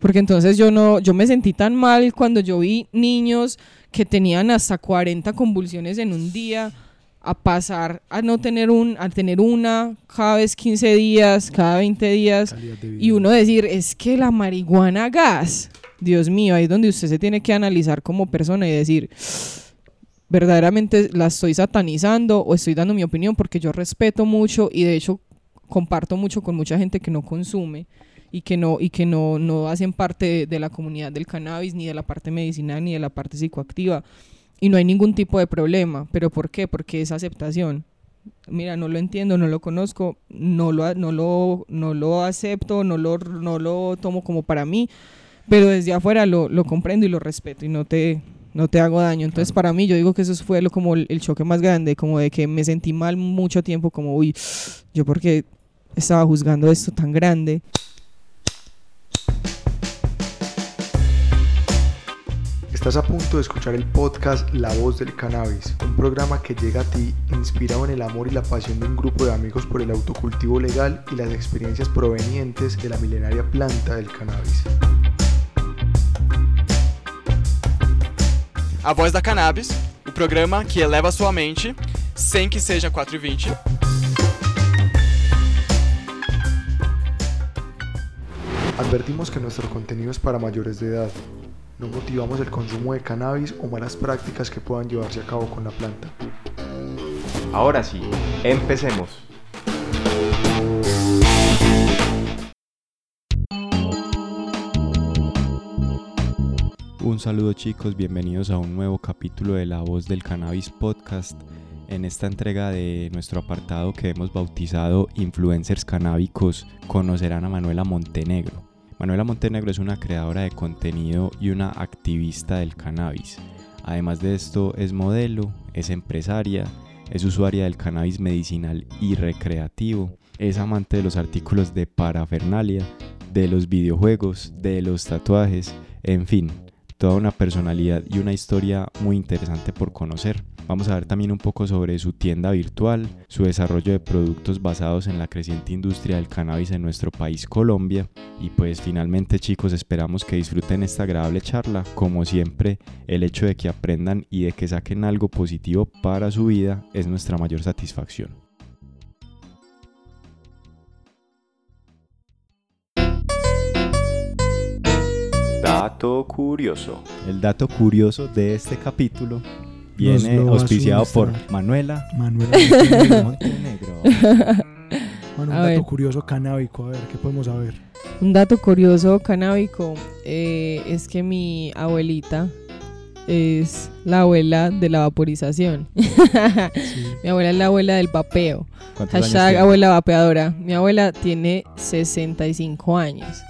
Porque entonces yo no, yo me sentí tan mal cuando yo vi niños que tenían hasta 40 convulsiones en un día a pasar a no tener un, a tener una cada vez 15 días, cada 20 días, y uno decir, es que la marihuana gas, Dios mío, ahí es donde usted se tiene que analizar como persona y decir, verdaderamente la estoy satanizando o estoy dando mi opinión porque yo respeto mucho y de hecho comparto mucho con mucha gente que no consume y que no y que no, no hacen parte de, la comunidad del cannabis ni de la parte medicinal ni de la parte psicoactiva y no hay ningún tipo de problema pero ¿por qué? porque es aceptación mira no lo entiendo no lo conozco no lo no lo no lo acepto no lo no lo tomo como para mí pero desde afuera lo, lo comprendo y lo respeto y no te no te hago daño. Entonces, para mí, yo digo que eso fue lo, como el, el, choque más grande, como de que me sentí mal mucho tiempo, como, uy, yo porque estaba juzgando esto tan grande. Estás a punto de escuchar el podcast La Voz del Cannabis, un programa que llega a ti inspirado en el amor y la pasión de un grupo de amigos por el autocultivo legal y las experiencias provenientes de la milenaria planta del cannabis. A Voz da Cannabis, o programa que eleva sua mente sem que seja 4 e 20. Advertimos que nuestro contenido es para mayores de edad. No motivamos el consumo de cannabis o malas prácticas que puedan llevarse a cabo con la planta. Ahora sí, empecemos. Un saludo chicos, bienvenidos a un nuevo capítulo de La Voz del Cannabis Podcast. En esta entrega de nuestro apartado que hemos bautizado Influencers Canábicos, conocerán a Manuela Montenegro. Manuela Montenegro es una creadora de contenido y una activista del cannabis. Además de esto, es modelo, es empresaria, es usuaria del cannabis medicinal y recreativo, es amante de los artículos de parafernalia, de los videojuegos, de los tatuajes, en fin, toda una personalidad y una historia muy interesante por conocer. Vamos a ver también un poco sobre su tienda virtual, su desarrollo de productos basados en la creciente industria del cannabis en nuestro país Colombia. Y pues finalmente chicos esperamos que disfruten esta agradable charla. Como siempre, el hecho de que aprendan y de que saquen algo positivo para su vida es nuestra mayor satisfacción. Dato curioso. El dato curioso de este capítulo viene auspiciado por Manuela. Manuela Montenegro. bueno, un dato curioso canábico, a ver, ¿qué podemos saber? Un dato curioso canábico eh, es que mi abuelita es la abuela de la vaporización. Mi abuela es la abuela del vapeo. Hashtag abuela vapeadora. Mi abuela tiene 65 años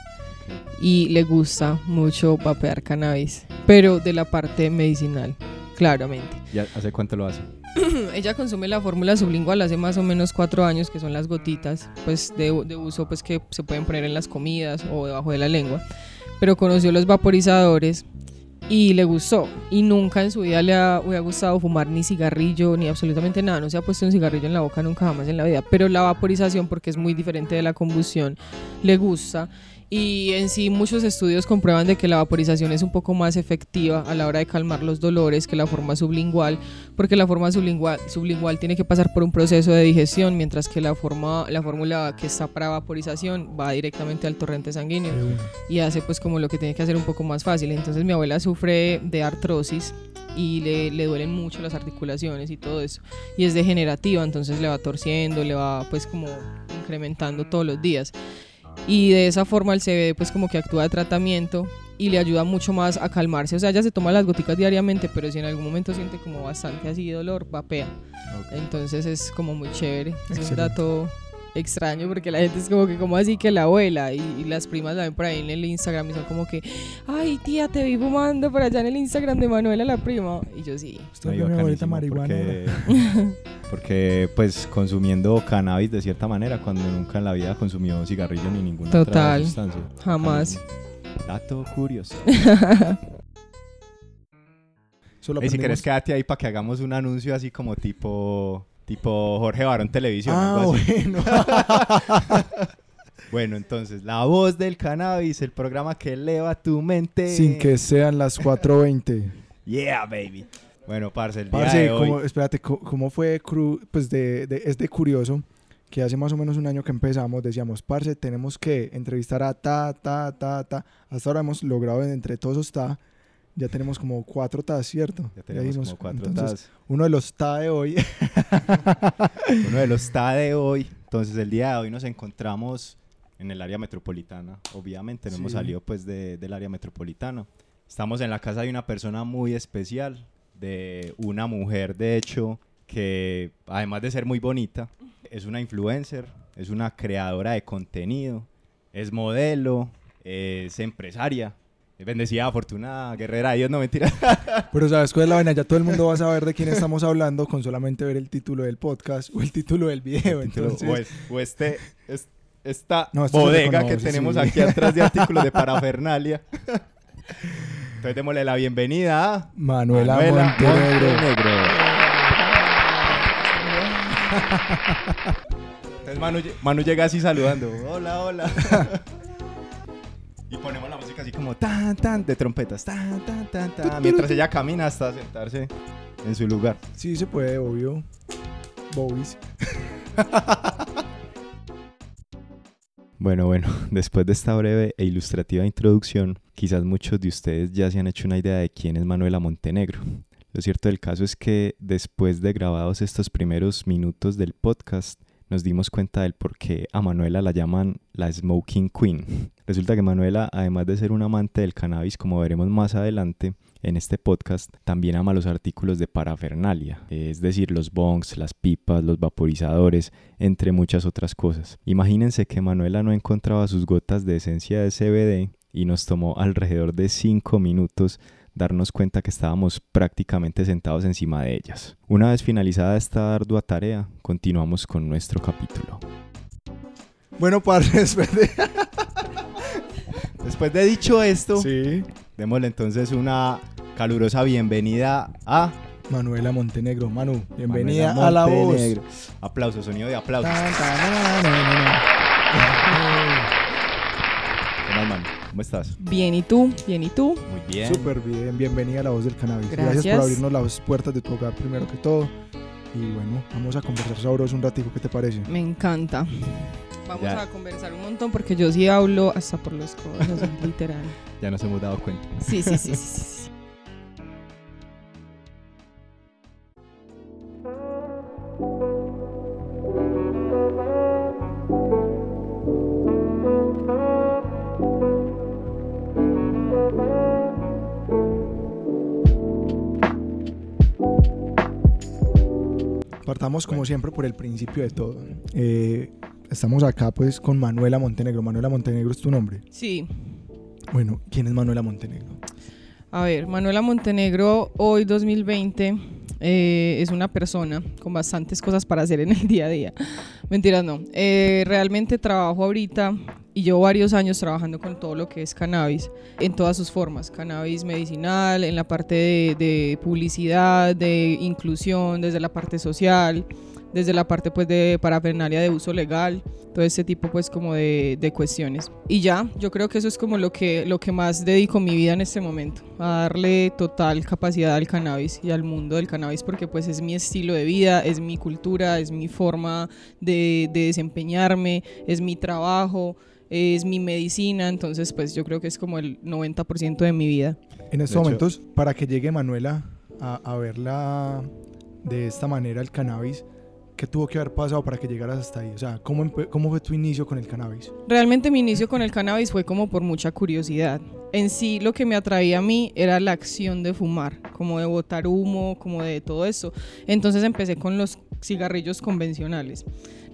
y le gusta mucho vapear cannabis, pero de la parte medicinal, claramente. ¿Y hace cuánto lo hace? Ella consume la fórmula sublingual hace más o menos cuatro años, que son las gotitas, pues de, de uso, pues que se pueden poner en las comidas o debajo de la lengua. Pero conoció los vaporizadores y le gustó. Y nunca en su vida le ha, le ha, gustado fumar ni cigarrillo ni absolutamente nada. No se ha puesto un cigarrillo en la boca nunca jamás en la vida. Pero la vaporización, porque es muy diferente de la combustión, le gusta. Y en sí muchos estudios comprueban de que la vaporización es un poco más efectiva a la hora de calmar los dolores que la forma sublingual, porque la forma sublingual, sublingual tiene que pasar por un proceso de digestión, mientras que la forma la fórmula que está para vaporización va directamente al torrente sanguíneo y hace pues como lo que tiene que hacer un poco más fácil. Entonces mi abuela sufre de artrosis y le, le duelen mucho las articulaciones y todo eso. Y es degenerativa, entonces le va torciendo, le va pues como incrementando todos los días y de esa forma el CBD pues como que actúa de tratamiento y le ayuda mucho más a calmarse. O sea, ella se toma las goticas diariamente, pero si en algún momento siente como bastante así dolor, vapea. Entonces es como muy chévere. Es un dato extraño porque la gente es como que como así que la abuela y, las primas la ven por ahí en el Instagram y son como que ay tía te vi fumando por allá en el Instagram de Manuela la prima y yo sí Estoy mi abuelita marihuana porque, porque, pues consumiendo cannabis de cierta manera cuando nunca en la vida consumió cigarrillo ni ninguna Total, otra sustancia. Jamás. Dato curioso. Y si quieres quédate ahí para que hagamos un anuncio así como tipo Tipo Jorge Barón Televisión. Ah, bueno. Bueno, entonces, La Voz del Cannabis, el programa que eleva tu mente. Sin que sean las 4.20. Yeah, baby. Bueno, parce, el Parce, día de hoy... ¿cómo- espérate, ¿cómo fue? cru- pues de, de- es de curioso que hace más o menos un año que empezamos, decíamos, parce, tenemos que entrevistar a ta, ta, ta, ta. Hasta ahora hemos logrado entre todos ta, ya tenemos como cuatro tas, ¿cierto? Ya tenemos dimos- como cuatro entonces, tas. Uno de los ta de hoy, Uno de los TA de hoy. Entonces, el día de hoy nos encontramos en el área metropolitana. Obviamente, no hemos Sí. salido pues de- del área metropolitana. Estamos en la casa de una persona muy especial, de una mujer, de hecho, que además de ser muy bonita, es una influencer, es una creadora de contenido, es modelo, es empresaria, es bendecida, afortunada, guerrera Dios, no mentira. pero ¿sabes cuál es la vaina? Ya todo el mundo va a saber de quién estamos hablando con solamente ver el título del podcast o el título del video. Entonces, o, es- o este, es- esta No, bodega que tenemos sí. aquí atrás de artículos de parafernalia. Entonces démosle la bienvenida a Manuela, Manuela Montenegro. Montenegro. Entonces Manu, Manu llega así saludando. Hola, hola. Y ponemos la música así como tan, tan, de trompetas. Tan, tan, tan, tan. Mientras ella camina hasta sentarse en su lugar. Sí, se puede, obvio. Bobis. Bueno, bueno, después de esta breve e ilustrativa introducción, quizás muchos de ustedes ya se han hecho una idea de quién es Manuela Montenegro. Lo cierto del caso es que después de grabados estos primeros minutos del podcast, nos dimos cuenta del por qué a Manuela la llaman la Smoking Queen. Resulta que Manuela, además de ser un amante del cannabis, como veremos más adelante en este podcast, también ama los artículos de parafernalia, es decir, los bongs, las pipas, los vaporizadores, entre muchas otras cosas. Imagínense que Manuela no encontraba sus gotas de esencia de CBD y nos tomó alrededor de 5 minutos darnos cuenta que estábamos prácticamente sentados encima de ellas. Una vez finalizada esta ardua tarea, continuamos con nuestro capítulo. Bueno, parce, después de... Después de dicho esto, Sí. démosle entonces una calurosa bienvenida a Manuela Montenegro. Manu, bienvenida Manuela a la voz. Montenegro. Aplauso, sonido de aplausos. Tan, tan, na, na, na, ¿Cómo estás? Bien, ¿y tú? Bien, ¿y tú? Muy bien. Súper bien, bienvenida a la voz del cannabis. Gracias. Gracias. por abrirnos las puertas de tu hogar primero que todo. Y bueno, vamos a conversar sabroso un ratico, ¿qué te parece? Me encanta. Vamos Ya. a conversar un montón porque yo sí hablo hasta por los codos, literal. Ya nos hemos dado cuenta. Sí, sí, sí, sí, sí, Partamos como Bueno. siempre por el principio de todo. Eh, estamos acá pues con Manuela Montenegro. Manuela Montenegro es tu nombre. Sí. Bueno, ¿quién es Manuela Montenegro? A ver, Manuela Montenegro, hoy 2020, eh, es una persona con bastantes cosas para hacer en el día a día. Mentiras, no. Eh, realmente trabajo ahorita y llevo varios años trabajando con todo lo que es cannabis, en todas sus formas. Cannabis medicinal, en la parte de, de publicidad, de inclusión, desde la parte social, desde la parte pues de parafernalia de uso legal, todo ese tipo pues como de, cuestiones. Y ya, yo creo que eso es como lo que, lo que más dedico mi vida en este momento, a darle total capacidad al cannabis y al mundo del cannabis porque pues es mi estilo de vida, es mi cultura, es mi forma de, de desempeñarme, es mi trabajo, es mi medicina, entonces pues yo creo que es como el 90% de mi vida. En estos De hecho- momentos, para que llegue Manuela a, a verla de esta manera el cannabis, ¿qué tuvo que haber pasado para que llegaras hasta ahí? O sea, ¿cómo, cómo fue tu inicio con el cannabis? Realmente mi inicio con el cannabis fue como por mucha curiosidad. En sí lo que me atraía a mí era la acción de fumar, como de botar humo, como de todo eso. Entonces empecé con los cigarrillos convencionales.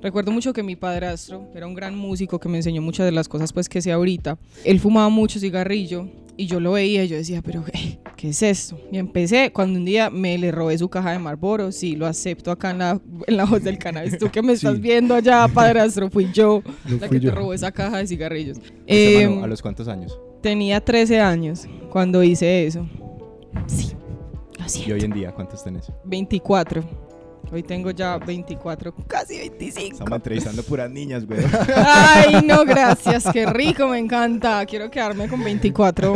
Recuerdo mucho que mi padrastro era un gran músico que me enseñó muchas de las cosas pues que sé ahorita. Él fumaba mucho cigarrillo y yo lo veía y yo decía, pero eh, ¿qué es esto? Y empecé cuando un día me le robé su caja de Marlboro, sí, lo acepto acá en la, en la voz del cannabis. Tú que me estás Sí. viendo allá, padrastro, fui yo Lo la fui que yo. te robó esa caja de cigarrillos. Este Eh, mano, ¿A los cuántos años? Tenía 13 años cuando hice eso. Sí, lo Y hoy en día, ¿cuántos tenés? 24. Hoy tengo ya 24, casi 25. Estamos entrevistando puras niñas, güey. Ay, no, gracias. Qué rico, me encanta. Quiero quedarme con 24,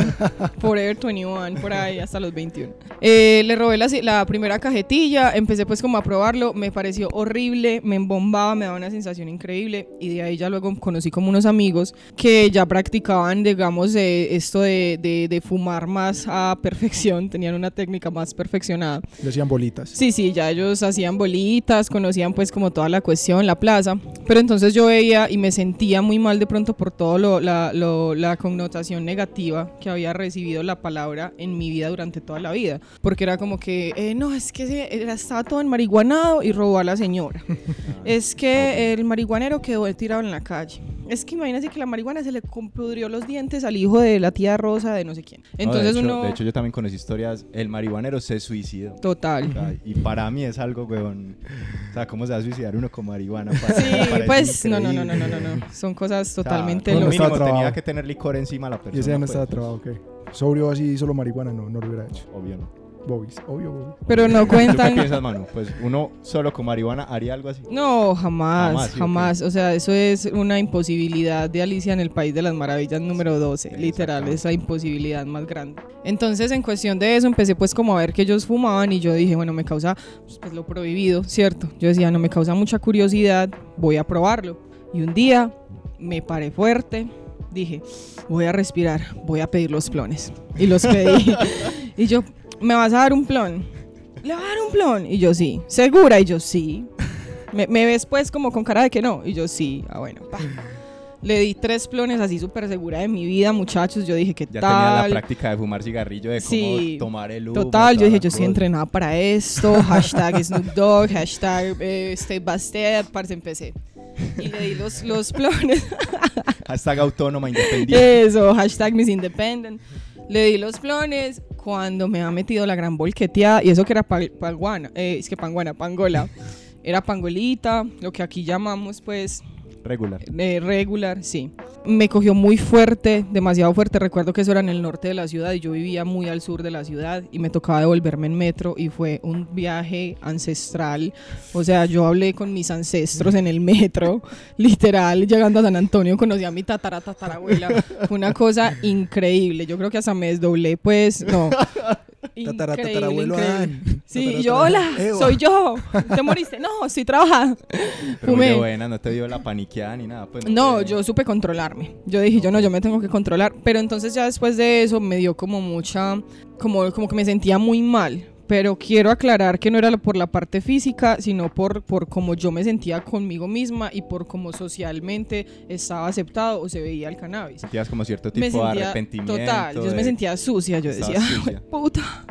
Forever 21, por ahí, hasta los 21. Eh, le robé la, la primera cajetilla, empecé pues como a probarlo, me pareció horrible, me embombaba, me daba una sensación increíble y de ahí ya luego conocí como unos amigos que ya practicaban, digamos, eh, esto de, de- de fumar más a perfección, tenían una técnica más perfeccionada. Decían bolitas. Sí, sí, ya ellos hacían bolitas, conocían pues como toda la cuestión, la plaza, pero entonces yo veía y me sentía muy mal de pronto por todo lo, la, lo- la connotación negativa que había recibido la palabra en mi vida durante toda la vida, porque era como que, eh, no, es que se- era, estaba todo en marihuanado y robó a la señora, es que el marihuanero quedó tirado en la calle. Es que imagínense que la marihuana se le pudrió los dientes al hijo de la tía Rosa de no sé quién. Entonces No, de hecho, uno... De hecho, yo también conocí historias. El marihuanero se suicidó. Total. O sea, y para mí es algo, weón. O sea, ¿cómo se va a suicidar uno con marihuana? Para- Sí, pues no, no, no, no, no, no, no. Son cosas O sea, totalmente no estaba mínimo tenía que tener licor encima la persona. Y ese ya no pues. estaba trabado, ok. Sobrio así, solo marihuana, no, no lo hubiera hecho. Obvio no. Bobis, obvio, Bobby. Pero no ¿Tú qué cuentan. piensas, Manu? Pues uno solo con marihuana haría algo así. No, jamás, Jamás, jamás. ¿sí o sea, eso es una imposibilidad de Alicia en el País de las Maravillas número 12. Literal, Exactamente. es la imposibilidad más grande. Entonces, en cuestión de eso, empecé pues como a ver que ellos fumaban y yo dije, bueno, me causa pues lo prohibido, ¿cierto? Yo decía, no, me causa mucha curiosidad, voy a probarlo. Y un día me paré fuerte, dije, voy a respirar, voy a pedir los plones. Y los pedí. y yo, ¿me vas a dar un plon? ¿Le vas a dar un plon? Y yo, sí. ¿Segura? Y yo, sí. Me, me ves pues como con cara de que no. Y yo, sí. Ah, bueno. pa. Le di tres plones así súper segura de mi vida, muchachos. Yo dije, ¿qué Ya tenía la tal? práctica de fumar cigarrillo, de cómo Sí, tomar el humo. Total, yo dije, yo estoy entrenada para esto. Hashtag Snoop Dogg, hashtag eh, Step by Step. Parce, empecé. Y le di los, los plones. Hashtag autónoma independiente. Eso, hashtag Miss Independent. Le di los plones cuando me ha metido la gran volqueteada. Y eso que era pa- panguana, eh, es que panguana, pangola. Era pangolita, lo que aquí llamamos pues Regular. eh, regular, sí. Me cogió muy fuerte, demasiado fuerte. Recuerdo que eso era en el norte de la ciudad y yo vivía muy al sur de la ciudad y me tocaba devolverme en metro y fue un viaje ancestral. O sea, yo hablé con mis ancestros en el metro, literal, llegando a San Antonio conocí a mi tatara tatarabuela. Fue una cosa increíble. Yo creo que hasta me desdoblé, pues, no. Tatara, tatarabuelo increíble. Adán. Sí, Tatara, y yo, hola, Eva. soy yo. ¿Te moriste? No, estoy trabajando. Pero muy Fumé. buena, no te dio la paniqueada ni nada. Pues, No, te- yo supe controlarme. Yo dije, yo no, yo me tengo que controlar. Pero entonces ya después de eso me dio como mucha, como, como que me sentía muy mal. Pero quiero aclarar que no era por la parte física, sino por, por cómo yo me sentía conmigo misma y por cómo socialmente estaba aceptado o se veía el cannabis. Sentías como cierto tipo Me de sentía arrepentimiento. total, yo de- me sentía sucia, yo decía, sucia. puta,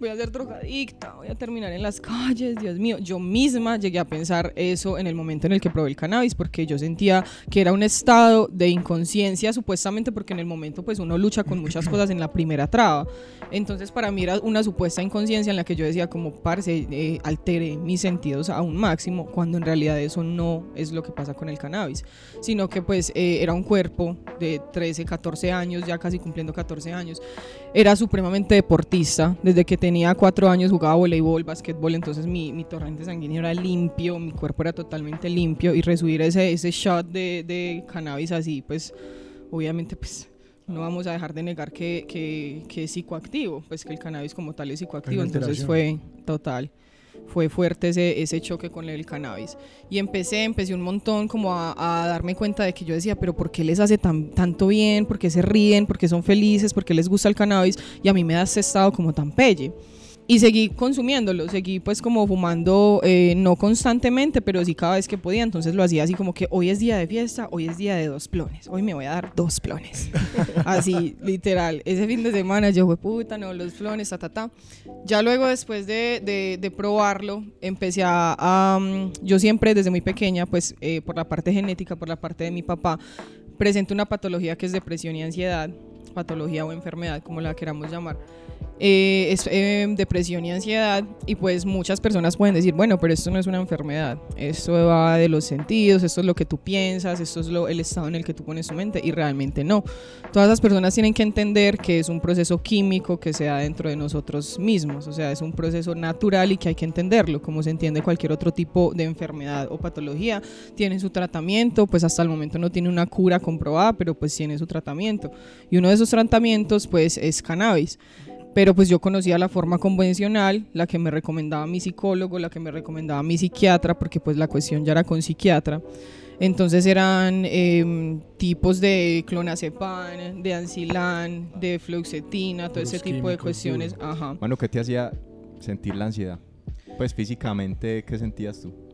voy a ser drogadicta, voy a terminar en las calles, Dios mío. Yo misma llegué a pensar eso en el momento en el que probé el cannabis, porque yo sentía que era un estado de inconsciencia, supuestamente, porque en el momento pues uno lucha con muchas cosas en la primera traba. Entonces para mí era una supuesta inconsciencia en la que yo decía como, parce, eh, alteré mis sentidos a un máximo, cuando en realidad eso no es lo que pasa con el cannabis, sino que pues eh, era un cuerpo de 13, 14 años, ya casi cumpliendo 14 años, era supremamente deportista. Desde que tenía cuatro años jugaba voleibol, básquetbol, entonces mi, mi torrente sanguíneo era limpio, mi cuerpo era totalmente limpio y recibir ese, ese shot de, de cannabis así, pues obviamente pues no vamos a dejar de negar que, que, que es psicoactivo, pues que el cannabis como tal es psicoactivo, entonces fue total. Fue fuerte ese, ese choque con el cannabis. Y empecé, empecé un montón como a, a darme cuenta de que yo decía, pero ¿por qué les hace tan, tanto bien? ¿Por qué se ríen? ¿Por qué son felices? ¿Por qué les gusta el cannabis? Y a mí me da ese estado como tan pelle. Y seguí consumiéndolo, seguí pues como fumando, eh, no constantemente, pero sí cada vez que podía. Entonces lo hacía así como que hoy es día de fiesta, hoy es día de dos plones, hoy me voy a dar dos plones. así, literal. Ese fin de semana yo fue puta, no, los plones, ta, ta, ta. Ya luego después de, de- de probarlo, empecé a, a, mm, Yo siempre desde muy pequeña, pues eh, por la parte genética, por la parte de mi papá, presento una patología que es depresión y ansiedad, patología o enfermedad, como la queramos llamar. Eh, es eh, depresión y ansiedad y pues muchas personas pueden decir, bueno, pero esto no es una enfermedad, esto va de los sentidos, esto es lo que tú piensas, esto es lo, el estado en el que tú pones tu mente y realmente no. Todas las personas tienen que entender que es un proceso químico que se da dentro de nosotros mismos, o sea, es un proceso natural y que hay que entenderlo, como se entiende cualquier otro tipo de enfermedad o patología, tiene su tratamiento, pues hasta el momento no tiene una cura comprobada, pero pues tiene su tratamiento. Y uno de esos tratamientos pues es cannabis pero pues yo conocía la forma convencional, la que me recomendaba mi psicólogo, la que me recomendaba mi psiquiatra, porque pues la cuestión ya era con psiquiatra. Entonces eran em, tipos de clonazepam, de ancilán, de fluoxetina, todo ese tipo de cuestiones. Ajá. Bueno, ¿qué te hacía sentir la ansiedad? Pues físicamente, ¿qué sentías tú?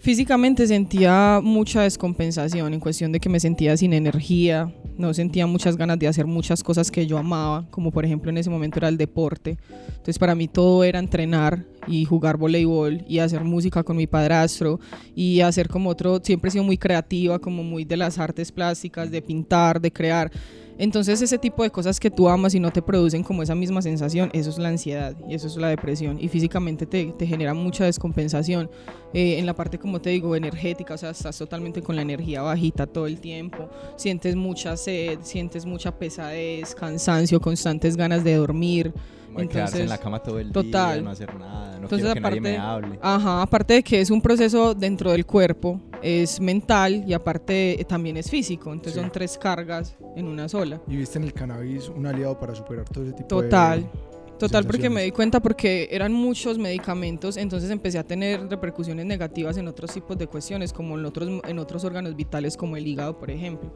Físicamente sentía mucha descompensación en cuestión de que me sentía sin energía, no sentía muchas ganas de hacer muchas cosas que yo amaba, como por ejemplo en ese momento era el deporte. Entonces para mí todo era entrenar y jugar voleibol y hacer música con mi padrastro y hacer como otro, siempre he sido muy creativa, como muy de las artes plásticas, de pintar, de crear. Entonces ese tipo de cosas que tú amas y no te producen como esa misma sensación, eso es la ansiedad y eso es la depresión. Y físicamente te, te genera mucha descompensación eh, en la parte, como te digo, energética, o sea, estás totalmente con la energía bajita todo el tiempo, sientes mucha sed, sientes mucha pesadez, cansancio, constantes ganas de dormir. Entonces, quedarse en la cama todo el total. día, no hacer nada, no Entonces, quiero que aparte, nadie me hable. Ajá, aparte de que es un proceso dentro del cuerpo, es mental y aparte también es físico. Entonces son tres cargas en una sola. ¿Y viste en el cannabis un aliado para superar todo ese tipo Total. Total, porque me di cuenta porque eran muchos medicamentos, entonces empecé a tener repercusiones negativas en otros tipos de cuestiones, como en otros, en otros órganos vitales, como el hígado, por ejemplo.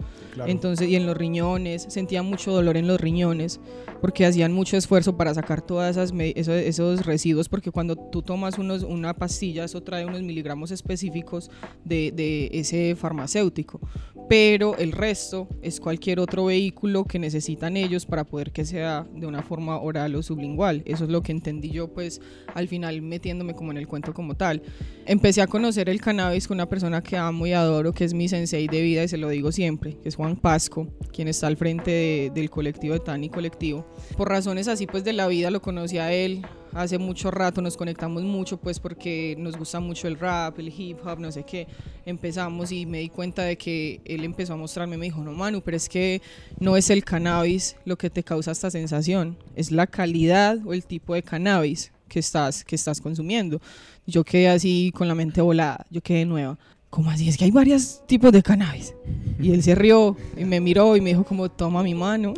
Entonces, y en los riñones, sentía mucho dolor en los riñones, porque hacían mucho esfuerzo para sacar todas esas esos, esos, residuos, porque cuando tú tomas unos, una pastilla, eso trae unos miligramos específicos de, de ese farmacéutico, pero el resto es cualquier otro vehículo que necesitan ellos para poder que sea de una forma oral o subliminal Eso es lo que entendí yo, pues al final metiéndome como en el cuento como tal. Empecé a conocer el cannabis con una persona que amo y adoro, que es mi sensei de vida y se lo digo siempre, es Juan Pasco, quien está al frente del colectivo de Tani Colectivo. Por razones así pues de la vida lo conocí a él hace mucho rato, nos conectamos mucho pues porque nos gusta mucho el rap, el hip hop, no sé qué. Empezamos y me di cuenta de que él empezó a mostrarme, me dijo, no Manu, pero es que no es el cannabis lo que te causa esta sensación, es la calidad o el tipo de cannabis que estás, que estás consumiendo. Yo quedé así con la mente volada, yo quedé nueva. ¿Cómo así? Es que hay varios tipos de cannabis. Y él se rió y me miró y me dijo como, toma mi mano.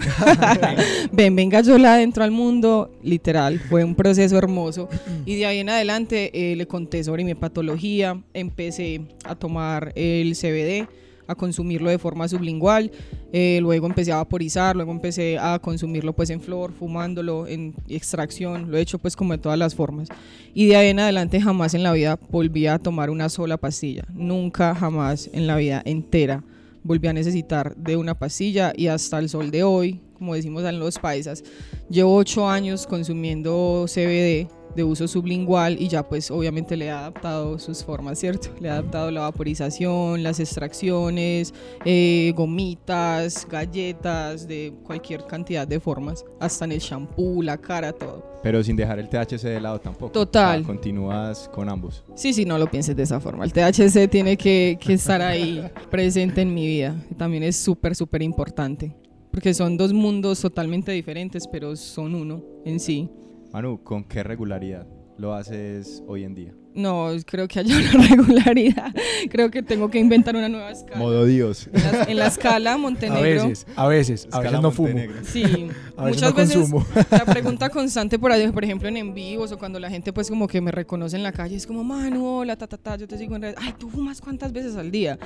Ven, venga yo la adentro al mundo. Literal, fue un proceso hermoso. Y de ahí en adelante eh, le conté sobre mi patología. Empecé a tomar el CBD a consumirlo de forma sublingual, eh, luego empecé a vaporizar, luego empecé a consumirlo pues en flor, fumándolo, en extracción, lo he hecho pues como de todas las formas. Y de ahí en adelante jamás en la vida volví a tomar una sola pastilla, nunca jamás en la vida entera volví a necesitar de una pastilla y hasta el sol de hoy, como decimos en los paisas, llevo ocho años consumiendo CBD de uso sublingual y ya pues obviamente le he adaptado sus formas, ¿cierto? Le he adaptado la vaporización, las extracciones, eh, gomitas, galletas, de cualquier cantidad de formas, hasta en el shampoo, la cara, todo. Pero sin dejar el THC de lado tampoco. Total. continúas con ambos. Sí, sí, no lo pienses de esa forma. El THC tiene que, que estar ahí presente en mi vida. También es súper, súper importante. Porque son dos mundos totalmente diferentes, pero son uno en sí. Manu, ¿con qué regularidad lo haces hoy en día? No, creo que haya una regularidad. creo que tengo que inventar una nueva escala. Modo Dios. En la, escala Montenegro. A veces, a veces, a veces no fumo. Sí, muchas veces la pregunta constante por ahí, por ejemplo en en vivos o cuando la gente pues como que me reconoce en la calle es como, Manu, hola, ta, ta, ta, yo te sigo en redes. Ay, ¿tú fumas cuántas veces al día?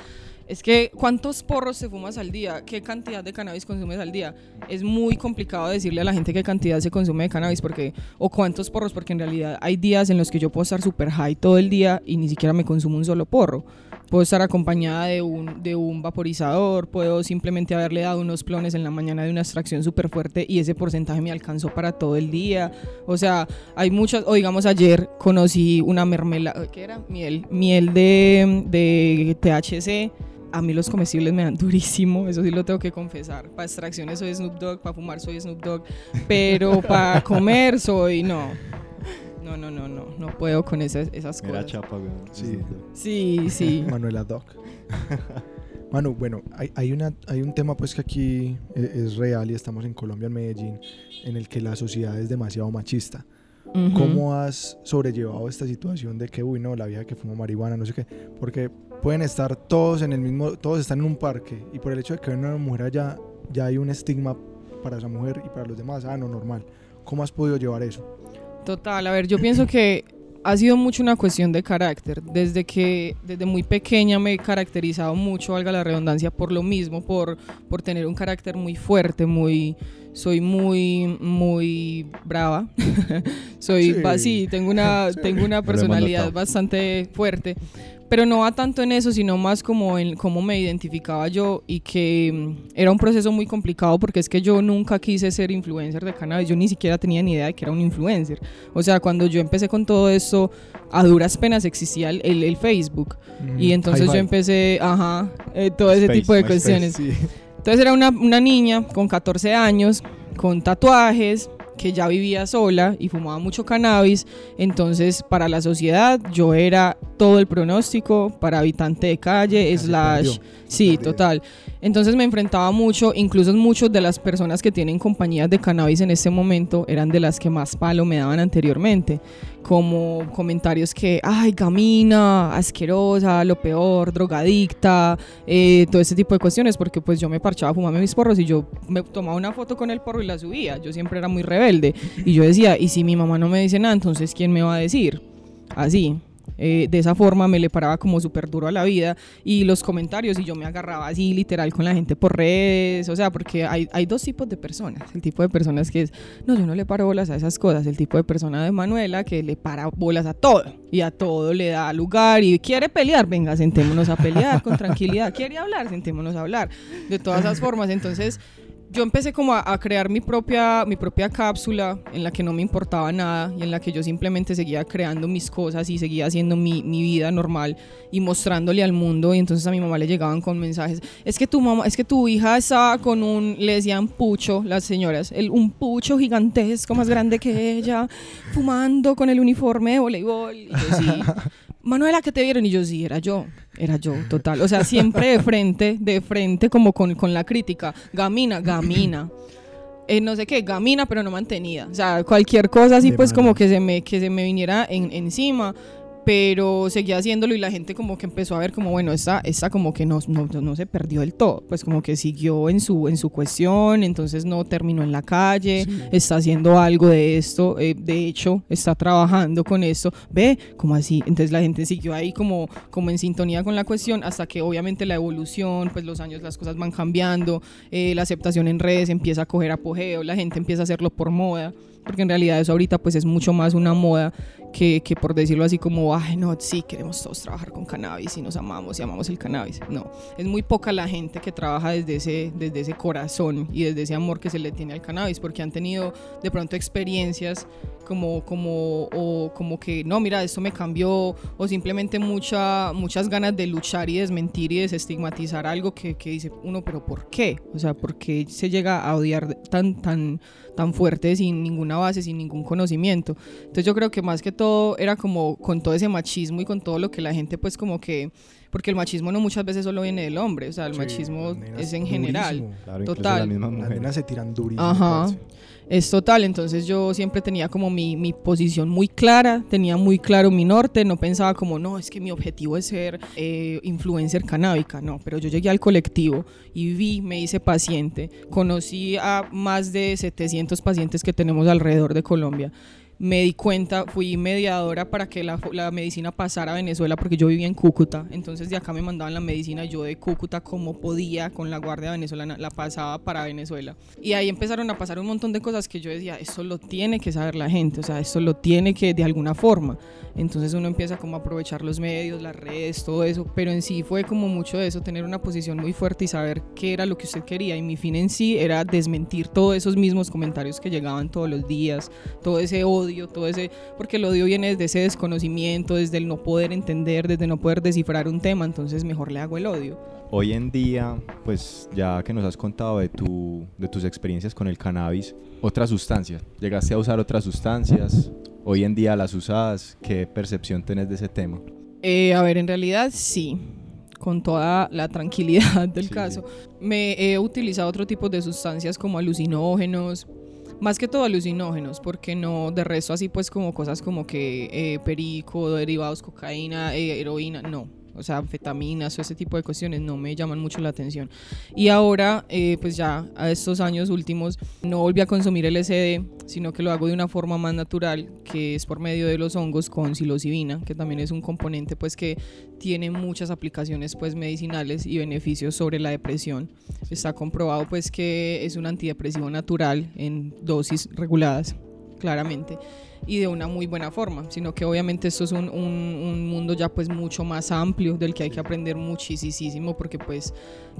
Es que, ¿cuántos porros te fumas al día? ¿Qué cantidad de cannabis consumes al día? Es muy complicado decirle a la gente qué cantidad se consume de cannabis porque, o cuántos porros, porque en realidad hay días en los que yo puedo estar súper high todo el día y ni siquiera me consumo un solo porro. Puedo estar acompañada de un, de un vaporizador, puedo simplemente haberle dado unos clones en la mañana de una extracción súper fuerte y ese porcentaje me alcanzó para todo el día. O sea, hay muchas, o digamos ayer conocí una mermelada, ¿qué era? Miel, miel de, de THC a mí los comestibles me dan durísimo, eso sí lo tengo que confesar. Para extracciones soy Snoop Dogg, para fumar soy Snoop Dogg, pero para comer soy no. No, no, no, no, no puedo con esas, esas Era cosas. chapa, weón. Sí. Sí, sí. Manuela Doc. Manu, bueno, hay, hay, una, hay un tema pues que aquí eh, es real y estamos en Colombia, en Medellín, en el que la sociedad es demasiado machista. Ujú. ¿Cómo has sobrellevado esta situación de que, uy, no, la vieja que fuma marihuana, no sé qué? Porque pueden estar todos en el mismo, todos están en un parque y por el hecho de que hay una mujer allá, ya hay un estigma para esa mujer y para los demás, ah, no, normal. ¿Cómo has podido llevar eso? Total, a ver, yo pienso que ha sido mucho una cuestión de carácter. Desde que, desde muy pequeña me he caracterizado mucho, valga la redundancia, por lo mismo, por, por tener un carácter muy fuerte, muy, soy muy, muy brava. soy, Sí. tengo una, Sí. tengo una personalidad bastante fuerte. Pero no va tanto en eso, sino más como en cómo me identificaba yo y que mm, era un proceso muy complicado porque es que yo nunca quise ser influencer de cannabis, yo ni siquiera tenía ni idea de que era un influencer. O sea, cuando yo empecé con todo esto, a duras penas existía el, el- el Facebook. Y Mm, entonces yo empecé, ajá, eh, todo ese tipo de cuestiones. Sí. Entonces era una, una niña con 14 años, con tatuajes, que ya vivía sola y fumaba mucho cannabis. Entonces, para la sociedad, yo era todo el pronóstico para habitante de calle, slash. Sí, total. Entonces me enfrentaba mucho, incluso muchas de las personas que tienen compañías de cannabis en este momento eran de las que más palo me daban anteriormente, como comentarios que, ay, gamina, asquerosa, lo peor, drogadicta, eh, todo ese tipo de cuestiones, porque pues yo me parchaba a fumarme mis porros y yo me tomaba una foto con el porro y la subía, yo siempre era muy rebelde y yo decía, y si mi mamá no me dice nada, entonces ¿quién me va a decir? Así. Eh, de esa forma me le paraba como súper duro a la vida y los comentarios y yo me agarraba así literal con la gente por redes, o sea, porque hay, hay dos tipos de personas, el tipo de personas que es, no, yo no le paro bolas a esas cosas, el tipo de persona de Manuela que le para bolas a todo y a todo le da lugar y quiere pelear, venga, sentémonos a pelear con tranquilidad, quiere hablar, sentémonos a hablar, de todas esas formas, entonces yo empecé como a, crear mi propia, mi propia cápsula en la que no me importaba nada y en la que yo simplemente seguía creando mis cosas y seguía haciendo mi, mi vida normal y mostrándole al mundo. Y entonces a mi mamá le llegaban con mensajes es que tu mamá es que tu hija estaba con un le decían pucho las señoras el, un pucho gigantesco más grande que ella fumando con el uniforme de voleibol y yo sí Manuela, que te vieron? Y yo, sí, era yo, era yo, total. O sea, siempre de frente, de frente, como con, con la crítica. Gamina, gamina. Eh, no sé qué, gamina, pero no mantenida. O sea, cualquier cosa así, De pues como que se me, que se me viniera en- encima. Pero seguía haciéndolo y la gente como que empezó a ver como, bueno, esta, esta como que no, no, no se perdió del todo. Pues como que siguió en su, en su cuestión, entonces no terminó en la calle, está haciendo algo de esto, eh, de hecho, está trabajando con esto. Ve, como así. Entonces la gente siguió ahí como, como en sintonía con la cuestión hasta que obviamente la evolución, pues los años las cosas van cambiando, eh, la aceptación en redes empieza a coger apogeo, la gente empieza a hacerlo por moda. Porque en realidad eso ahorita pues es mucho más una moda que, que por decirlo así como, ay no, sí, queremos todos trabajar con cannabis y nos amamos y amamos el cannabis. No, es muy poca la gente que trabaja desde ese, desde ese corazón y desde ese amor que se le tiene al cannabis, porque han tenido de pronto experiencias como, como, o como que, no, mira, esto me cambió, o simplemente mucha, muchas ganas de luchar y desmentir y desestigmatizar algo que, que dice uno, pero ¿por qué? O sea, ¿por qué se llega a odiar tan, tan, tan fuerte sin ninguna base, sin ningún conocimiento? Entonces yo creo que más que todo era como con todo ese machismo y con todo lo que la gente pues como que... Porque el machismo no muchas veces solo viene del hombre, o sea, el Sí, machismo es en general. durísimo. Claro, incluso Total. las mismas Las mujeres. nenas se tiran durísimo. Ajá. parce. Es total, entonces yo siempre tenía como mi, mi posición muy clara, tenía muy claro mi norte, no pensaba como, no, es que mi objetivo es ser eh, influencer canábica, no, pero yo llegué al colectivo y vi, me hice paciente, conocí a más de 700 pacientes que tenemos alrededor de Colombia. Me di cuenta, fui mediadora para que la, la medicina pasara a Venezuela porque yo vivía en Cúcuta. Entonces de acá me mandaban la medicina, yo de Cúcuta como podía con la Guardia Venezolana la pasaba para Venezuela. Y ahí empezaron a pasar un montón de cosas que yo decía, esto lo tiene que saber la gente, o sea, esto lo tiene que de alguna forma. Entonces uno empieza como a aprovechar los medios, las redes, todo eso, pero en sí fue como mucho de eso, tener una posición muy fuerte y saber qué era lo que usted quería. Y mi fin en sí era desmentir todos esos mismos comentarios que llegaban todos los días, todo ese odio odio, todo ese, porque el odio viene desde ese desconocimiento, desde el no poder entender, desde no poder descifrar un tema, entonces mejor le hago el odio. Hoy en día, pues ya que nos has contado de, tu, de tus experiencias con el cannabis, otra sustancia, ¿llegaste a usar otras sustancias? Hoy en día las usas, ¿qué percepción tenés de ese tema? Eh, a ver, en realidad sí, con toda la tranquilidad del Sí, caso. Me he utilizado otro tipo de sustancias como alucinógenos, más que todo alucinógenos, porque no, de resto así pues como cosas como que eh, perico, derivados, cocaína, eh, heroína, no. O sea, anfetaminas o ese tipo de cuestiones no me llaman mucho la atención. Y ahora, eh, pues ya a estos años últimos, no volví a consumir LSD, sino que lo hago de una forma más natural, que es por medio de los hongos con psilocibina, que también es un componente pues que tiene muchas aplicaciones pues medicinales y beneficios sobre la depresión. Está comprobado pues que es un antidepresivo natural en dosis reguladas, claramente, y de una muy buena forma, sino que obviamente esto es un, un- un mundo ya pues mucho más amplio del que hay que aprender muchísimo porque pues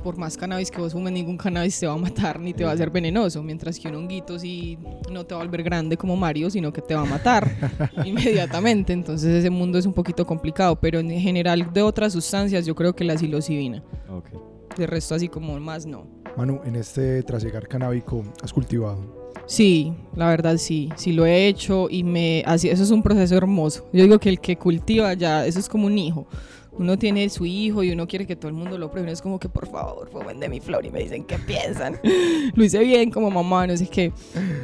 por más cannabis que vos fumes ningún cannabis te va a matar ni te va a hacer venenoso, mientras que un honguito sí no te va a volver grande como Mario, sino que te va a matar inmediatamente, entonces ese mundo es un poquito complicado, pero en general de otras sustancias yo creo que la psilocibina, Ok. de resto así como más no. Manu, en este trasegar canábico has cultivado. Sí, la verdad sí, sí lo he hecho y me así eso es un proceso hermoso. Yo digo que el que cultiva ya eso es como un hijo. Uno tiene su hijo y uno quiere que todo el mundo lo pruebe. Es como que por favor, fumen de mi flor y me dicen qué piensan. lo hice bien como mamá, no sé qué.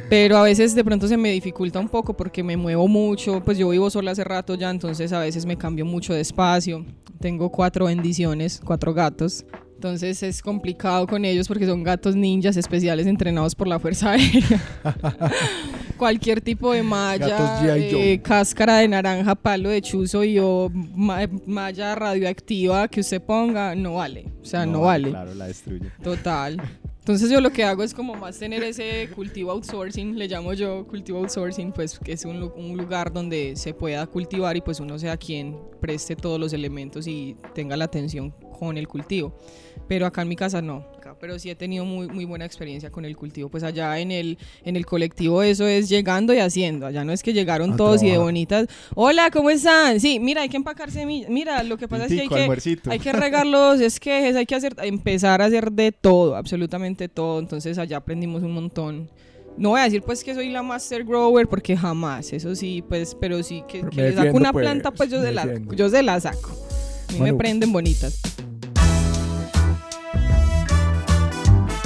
Pero a veces de pronto se me dificulta un poco porque me muevo mucho. Pues yo vivo sola hace rato ya, entonces a veces me cambio mucho de espacio. Tengo cuatro bendiciones, cuatro gatos. Entonces es complicado con ellos porque son gatos ninjas especiales entrenados por la Fuerza Aérea. Cualquier tipo de malla, eh, cáscara de naranja, palo de chuzo y o ma- malla radioactiva que usted ponga, no vale. O sea, no, vale. Claro, la destruye. Total. Entonces yo lo que hago es como más tener ese cultivo outsourcing, le llamo yo cultivo outsourcing, pues que es un, un lugar donde se pueda cultivar y pues uno sea quien preste todos los elementos y tenga la atención con el cultivo. Pero acá en mi casa no. Pero sí he tenido muy, muy buena experiencia con el cultivo. Pues allá en el, en el colectivo eso es llegando y haciendo. Allá no es que llegaron A todos y de bonitas. Hola, ¿cómo están? Sí, mira, hay que empacar semillas. Mira, lo que pasa es que hay que... Hay que regar los esquejes, hay que hacer, empezar a hacer de todo, absolutamente todo. Entonces allá aprendimos un montón. No voy a decir pues que soy la master grower porque jamás, eso sí, pues, pero sí que, que me le saco una pues, planta, pues yo me se la, yo se la saco. A mí me Manu. prenden bonitas.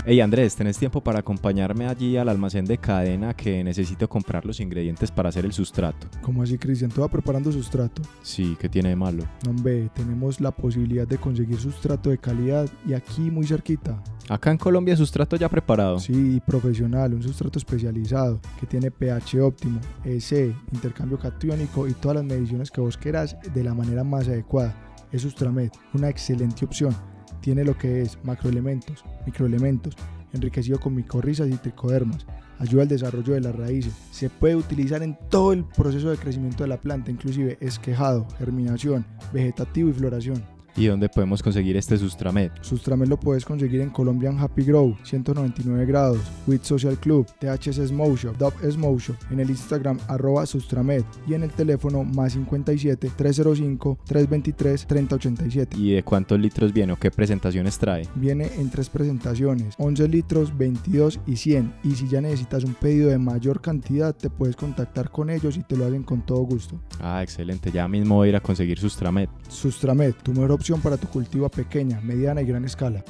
Hey Andrés, ¿tenés tiempo para acompañarme allí al almacén de cadena que necesito comprar los ingredientes para hacer el sustrato? ¿Cómo así, Cristian? Tú vas preparando sustrato. Sí, ¿qué tiene de malo? No, hombre, tenemos la posibilidad de conseguir sustrato de calidad y aquí muy cerquita. Acá en Colombia sustrato ya preparado. Sí, profesional, un sustrato especializado que tiene pH óptimo, EC, intercambio catiónico y todas las mediciones que vos quieras de la manera más adecuada. Es Sustramed, una excelente opción. Tiene lo que es macroelementos, microelementos, enriquecido con micorrizas y tricodermas. Ayuda al desarrollo de las raíces. Se puede utilizar en todo el proceso de crecimiento de la planta, inclusive esquejado, germinación, vegetativo y floración. ¿Y dónde podemos conseguir este Sustramed? Sustramed lo puedes conseguir en Colombian Happy Grow, 199 grados, With Social Club, THS Smoke Shop, Dub Smoke Shop, en el Instagram arroba Sustramed y en el teléfono más 57 305 323 3087. ¿Y de cuántos litros viene o qué presentaciones trae? Viene en tres presentaciones, 11 litros, 22 y 100. Y si ya necesitas un pedido de mayor cantidad, te puedes contactar con ellos y te lo hacen con todo gusto. Ah, excelente. Ya mismo voy a ir a conseguir Sustramed. Sustramed, tu mejor opción para tu cultivo a pequeña, mediana y gran escala.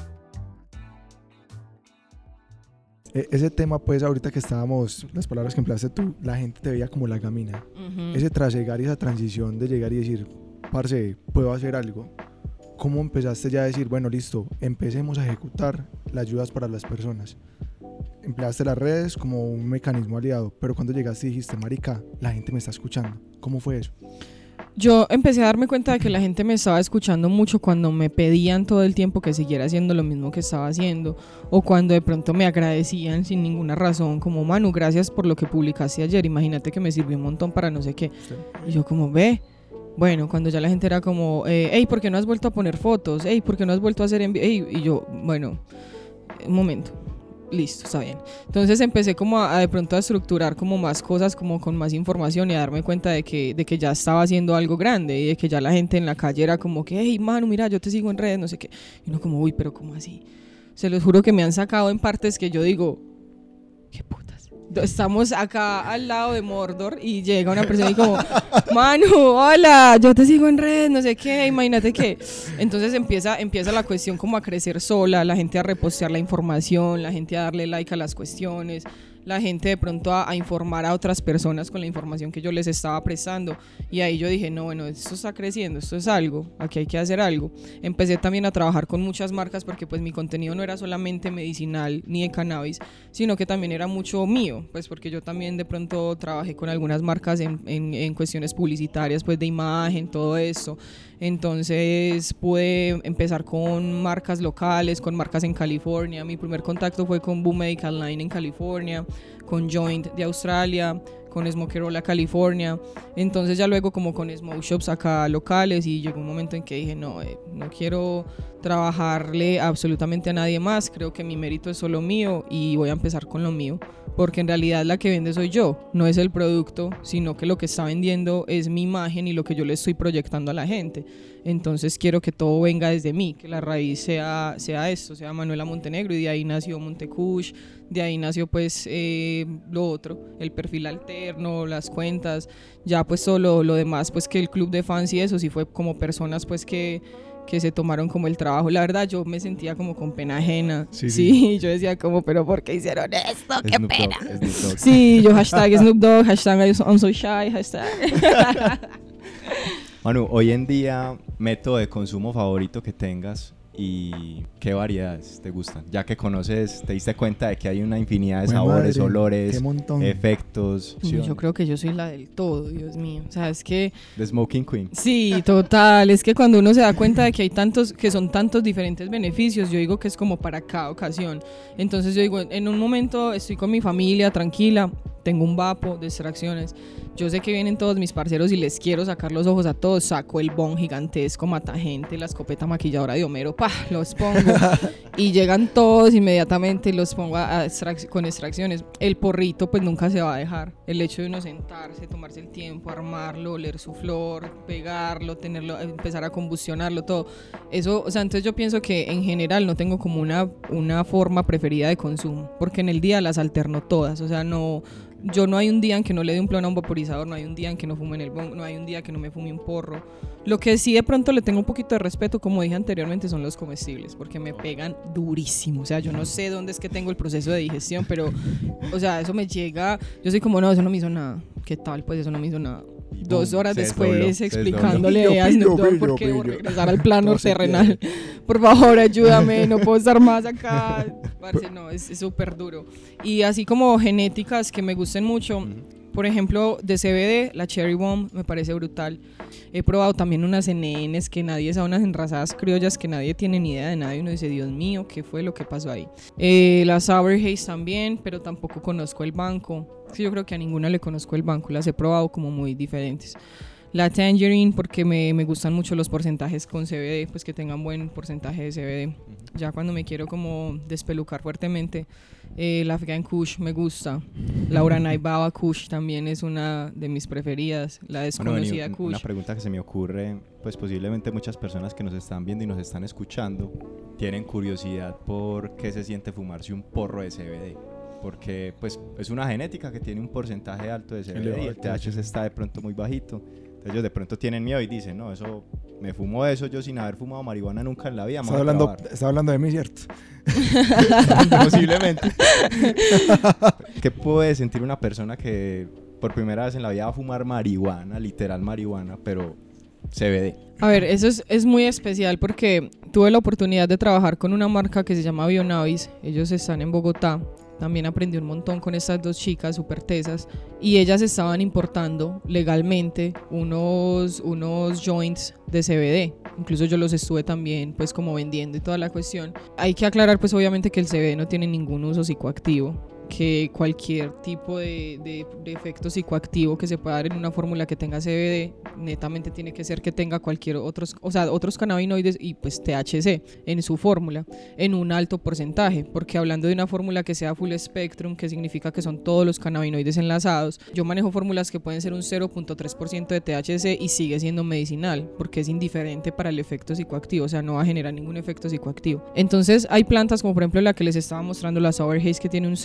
E- Ese tema, pues, ahorita que estábamos, las palabras que empleaste tú, la gente te veía como la gamina. Ese trasegar y esa transición de llegar y decir, parce, puedo hacer algo. ¿Cómo empezaste ya a decir, bueno, listo, empecemos a ejecutar las ayudas para las personas? Empleaste las redes como un mecanismo aliado, pero cuando llegaste dijiste, marica, la gente me está escuchando. ¿Cómo fue eso? Yo empecé a darme cuenta de que la gente me estaba escuchando mucho cuando me pedían todo el tiempo que siguiera haciendo lo mismo que estaba haciendo o cuando de pronto me agradecían sin ninguna razón como Manu, gracias por lo que publicaste ayer, imagínate que me sirvió un montón para no sé qué. Y yo como ve, bueno, cuando ya la gente era como, eh, hey, ¿por qué no has vuelto a poner fotos? Hey, ¿por qué no has vuelto a hacer envi-?" Ey, Y yo, bueno, un momento. Listo, está bien. Entonces empecé como a, de pronto a estructurar como más cosas, como con más información y a darme cuenta de que, de que ya estaba haciendo algo grande y de que ya la gente en la calle era como que, hey, mano, mira, yo te sigo en redes, no sé qué. Y uno como, uy, pero ¿cómo así? Se los juro que me han sacado en partes que yo digo, qué putas. Estamos acá al lado de Mordor y llega una persona y como, Manu, hola, yo te sigo en redes, no sé qué, imagínate que. Entonces empieza, empieza la cuestión como a crecer sola, la gente a repostear la información, la gente a darle like a las cuestiones, la gente de pronto a, informar a otras personas con la información que yo les estaba prestando. Y ahí yo dije, no, bueno, esto está creciendo, esto es algo, aquí hay que hacer algo. Empecé también a trabajar con muchas marcas porque pues mi contenido no era solamente medicinal ni de cannabis, sino que también era mucho mío, pues porque yo también de pronto trabajé con algunas marcas en, en cuestiones publicitarias, pues de imagen, todo eso. Entonces pude empezar con marcas locales, con marcas en California. Mi primer contacto fue con Boom Medical Line en California, con Joint de Australia, con Smokerola California. Entonces ya luego como con Smoke Shops acá locales y llegó un momento en que dije, no, eh, no quiero trabajarle absolutamente a nadie más. Creo que mi mérito es solo mío y voy a empezar con lo mío. Porque en realidad la que vende soy yo, no es el producto, sino que lo que está vendiendo es mi imagen y lo que yo le estoy proyectando a la gente. Entonces quiero que todo venga desde mí, que la raíz sea, sea esto, sea Manuela Montenegro y de ahí nació Montecush, de ahí nació pues eh, lo otro, el perfil alterno, las cuentas, ya pues todo lo, demás pues que el club de fans y eso sí fue como personas pues que que se tomaron como el trabajo. La verdad, yo me sentía como con pena ajena. Sí, Sí, yo decía como, pero ¿por qué hicieron esto? ¡Qué Snoop pena! Snoop Dogg. Sí, yo hashtag Snoop Dogg, hashtag I'm so shy, hashtag... Manu, hoy en día, método de consumo favorito que tengas y qué variedades te gustan. Ya que conoces, te diste cuenta de que hay una infinidad de Jue sabores, madre, olores, efectos. Uy, Yo creo que yo soy la del todo, Dios mío. O sea, es que The Smoking Queen. Sí, total. Es que cuando uno se da cuenta de que hay tantos, que son tantos diferentes beneficios, yo digo que es como para cada ocasión. Entonces yo digo, en un momento estoy con mi familia, tranquila, tengo un vapo de extracciones. Yo sé que vienen todos mis parceros y les quiero sacar los ojos a todos. Saco el bon gigantesco, mata gente, la escopeta maquilladora de Homero, pa, los pongo. y llegan todos inmediatamente y los pongo a- a extrac- con extracciones. El porrito, pues nunca se va a dejar. El hecho de uno sentarse, tomarse el tiempo, armarlo, oler su flor, pegarlo, tenerlo, empezar a combustionarlo, todo. Eso, o sea, entonces yo pienso que en general no tengo como una, una forma preferida de consumo, porque en el día las alterno todas, o sea, no, yo no hay un día en que no le dé un plano a un vaporizador, no hay un día en que no fume en el bong, no hay un día que no me fume un porro. Lo que sí de pronto le tengo un poquito de respeto, como dije anteriormente, son los comestibles, porque me pegan durísimo. O sea, yo no sé dónde es que tengo el proceso de digestión, pero, o sea, eso me llega. Yo soy como, no, eso no me hizo nada. ¿Qué tal? Pues eso no me hizo nada. Dos horas se después desdobló, se explicándole a Snoop Dogg por qué regresar al plano terrenal. Por favor, ayúdame, no puedo estar más acá. Parce, no, es es súper duro. Y así como genéticas que me gusten mucho, por ejemplo, de CBD, la Cherry Bomb me parece brutal. He probado también unas NNs que nadie sabe, unas enrasadas criollas que nadie tiene ni idea de nada y uno dice, Dios mío, ¿qué fue lo que pasó ahí? Eh, la Sour Haze también, pero tampoco conozco el banco. Sí, yo creo que a ninguna le conozco el banco, las he probado como muy diferentes. La Tangerine, porque me, me gustan mucho los porcentajes con CBD, pues que tengan buen porcentaje de CBD. Ya cuando me quiero como despelucar fuertemente, eh, la Afghan Kush me gusta. La Uranai Baba Kush también es una de mis preferidas. La Bueno, desconocida Kush. una pregunta que se me ocurre, pues posiblemente muchas personas que nos están viendo y nos están escuchando tienen curiosidad por qué se siente fumarse un porro de CBD. Porque pues es una genética que tiene un porcentaje alto de CBD y el THC está de pronto muy bajito. Entonces ellos de pronto tienen miedo y dicen, no, eso, me fumo eso yo sin haber fumado marihuana nunca en la vida. Está hablando, trabar". está hablando de mí, ¿cierto? Posiblemente. ¿Qué puede sentir una persona que por primera vez en la vida va a fumar marihuana, literal marihuana, pero CBD? A ver, eso es, es muy especial porque tuve la oportunidad de trabajar con una marca que se llama Bionavis. Ellos están en Bogotá. También aprendí un montón con estas dos chicas súper tesas. Y ellas estaban importando legalmente unos, unos joints de CBD. Incluso yo los estuve también pues como vendiendo y toda la cuestión. Hay que aclarar pues obviamente que el CBD no tiene ningún uso psicoactivo. Que cualquier tipo de, de- de efecto psicoactivo que se pueda dar en una fórmula que tenga CBD, netamente tiene que ser que tenga cualquier otros, o sea, otros cannabinoides y pues THC en su fórmula, en un alto porcentaje, porque hablando de una fórmula que sea full spectrum, que significa que son todos los cannabinoides enlazados, yo manejo fórmulas que pueden ser un 0.3% de THC y sigue siendo medicinal, porque es indiferente para el efecto psicoactivo, o sea, no va a generar ningún efecto psicoactivo. Entonces, hay plantas como por ejemplo la que les estaba mostrando, la Sour Haze, que tiene un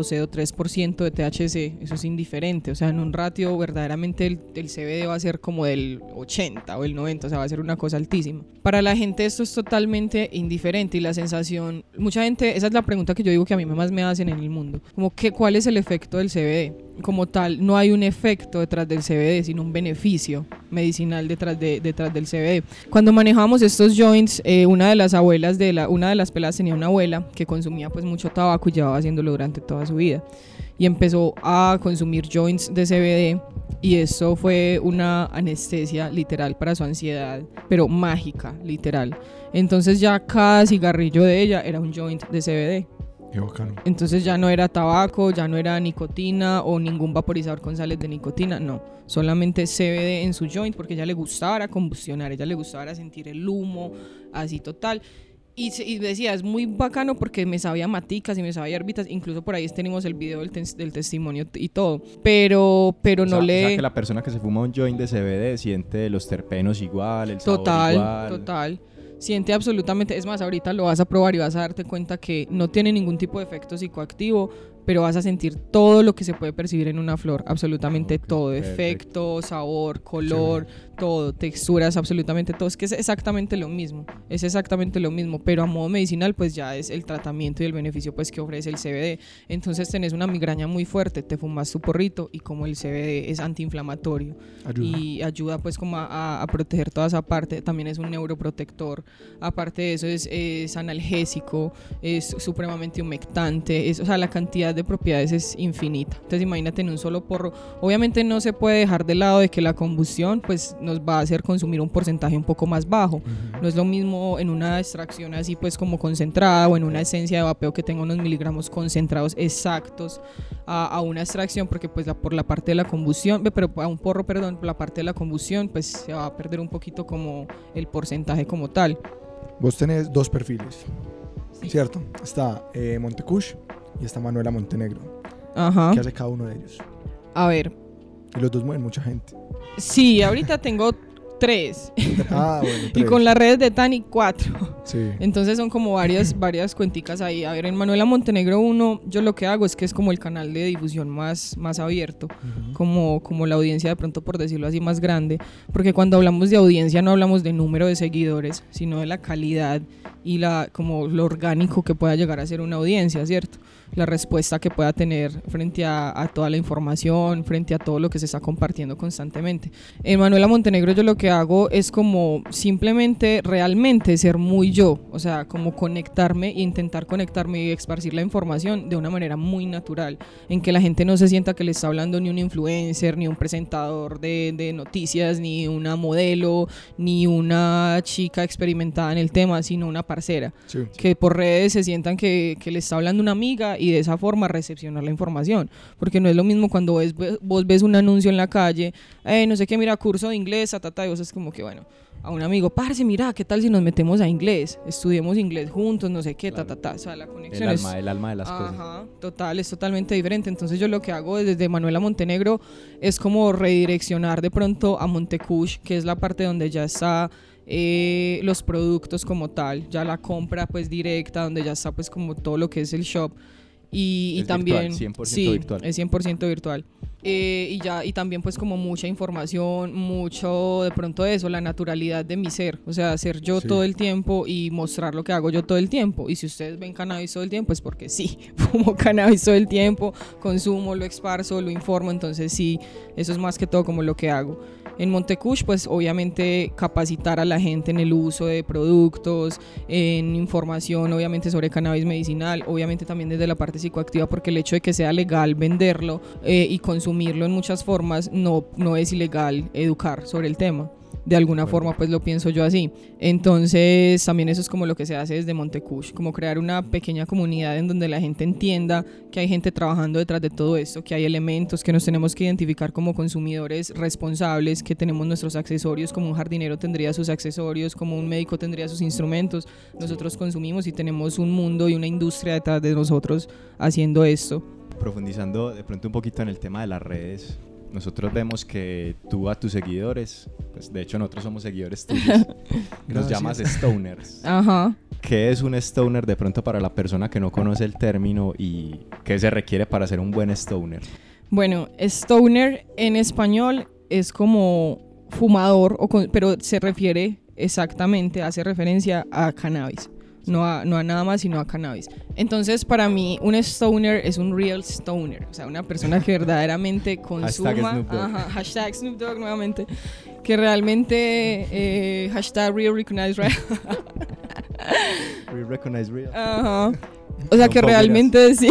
0.03% de THC, eso es indiferente, o sea, en un ratio verdaderamente el, el CBD va a ser como del 80 o el 90, o sea, va a ser una cosa altísima. Para la gente esto es totalmente indiferente y la sensación, mucha gente, esa es la pregunta que yo digo que a mí más me hacen en el mundo, como que cuál es el efecto del CBD. Como tal, no hay un efecto detrás del CBD, sino un beneficio medicinal detrás, de, detrás del CBD. Cuando manejábamos estos joints, eh, una de las abuelas de la, una de las pelas tenía una abuela que consumía pues mucho tabaco y llevaba haciéndolo durante toda su vida y empezó a consumir joints de CBD y eso fue una anestesia literal para su ansiedad, pero mágica, literal. Entonces ya cada cigarrillo de ella era un joint de CBD. Qué bacano. Entonces ya no era tabaco, ya no era nicotina o ningún vaporizador con sales de nicotina, no. Solamente CBD en su joint porque a ella le gustaba combustionar, a ella le gustaba sentir el humo, así total. Y, y decía, es muy bacano porque me sabía maticas y me sabía herbitas. Incluso por ahí tenemos el video del, del testimonio y todo. Pero, pero O no sea, o le... sea, que la persona que se fuma un joint de CBD siente los terpenos igual, el sabor Total, igual. total. Siente absolutamente, es más, ahorita lo vas a probar y vas a darte cuenta que no tiene ningún tipo de efecto psicoactivo, pero vas a sentir todo lo que se puede percibir en una flor, absolutamente Ok, todo, perfecto. efecto, sabor, color, todo, texturas, absolutamente todo. Es que es exactamente lo mismo, es exactamente lo mismo, pero a modo medicinal pues ya es el tratamiento y el beneficio pues que ofrece el CBD. Entonces tenés una migraña muy fuerte, te fumas tu porrito y como el CBD es antiinflamatorio, Ayuda. y ayuda pues como a, a- a proteger toda esa parte. También es un neuroprotector. Aparte de eso es, es analgésico, es supremamente humectante, es, o sea, la cantidad de propiedades es infinita. Entonces imagínate en un solo porro. Obviamente no se puede dejar de lado de que la combustión pues nos va a hacer consumir un porcentaje un poco más bajo. No es lo mismo en una extracción así pues como concentrada o en una esencia de vapeo que tenga unos miligramos concentrados exactos a, a una extracción porque pues la, por la parte de la combustión, pero a un porro, perdón, por la parte de la combustión pues se va a perder un poquito como el porcentaje como tal. Vos tenés dos perfiles, ¿cierto? Está eh, Montecush y está Manuela Montenegro. Ajá. ¿Qué hace cada uno de ellos? A ver, Y los dos mueven mucha gente. sí, ahorita tengo tres Ah, bueno. y con las redes de Tani cuatro. Sí. Entonces son como varias, varias cuenticas ahí. A ver, en Manuela Montenegro 1, yo lo que hago es que es como el canal de difusión más, más abierto, como, como la audiencia de pronto por decirlo así más grande, porque cuando hablamos de audiencia no hablamos de número de seguidores, sino de la calidad y la como lo orgánico que pueda llegar a ser una audiencia, ¿cierto? La respuesta que pueda tener frente a, a toda la información, frente a todo lo que se está compartiendo constantemente. En Manuela Montenegro yo lo que hago es como simplemente realmente ser muy yo, o sea, como conectarme e intentar conectarme y esparcir la información de una manera muy natural, en que la gente no se sienta que le está hablando ni un influencer, ni un presentador de, de noticias, ni una modelo, ni una chica experimentada en el tema, sino una parcera Sí. que por redes se sientan que, que le está hablando una amiga y de esa forma recepcionar la información. Porque no es lo mismo cuando ves- vos ves un anuncio en la calle, eh, no sé qué, mira, curso de inglés, ta, ta, ta, y vos es como que, bueno, a un amigo, parce, mira, ¿qué tal si nos metemos a inglés? Estudiemos inglés juntos, no sé qué, ta, ta, ta. O sea, la El conexión es... alma, el alma de las cosas. Ajá, total, es totalmente diferente. Entonces yo lo que hago desde Manuela Montenegro es como redireccionar de pronto a Montecush, que es la parte donde ya está eh, los productos como tal, ya la compra pues directa, donde ya está pues como todo lo que es el shop. Y, y también virtual, 100% sí, virtual. es 100% virtual. Eh, y ya y también pues como mucha información, mucho de pronto eso, la naturalidad de mi ser, o sea, ser yo Sí. todo el tiempo y mostrar lo que hago yo todo el tiempo. Y si ustedes ven cannabis todo el tiempo es porque sí, fumo cannabis todo el tiempo, consumo, lo esparzo, lo informo, entonces sí, eso es más que todo como lo que hago. En Montecush, pues obviamente capacitar a la gente en el uso de productos, en información obviamente sobre cannabis medicinal, obviamente también desde la parte psicoactiva, porque el hecho de que sea legal venderlo eh, y consumirlo en muchas formas, no, no es ilegal educar sobre el tema. De alguna forma, pues lo pienso yo así. Entonces, también eso es como lo que se hace desde Montecush, como crear una pequeña comunidad en donde la gente entienda que hay gente trabajando detrás de todo esto, que hay elementos que nos tenemos que identificar como consumidores responsables, que tenemos nuestros accesorios, como un jardinero tendría sus accesorios, como un médico tendría sus instrumentos. Nosotros consumimos y tenemos un mundo y una industria detrás de nosotros haciendo esto. Profundizando de pronto un poquito en el tema de las redes, nosotros vemos que tú a tus seguidores, pues de hecho nosotros somos seguidores tuyos, los Gracias. llamas stoners. Ajá. ¿Qué es un stoner de pronto para la persona que no conoce el término y qué se requiere para ser un buen stoner? Bueno, stoner en español es como fumador, o con- pero se refiere exactamente, hace referencia a cannabis. No a, no a nada más, sino a cannabis. Entonces, para mí, un stoner es un real stoner. O sea, una persona que verdaderamente consuma. Snoop Dogg. Ajá, hashtag Snoop Dogg nuevamente. Que realmente. eh, hashtag real recognize real. We recognize real. Ajá. O sea, que realmente sí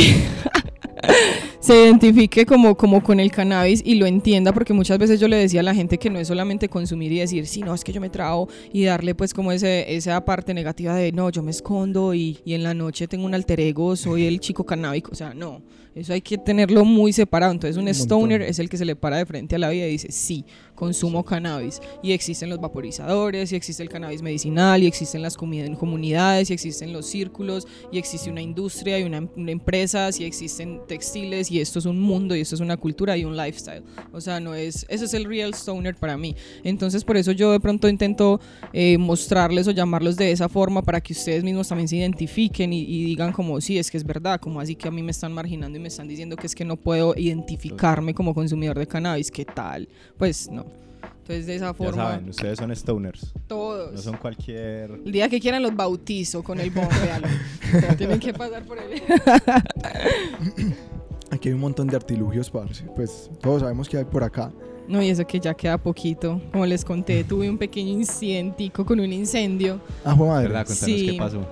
se identifique como, como con el cannabis y lo entienda, porque muchas veces yo le decía a la gente que no es solamente consumir y decir, sí, no, es que yo me trago y darle pues como ese, esa parte negativa de, no, yo me escondo y, y en la noche tengo un alter ego, soy el chico canábico, o sea, no. Eso hay que tenerlo muy separado. Entonces, un, Un montón. stoner es el que se le para de frente a la vida y dice, sí, consumo cannabis. Y existen los vaporizadores, y existe el cannabis medicinal, y existen las comunidades, y existen los círculos, y existe una industria y una, una empresas, y existen textiles, y esto es un mundo, y esto es una cultura y un lifestyle. O sea, no es, eso es el real stoner para mí. Entonces, por eso yo de pronto intento eh, mostrarles o llamarlos de esa forma para que ustedes mismos también se identifiquen y, y digan como, sí, es que es verdad, como así que a mí me están marginando me están diciendo que es que no puedo identificarme como consumidor de cannabis, ¿qué tal? Pues no. Entonces, de esa Ya forma, saben, ustedes son stoners, todos. no son cualquier... El día que quieran los bautizo con el véalo. O sea, tienen que pasar por él. Aquí hay un montón de artilugios, parce. Pues todos sabemos que hay por acá. No, y eso que ya queda poquito. Como les conté, tuve un pequeño incidentico con un incendio. Ah, jue madre. ¿Verdad? Contanos Sí. qué pasó.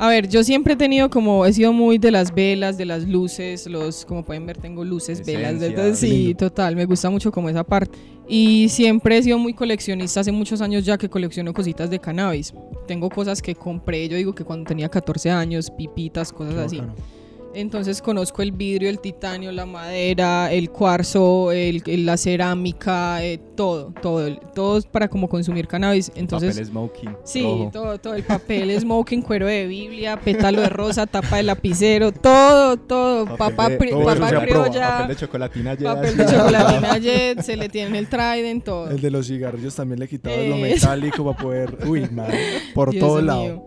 A ver, yo siempre he tenido como, he sido muy de las velas, de las luces, los, como pueden ver, tengo luces, velas, de Esencia. entonces, Qué sí, total, me gusta mucho como esa parte. Y siempre he sido muy coleccionista, hace muchos años ya que colecciono cositas de cannabis. Tengo cosas que compré, yo digo que cuando tenía 14 años, pipitas, cosas Qué así. bacano. Entonces conozco el vidrio, el titanio, la madera, el cuarzo, el, el- la cerámica, eh, todo, todo, todo para como consumir cannabis. Entonces, Papel smoking. Sí, rojo. todo, todo, el papel, smoking, cuero de Biblia, pétalo de rosa, tapa de lapicero, todo, todo, Papel papá, de- todo papá criolla, Papel de chocolatina ya. papel de chocolatina jet, se le tiene el Trident, todo. El de los cigarrillos también le quitaba lo Eh. metálico para poder. Uy, madre. Por Dios todo mío, lado.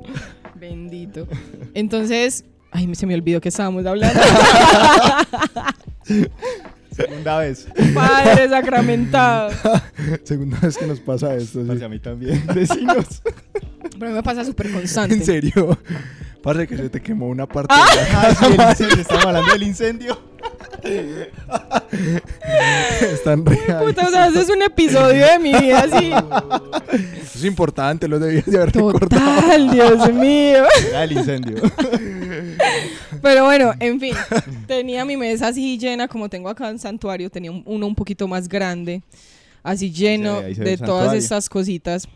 Bendito. Entonces, ay, se me olvidó que estábamos hablando. Segunda vez. Padre sacramentado. Segunda vez que nos pasa esto. sí. A mí también. Vecinos. Pero me pasa súper constante. En serio. Parece que se te quemó una parte. Ah. Ah, sí, el incendio. Estamos hablando del incendio. Están real. Puta, o sea, ese es un episodio de mi vida así. Es importante, lo debías de haber recordado. Total, Dios mío. Era el incendio. Pero bueno, en fin, tenía mi mesa así llena, como tengo acá en santuario, tenía un- uno un poquito más grande, así lleno de todas estas cositas.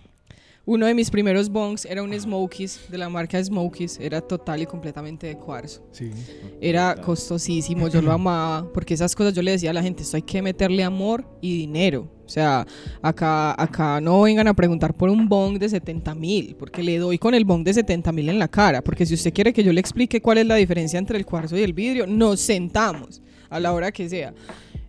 Uno de mis primeros bongs era un Smokies, de la marca Smokies, era total y completamente de cuarzo. Sí. Era costosísimo, yo lo amaba, porque esas cosas yo le decía a la gente, esto hay que meterle amor y dinero. O sea, acá, acá no vengan a preguntar por un bong de 70 mil, porque le doy con el bong de 70 mil en la cara, porque si usted quiere que yo le explique cuál es la diferencia entre el cuarzo y el vidrio, nos sentamos a la hora que sea.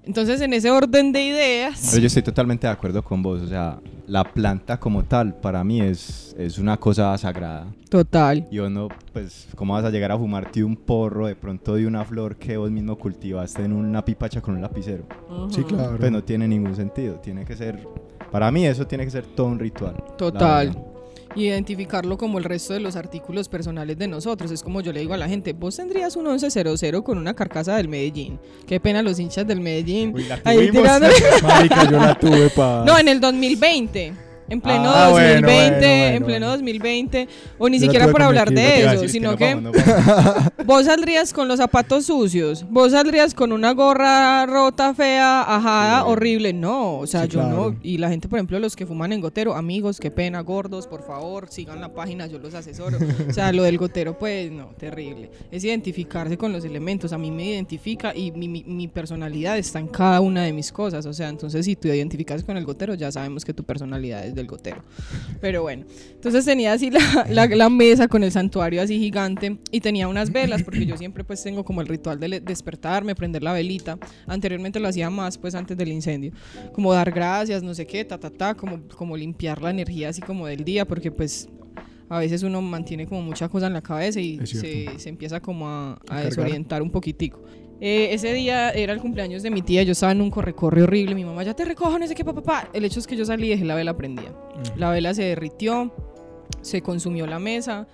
Entonces, en ese orden de ideas... Pero yo estoy totalmente de acuerdo con vos. O sea, la planta como tal para mí es, es una cosa sagrada. Total. Y vos no, pues, ¿cómo vas a llegar a fumarte un porro de pronto de una flor que vos mismo cultivaste en una pipacha con un lapicero? Sí, Ujú. claro. Pues no tiene ningún sentido. Tiene que ser, para mí eso tiene que ser todo un ritual. la Total. Y identificarlo como el resto de los artículos personales de nosotros. Es como yo le digo a la gente, vos tendrías un 1100 con una carcasa del Medellín. Qué pena los hinchas del Medellín. Uy, la Ahí tuvimos. tirando- Marica, yo la tuve pa. No, en el 2020. En pleno Ah, bueno, 2020, bueno, bueno, en pleno bueno. 2020, o ni Yo siquiera por hablar de eso, decir sino no que vamos, no vamos. vos saldrías con los zapatos sucios, vos saldrías con una gorra rota, fea, ajada, Sí. horrible. No, o sea, Sí, yo claro. no. Y la gente, por ejemplo, los que fuman en gotero, amigos, qué pena, gordos, por favor, sigan la página, yo los asesoro. O sea, lo del gotero, pues no, terrible. Es identificarse con los elementos. A mí me identifica y mi, mi- mi personalidad está en cada una de mis cosas. O sea, entonces si tú identificas con el gotero, ya sabemos que tu personalidad es del gotero. Pero bueno, entonces tenía así la, la- la mesa con el santuario así gigante y tenía unas velas, porque yo siempre pues tengo como el ritual de despertarme, prender la velita. Anteriormente lo hacía más pues antes del incendio. Como dar gracias, no sé qué, ta, ta, ta, como, como limpiar la energía así como del día, porque pues a veces uno mantiene como mucha cosa en la cabeza y se, se empieza como a, a desorientar un poquitico. Eh, ese día era el cumpleaños de mi tía, yo estaba en un corre-corre horrible, mi mamá ya te recojo, no sé qué, papá, papá. El hecho es que yo salí y dejé la vela prendida. La vela se derritió, se consumió la mesa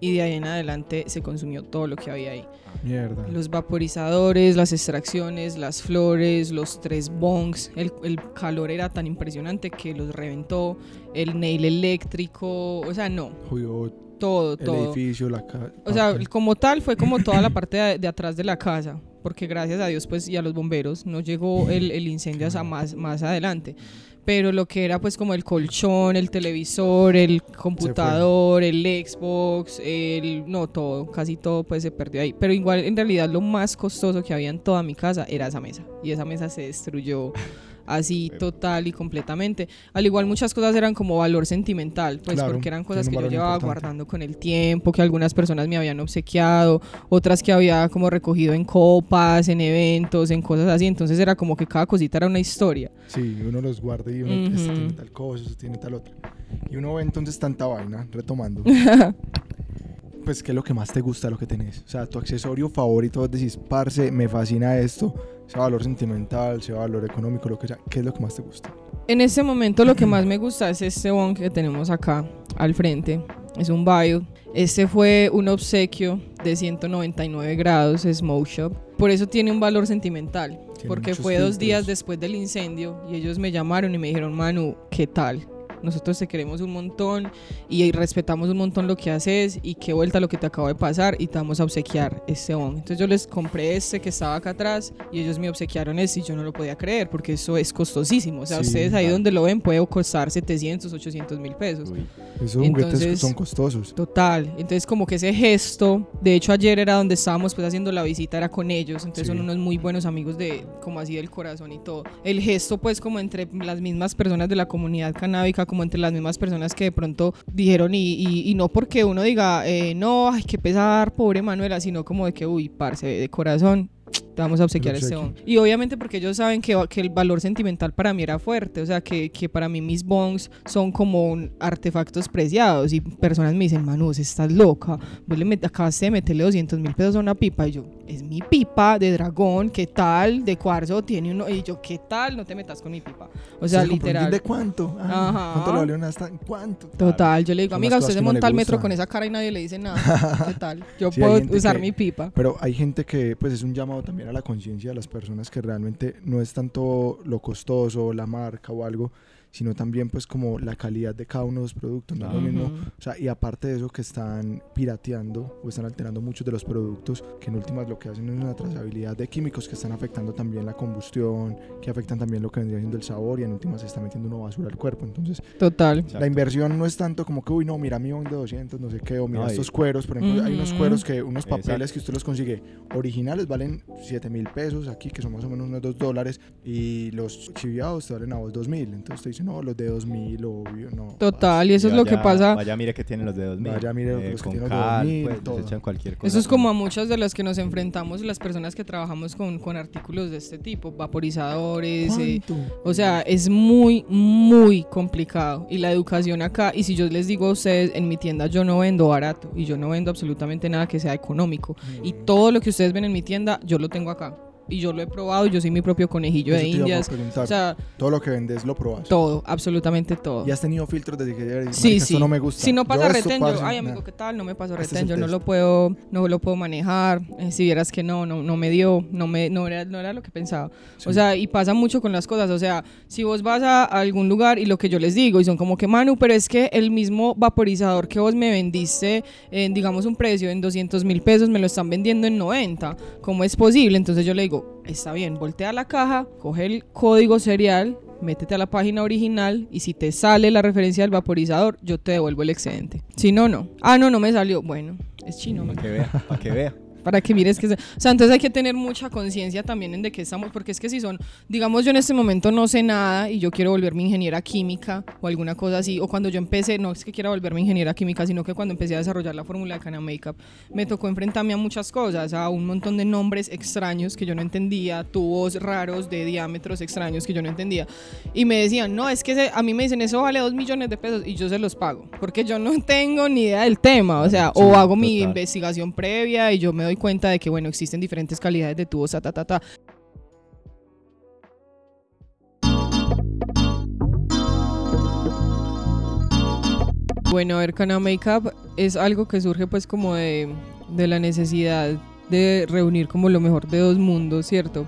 y de ahí en adelante se consumió todo lo que había ahí. Mierda. Los vaporizadores, las extracciones, las flores, los tres bongs. El, el calor era tan impresionante que los reventó. El nail eléctrico, o sea, no, todo, el todo. edificio, la casa. O sea, como tal, fue como toda la parte de, de atrás de la casa, porque gracias a Dios pues y a los bomberos no llegó el, el incendio hasta más, más adelante. Pero lo que era pues como el colchón, el televisor, el computador, el Xbox, el no todo, casi todo pues se perdió ahí. Pero igual en realidad lo más costoso que había en toda mi casa era esa mesa y esa mesa se destruyó así total y completamente. Al igual muchas cosas eran como valor sentimental, pues Claro, porque eran cosas que yo llevaba importante. guardando con el tiempo, que algunas personas me habían obsequiado, otras que había como recogido en copas, en eventos, en cosas así. Entonces era como que cada cosita era una historia. Sí, uno los guarda y uno este Ujú. tiene tal cosa, tiene tal otra. Y uno ve entonces tanta vaina, retomando. pues, ¿qué es lo que más te gusta lo que tenés? O sea, tu accesorio favorito, vos decís, parce, me fascina esto, sea valor sentimental, sea valor económico, lo que sea. ¿Qué es lo que más te gusta? En este momento lo que más me gusta es este bong que tenemos acá al frente. Es un bio. Este fue un obsequio de 199 grados Smoke Shop. Por eso tiene un valor sentimental. Tiene porque fue dos días después del incendio y ellos me llamaron y me dijeron, Manu, ¿qué tal? Nosotros te queremos un montón y respetamos un montón lo que haces y qué vuelta lo que te acaba de pasar y te vamos a obsequiar este bong. Entonces yo les compré este que estaba acá atrás y ellos me obsequiaron este y yo no lo podía creer porque eso es costosísimo. O sea, Sí, ustedes ahí claro. donde lo ven puede costar 700, 800 mil pesos. Uy, Esos Entonces- son costosos. Total, entonces como que ese gesto, de hecho ayer era donde estábamos pues haciendo la visita, era con ellos, entonces Sí. son unos muy buenos amigos de, como así del corazón y todo. El gesto pues como entre las mismas personas de la comunidad canábica, como entre las mismas personas que de pronto dijeron y, y- y no porque uno diga, eh, no, ay, qué pesar, pobre Manuela, sino como de que, uy, parce, de corazón. Te vamos a obsequiar este bong. Y obviamente porque ellos saben que, que el valor sentimental para mí era fuerte. O sea, que, que para mí mis bongs son como un- artefactos preciados. Y personas me dicen, Manu, vos estás loca. Vos le met- acabaste de meterle 200 mil pesos a una pipa. Y yo, es mi pipa de dragón. ¿Qué tal? De cuarzo tiene uno. Y yo, ¿qué tal? No te metas con mi pipa. O sea, ¿Usted se literal. ¿De cuánto? Ah, Ajá. ¿Cuánto le valió una? ¿Cuánto? Total, yo le digo, Son amiga, usted se monta al metro con esa cara y nadie le dice nada. ¿Qué tal? Yo Sí, puedo usar que- mi pipa. Pero hay gente que, pues, es un llamado también a la conciencia de las personas que realmente no es tanto lo costoso, la marca o algo, sino también, pues, como la calidad de cada uno de los productos. No es lo mismo. O sea, y aparte de eso, que están pirateando o están alterando muchos de los productos, que en últimas lo que hacen es una trazabilidad de químicos que están afectando también la combustión, que afectan también lo que vendría siendo el sabor y en últimas se está metiendo una basura al cuerpo. Entonces, Total. exacto. la inversión no es tanto como que, uy, no, mira mi de 200, no sé qué, o mira No, estos cueros. Por ejemplo, hay unos cueros que, unos papeles Exacto. que usted los consigue originales valen 7 mil pesos aquí, que son más o menos unos 2 dólares, y los chiviados te valen a vos 2 mil. Entonces te dice, no, los de 2 mil, obvio, no. Total, y eso Y es lo que pasa. Vaya, mire que tienen los de 2000. Vaya, mire los que con tienen los de cal, 2000, pues, todo. les echan cualquier cosa. Eso es como a muchas de las que nos enfrentamos las personas que trabajamos con, con artículos de este tipo, vaporizadores. eh, o sea, es muy, muy complicado. Y la educación acá, y si yo les digo a ustedes, en mi tienda yo no vendo barato y yo no vendo absolutamente nada que sea económico. Y Mm. todo lo que ustedes ven en mi tienda, yo lo tengo acá. Y yo lo he probado, yo soy mi propio conejillo Eso de indias. O sea, todo lo que vendes lo probas. todo, absolutamente todo. ¿Y has tenido filtros de que "Marica, Sí, esto sí. no me gusta? Si no Yo pasa retén, parce, yo, ay nah". amigo, ¿qué tal? No me pasó Este retén, yo no lo puedo, no lo puedo manejar. Eh, si vieras que no, no, no me dio, no me, no era, no era lo que pensaba. Sí. O sea, y pasa mucho con las cosas. O sea, si vos vas a algún lugar y lo que yo les digo, y son como que, Manu, pero es que el mismo vaporizador que vos me vendiste en, digamos, un precio en 200 mil pesos, me lo están vendiendo en 90. ¿Cómo es posible? Entonces yo le digo, está bien, voltea la caja, coge el código serial, métete a la página original y si te sale la referencia del vaporizador, yo te devuelvo el excedente. Si no, no. Ah, no, no me salió. Bueno, es chino. Para amigo que vea, para que vea. Para que mires que... se- O sea, entonces hay que tener mucha conciencia también en de qué estamos, porque es que si son, digamos yo en este momento no sé nada y yo quiero volverme ingeniera química o alguna cosa así, o cuando yo empecé, no es que quiera volverme ingeniera química, sino que cuando empecé a desarrollar la fórmula de Cana Makeup, me tocó enfrentarme a muchas cosas, a un montón de nombres extraños que yo no entendía, tubos raros de diámetros extraños que yo no entendía, y me decían, no, es que ese- a mí me dicen, eso vale dos millones de pesos, y yo se los pago, porque yo no tengo ni idea del tema, o sea, o Sí, hago mi total. investigación previa y yo me doy cuenta de que, bueno, existen diferentes calidades de tubos, ta, ta, ta, ta. Bueno, a ver, Cana Makeup es algo que surge pues como de, de la necesidad de reunir como lo mejor de dos mundos, ¿cierto?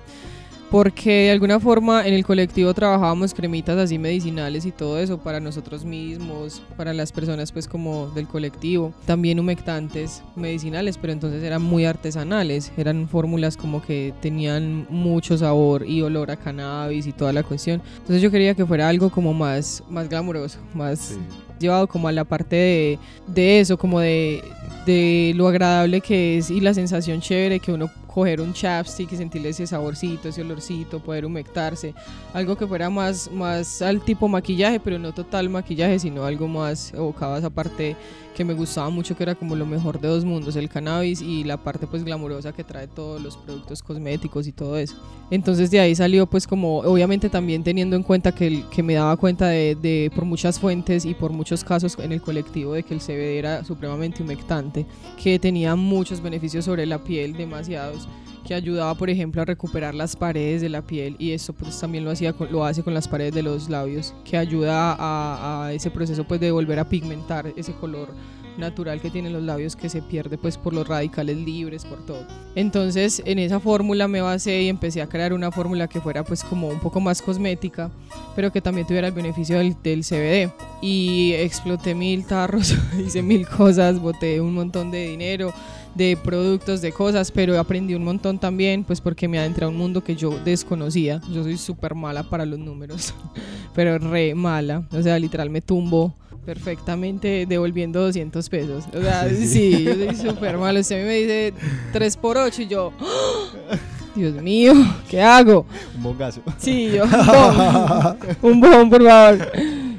Porque de alguna forma en el colectivo trabajábamos cremitas así medicinales y todo eso para nosotros mismos, para las personas pues como del colectivo, también humectantes medicinales, pero entonces eran muy artesanales, eran fórmulas como que tenían mucho sabor y olor a cannabis y toda la cuestión. Entonces yo quería que fuera algo como más, más glamuroso, más llevado como a la parte de, de eso, como de, de lo agradable que es y la sensación chévere que uno coger un chapstick y sentirle ese saborcito, ese olorcito, poder humectarse, algo que fuera más, más al tipo maquillaje, pero no total maquillaje, sino algo más evocado a esa parte que me gustaba mucho, que era como lo mejor de dos mundos, el cannabis y la parte pues glamurosa que trae todos los productos cosméticos y todo eso. Entonces de ahí salió pues como, obviamente también teniendo en cuenta que, que me daba cuenta de, de por muchas fuentes y por muchos casos en el colectivo de que el CBD era supremamente humectante, que tenía muchos beneficios sobre la piel, demasiados que ayudaba por ejemplo a recuperar las paredes de la piel y eso pues también lo hacía lo hace con las paredes de los labios que ayuda a, a ese proceso pues de volver a pigmentar ese color natural que tienen los labios que se pierde pues por los radicales libres por todo. Entonces en esa fórmula me basé y empecé a crear una fórmula que fuera pues como un poco más cosmética pero que también tuviera el beneficio del, del CBD y exploté mil tarros hice mil cosas boté un montón de dinero de productos, de cosas, pero aprendí un montón también, pues porque me adentré a un mundo que yo desconocía. Yo soy súper mala para los números, pero re mala. O sea, literal me tumbo perfectamente devolviendo 200 pesos. O sea, sí, yo soy súper mala. Usted me dice 3 por 8 y yo. Dios mío, ¿qué hago? Un bongazo. Sí, yo, un bon, un bon, por favor.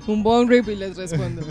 Un bon rip y les respondo.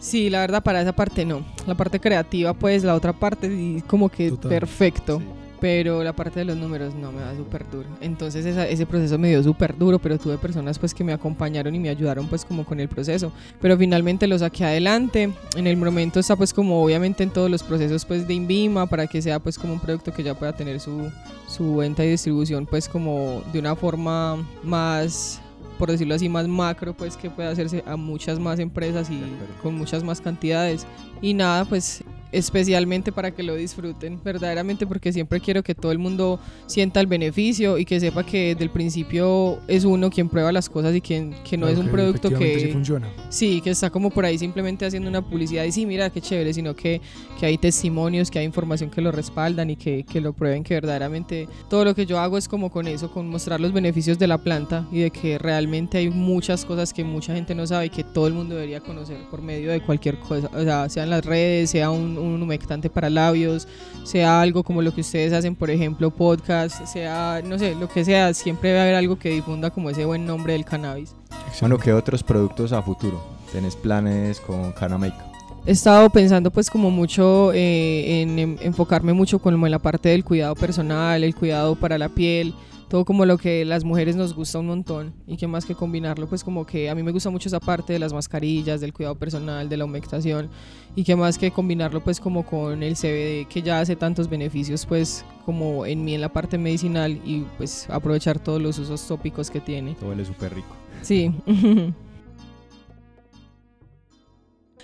Sí, la verdad para esa parte no. La parte creativa, pues la otra parte sí, como que Total. perfecto. Pero la parte de los números no me da súper duro. Entonces esa- ese proceso me dio súper duro, pero tuve personas pues que me acompañaron y me ayudaron pues como con el proceso. Pero finalmente lo saqué adelante. En el momento está pues como obviamente en todos los procesos pues de Invima para que sea pues como un producto que ya pueda tener su, su venta y distribución pues como de una forma más por decirlo así, más macro, pues que pueda hacerse a muchas más empresas y con muchas más cantidades. Y nada, pues especialmente para que lo disfruten, verdaderamente, porque siempre quiero que todo el mundo sienta el beneficio y que sepa que desde el principio es uno quien prueba las cosas y quien, que no Claro es un que producto que... sí funciona. Sí, que está como por ahí simplemente haciendo una publicidad y sí, mira qué chévere, sino que, que hay testimonios, que hay información que lo respaldan y que, que lo prueben que verdaderamente todo lo que yo hago es como con eso, con mostrar los beneficios de la planta y de que realmente hay muchas cosas que mucha gente no sabe y que todo el mundo debería conocer por medio de cualquier cosa, o sea, sea en las redes, sea un, un humectante para labios, sea algo como lo que ustedes hacen, por ejemplo, podcast, sea, no sé, lo que sea, siempre debe haber algo que difunda como ese buen nombre del cannabis. Bueno, ¿qué otros productos a futuro? ¿Tenés planes con Cana Makeup? He estado pensando pues como mucho eh, en, en enfocarme mucho como en la parte del cuidado personal, el cuidado para la piel, todo como lo que las mujeres nos gusta un montón y que más que combinarlo, pues como que a mí me gusta mucho esa parte de las mascarillas, del cuidado personal, de la humectación y que más que combinarlo pues como con el CBD que ya hace tantos beneficios pues como en mí en la parte medicinal y pues aprovechar todos los usos tópicos que tiene. Todo huele súper rico. Sí.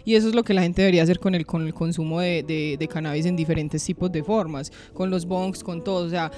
Y eso es lo que la gente debería hacer con el, con el consumo de, de, de cannabis en diferentes tipos de formas, con los bongs, con todo. O sea,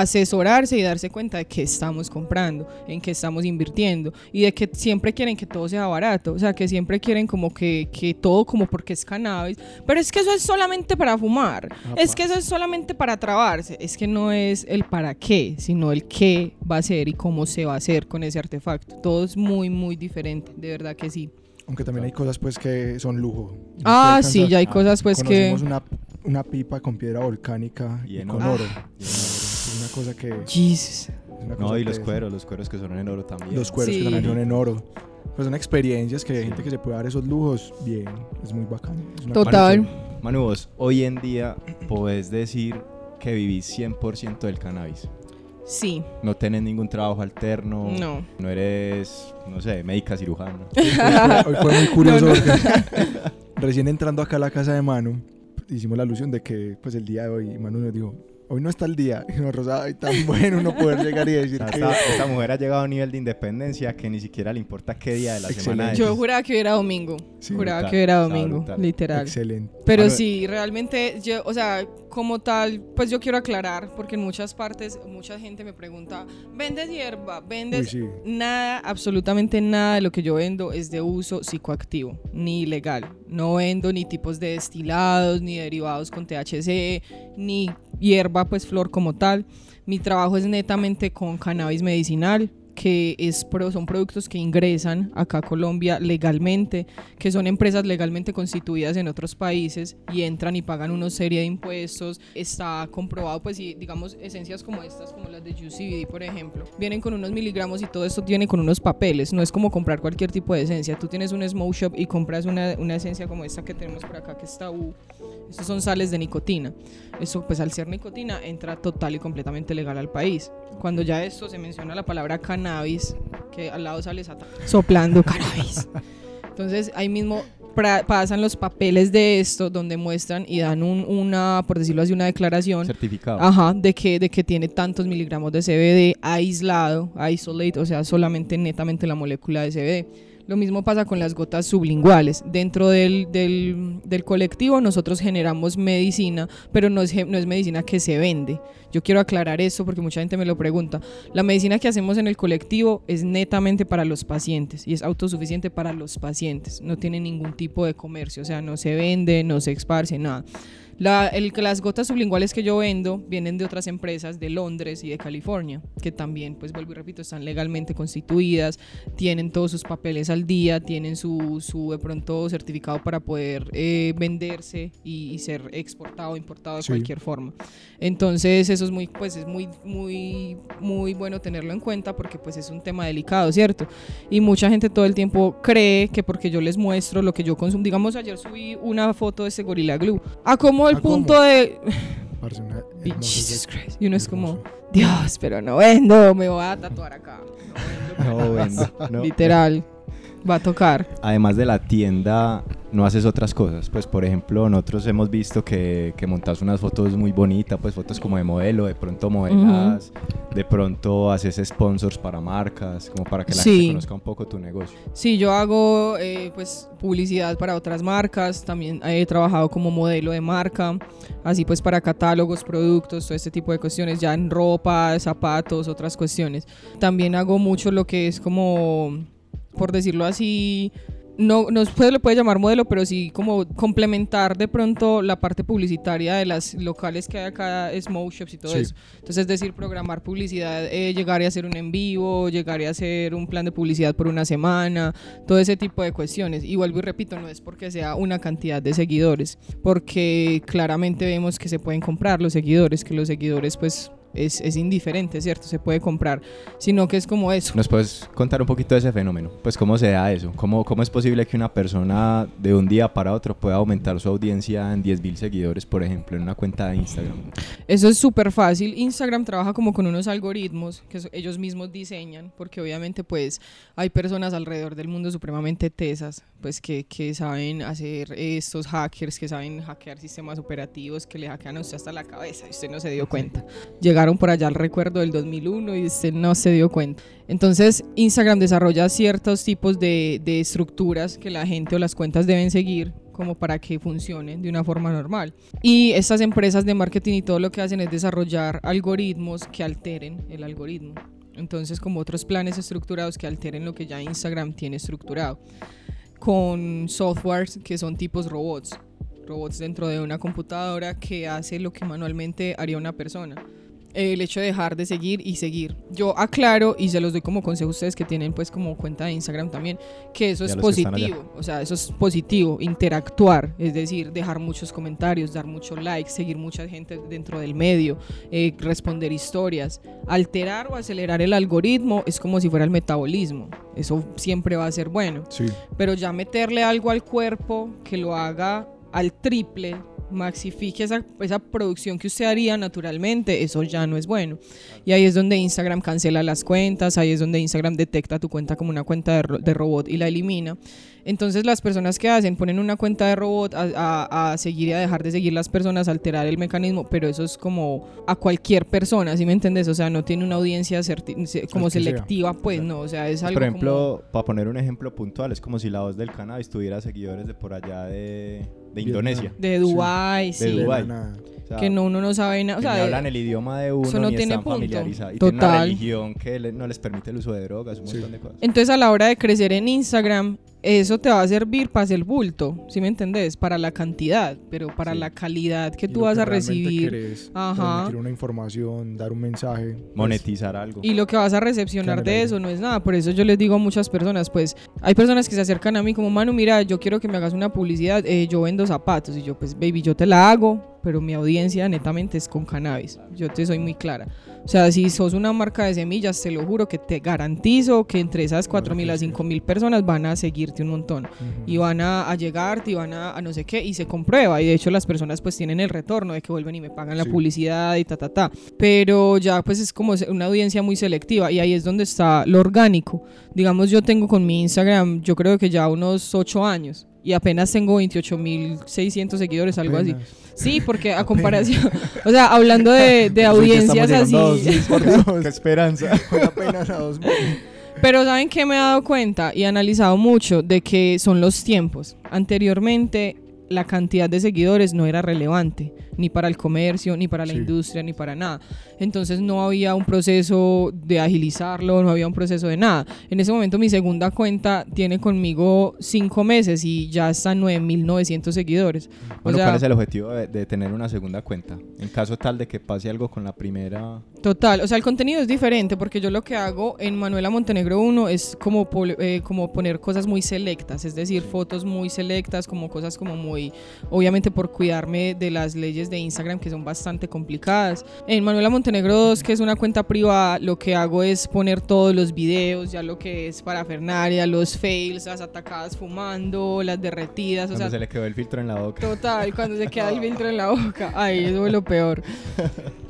asesorarse y darse cuenta de qué estamos comprando, en qué estamos invirtiendo y de que siempre quieren que todo sea barato, o sea, que siempre quieren como que, que todo como porque es cannabis, pero es que eso es solamente para fumar, es que eso es solamente para trabarse, es que no es el para qué, sino el qué va a ser y cómo se va a hacer con ese artefacto. Todo es muy, muy diferente, de verdad que sí. Aunque también hay cosas pues que son lujo. Ah, sí, ya hay cosas pues que... Conocemos una, una pipa con piedra volcánica y, Y con oro. oro. Es una cosa que... Jesus. No, y los cueros, los cueros que son en oro también. Los cueros Sí. que también son en oro. Pues son experiencias que hay Sí. gente que se puede dar esos lujos. Bien, es muy bacano. Es una Total. cosa Manu, vos hoy en día podés decir que vivís 100% del cannabis. Sí, No tenés ningún trabajo alterno. no. No eres, no sé, médica cirujana. Hoy fue muy curioso porque recién entrando acá a la casa de Manu, hicimos la alusión de que pues el día de hoy Manu nos dijo, hoy no está el día. Y nos Rosada, ay, tan bueno uno poder llegar y O decir sea, que... esta, esta mujer ha llegado a un nivel de independencia que ni siquiera le importa qué día de la semana es. Yo juraba que era domingo. Sí, juraba brutal, que era domingo, brutal. literal. Excelente. Pero sí, realmente, yo, o sea, como tal, pues yo quiero aclarar, porque en muchas partes, mucha gente me pregunta, ¿vendes hierba? Uy, ¿Vendes? sí. Nada, absolutamente nada de lo que yo vendo es de uso psicoactivo, ni legal. No vendo ni tipos de destilados, ni derivados con THC, ni hierba, pues flor como tal. Mi trabajo es netamente con cannabis medicinal, que es, son productos que ingresan acá a Colombia legalmente, que son empresas legalmente constituidas en otros países y entran y pagan una serie de impuestos. Está comprobado, pues, y digamos, esencias como estas, como las de UCBD, por ejemplo, vienen con unos miligramos y todo esto viene con unos papeles. No es como comprar cualquier tipo de esencia. Tú tienes un smoke shop y compras una, una esencia como esta que tenemos por acá, que está U. Estos son sales de nicotina. Eso, pues, al ser nicotina, entra total y completamente legal al país. Cuando ya esto se menciona la palabra cannabis, que al lado sale Satan soplando cannabis. Entonces ahí mismo pasan los papeles de esto donde muestran y dan un- una, por decirlo así, una declaración. Certificado. Ajá, de que, de que tiene tantos miligramos de CBD aislado, isolate, o sea, solamente netamente la molécula de CBD. Lo mismo pasa con las gotas sublinguales. Dentro del, del- colectivo nosotros generamos medicina, pero no es, no es medicina que se vende. Yo quiero aclarar eso porque mucha gente me lo pregunta. La medicina que hacemos en el colectivo es netamente para los pacientes y es autosuficiente para los pacientes. No tiene ningún tipo de comercio, o sea, no se vende, no se esparce, nada. La- el- las gotas sublinguales que yo vendo vienen de otras empresas de Londres y de California, que también, pues vuelvo y repito, están legalmente constituidas, tienen todos sus papeles al día, tienen su, su de pronto certificado para poder eh, venderse y, y ser exportado o importado de Sí. cualquier forma. Entonces eso es muy, pues es muy, muy, muy bueno tenerlo en cuenta porque pues es un tema delicado, ¿cierto? Y mucha gente todo el tiempo cree que porque yo les muestro lo que yo consumo, digamos ayer subí una foto de ese Gorilla Glue, a como el punto de, Parce, una Jesus. Christ. Y uno es como. Dios, pero no vendo, me voy a tatuar acá. No vendo No, vendo, no. Literal. Va a tocar. Además de la tienda, no haces otras cosas. Pues, por ejemplo, nosotros hemos visto que, que montas unas fotos muy bonitas, pues fotos como de modelo, de pronto modelas, de pronto haces sponsors para marcas, como para que la Sí. gente conozca un poco tu negocio. Sí, yo hago eh, pues publicidad para otras marcas, también he trabajado como modelo de marca, así pues para catálogos, productos, todo este tipo de cuestiones, ya en ropa, zapatos, otras cuestiones. También hago mucho lo que es como, por decirlo así, no, no se le puede llamar modelo, pero sí como complementar de pronto la parte publicitaria de las locales que hay acá, smoke shops y todo Sí. eso. Entonces, es decir, programar publicidad, eh, llegar y hacer un en vivo, llegar y hacer un plan de publicidad por una semana, todo ese tipo de cuestiones. Y vuelvo y repito, no es porque sea una cantidad de seguidores, porque claramente vemos que se pueden comprar los seguidores, que los seguidores pues es, es indiferente, ¿cierto? Se puede comprar, sino que es como eso. ¿Nos puedes contar un poquito de ese fenómeno? Pues cómo se da eso, cómo, cómo es posible que una persona de un día para otro pueda aumentar su audiencia en 10.000 seguidores, por ejemplo, en una cuenta de Instagram. Eso es súper fácil. Instagram trabaja como con unos algoritmos que ellos mismos diseñan, porque obviamente pues hay personas alrededor del mundo supremamente tesas, pues que, que saben hacer estos hackers, que saben hackear sistemas operativos, que le hackean a usted hasta la cabeza y usted no se dio cuenta. Por allá al recuerdo del 2001 y usted no se dio cuenta. Entonces Instagram desarrolla ciertos tipos de, de estructuras que la gente o las cuentas deben seguir como para que funcionen de una forma normal. Y estas empresas de marketing y todo lo que hacen es desarrollar algoritmos que alteren el algoritmo. Entonces, como otros planes estructurados que alteren lo que ya Instagram tiene estructurado. Con softwares que son tipos robots. Robots dentro de una computadora que hace lo que manualmente haría una persona. El hecho de dejar de seguir y seguir. Yo aclaro y se los doy como consejo a ustedes que tienen pues como cuenta de Instagram también, que eso es positivo. O sea, eso es positivo, interactuar, es decir, dejar muchos comentarios, dar muchos likes, seguir mucha gente dentro del medio, eh, responder historias. Alterar o acelerar el algoritmo es como si fuera el metabolismo. Eso siempre va a ser bueno. Sí. Pero ya meterle algo al cuerpo que lo haga al triple, maxifique esa, esa producción que usted haría naturalmente, eso ya no es bueno. Y ahí es donde Instagram cancela las cuentas, ahí es donde Instagram detecta tu cuenta como una cuenta de, de robot y la elimina. Entonces las personas que hacen ponen una cuenta de robot a, a- a seguir y a dejar de seguir las personas, alterar el mecanismo, pero eso es como a cualquier persona, ¿sí me entiendes? O sea, no tiene una audiencia como sea. selectiva, pues no, o sea, es algo Por como- ejemplo, para poner un ejemplo puntual, es como si la voz del cannabis tuviera seguidores de por allá de, de Indonesia. de Dubai, sí. De Dubái. O sea, que no uno no sabe nada, o que sea, hablan el idioma de uno, eso no ni tiene están familiarizados. Y tienen una Total. religión que le- no les permite el uso de drogas, un Sí. montón de cosas. entonces a la hora de crecer en Instagram, eso te va a servir para hacer bulto, ¿sí me entendés? Para la cantidad, pero para Sí. la calidad que Y tú lo vas a recibir querés, Ajá. transmitir una información, dar un mensaje. pues, Monetizar algo. y lo que vas a recepcionar de eso no es nada. Por eso yo les digo a muchas personas, pues hay personas que se acercan a mí como, Manu, mira, yo quiero que me hagas una publicidad, eh, yo vendo zapatos y yo, pues, baby, yo te la hago, pero mi audiencia netamente es con cannabis. Yo te soy muy clara. O sea, si sos una marca de semillas, te lo juro que te garantizo que entre esas 4.000 a 5.000 personas van a seguirte un montón. Y van a, a llegarte y van a, a no sé qué, y se comprueba. Y de hecho las personas pues tienen el retorno de que vuelven y me pagan la publicidad y ta, ta, ta. Pero ya pues es como una audiencia muy selectiva y ahí es donde está lo orgánico. Digamos, yo tengo con mi Instagram, yo creo que ya unos 8 años. Y apenas tengo 28.600 seguidores, algo así. Sí, porque a comparación, o sea, hablando de, audiencias así. 2000, por Dios. ¡Qué esperanza! Fue apenas a 2000. Pero ¿saben qué me he dado cuenta y he analizado mucho de que son los tiempos? Anteriormente la cantidad de seguidores no era relevante, ni para el comercio, ni para la Sí. industria, ni para nada. Entonces no había un proceso de agilizarlo, no había un proceso de nada. En ese momento mi segunda cuenta tiene conmigo cinco meses y ya están 9.900 seguidores. Bueno, o sea, ¿cuál es el objetivo de, de tener una segunda cuenta? En caso tal de que pase algo con la primera... Total, o sea, el contenido es diferente porque yo lo que hago en Manuela Montenegro 1 es como, eh, como poner cosas muy selectas, es decir, fotos muy selectas, como cosas como muy, obviamente por cuidarme de las leyes de Instagram que son bastante complicadas. En Manuela Montenegro 2, que es una cuenta privada, lo que hago es poner todos los videos, ya lo que es parafernaria, los fails, las atacadas fumando, las derretidas, o Donde sea, se le quedó el filtro en la boca. Total, cuando se queda el filtro en la boca. Ay, eso es lo peor.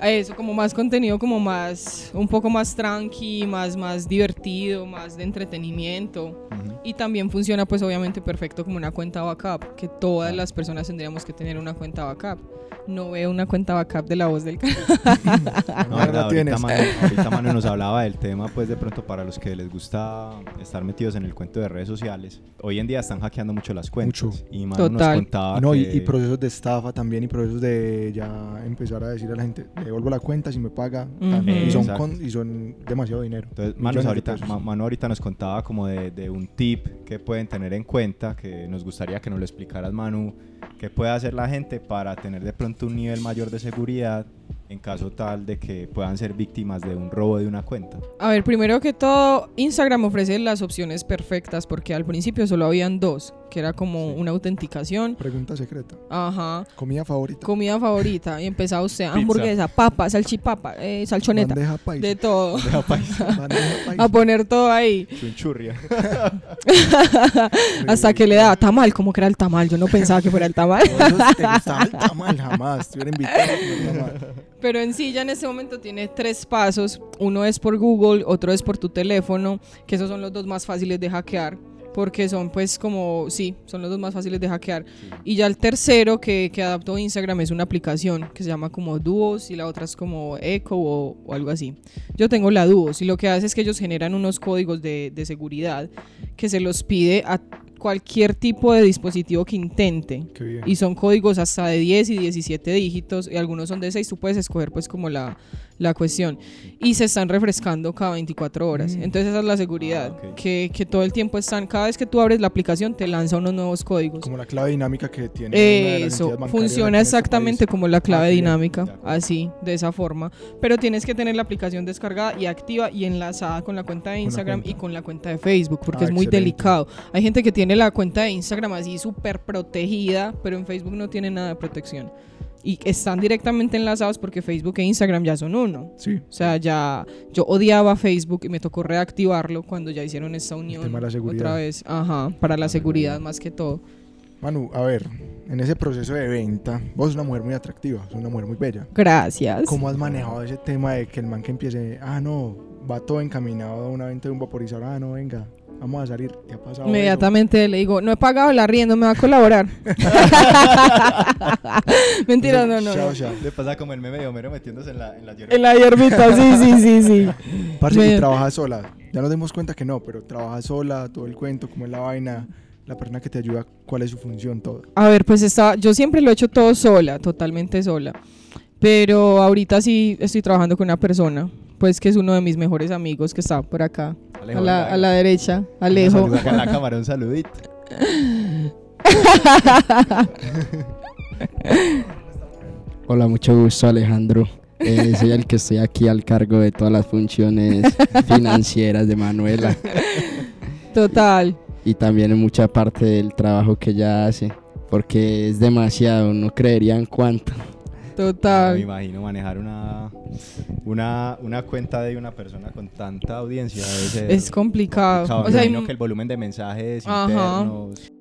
Eso, como más contenido, como más, un poco más tranqui, más, más divertido, más de entretenimiento. Y también funciona, pues obviamente, perfecto como una cuenta backup, que todas las personas tendríamos que tener una cuenta backup. No veo una cuenta backup de la voz del canal. No, verdad, ahorita. Manu, ahorita Manu nos hablaba del tema, pues de pronto para los que les gusta estar metidos en el cuento de redes sociales. Hoy en día están hackeando mucho las cuentas. Mucho. Y Manu nos Total. contaba No, y, que... y procesos de estafa también y procesos de ya empezar a decir a la gente, devuelvo la cuenta si me paga. tan". Ujú. y, son con- y son demasiado dinero. Entonces, Manu ahorita, Manu ahorita nos contaba como de, de un tip que pueden tener en cuenta, que nos gustaría que nos lo explicaras, Manu, não ¿Qué puede hacer la gente para tener de pronto un nivel mayor de seguridad en caso tal de que puedan ser víctimas de un robo de una cuenta? A ver, primero que todo, Instagram ofrece las opciones perfectas porque al principio solo habían dos, que era como una autenticación. Pregunta secreta. Ajá. Comida favorita. Comida favorita. Y empezaba usted, hamburguesa, papa, salchipapa, eh, salchoneta. Bandeja paisa. De todo. Bandeja paisa, Bandeja paisa. A poner todo ahí. chunchurria. Hasta que le daba tamal, como que era el tamal. Yo no pensaba que fuera el tamal. No, ¿Te gustaba el tamal? Jamás. Te hubiera invitado a comer tamal. Pero en sí ya en este momento tiene tres pasos. Uno es por Google, otro es por tu teléfono, que esos son los dos más fáciles de hackear. Porque son pues como, sí, son los dos más fáciles de hackear. Y ya el tercero que, que adaptó Instagram es una aplicación que se llama como Duos y la otra es como Echo o, o algo así. Yo tengo la Duos y lo que hace es que ellos generan unos códigos de, de seguridad que se los pide a cualquier tipo de dispositivo que intente. Qué bien. Y son códigos hasta de 10 y 17 dígitos y algunos son de 6, tú puedes escoger pues como la, la cuestión. Y se están refrescando cada 24 horas. Mm. Entonces esa es la seguridad, Ah, ok. que, que todo el tiempo están, cada vez que tú abres la aplicación te lanza unos nuevos códigos. Como la clave dinámica que tiene. Eso, funciona este exactamente como la clave Ah, dinámica, así, de esa forma. Pero tienes que tener la aplicación descargada y activa y enlazada con la cuenta de Instagram cuenta. y con la cuenta de Facebook, porque Ah, es muy excelente. delicado. Hay gente que tiene la cuenta de Instagram así súper protegida, pero en Facebook no tiene nada de protección. Y están directamente enlazados porque Facebook e Instagram ya son uno. Sí. O sea, ya yo odiaba Facebook y me tocó reactivarlo cuando ya hicieron esta unión tema de la seguridad. otra vez. Ajá, para la seguridad más que todo. Manu, a ver, en ese proceso de venta, vos sos una mujer muy atractiva, sos una mujer muy bella. Gracias. ¿Cómo has manejado ese tema de que el man que empiece, ah, no, va todo encaminado a una venta de un vaporizador, ah, no, venga, vamos a salir, ¿te ha pasado Inmediatamente le digo, no he pagado el arriendo, me va a colaborar. Mentira, eso? no, no. Chao, chao. Le pasa como el meme de Homero metiéndose en la, en la hierba. En la hierbita, sí, sí, sí, sí. Parce, Me- y trabajas sola. Ya nos dimos cuenta que no, pero trabajas sola, todo el cuento, cómo es la vaina, la persona que te ayuda, cuál es su función, todo. A ver, pues estaba, yo siempre lo he hecho todo sola, totalmente sola. Pero ahorita sí estoy trabajando con una persona, pues que es uno de mis mejores amigos que está por acá, Alejo, a la, a la derecha, Alejo. saluda acá en la cámara, un saludito. Hola, mucho gusto Alejandro. Eh, soy el que estoy aquí al cargo de todas las funciones financieras de Manuela Total. y también en mucha parte del trabajo que ella hace, porque es demasiado, no creerían cuánto. Me Total. imagino manejar una, una, una cuenta de una persona con tanta audiencia. Es complicado. complicado. O Me sea, hay imagino que el volumen de mensajes Ajá. internos.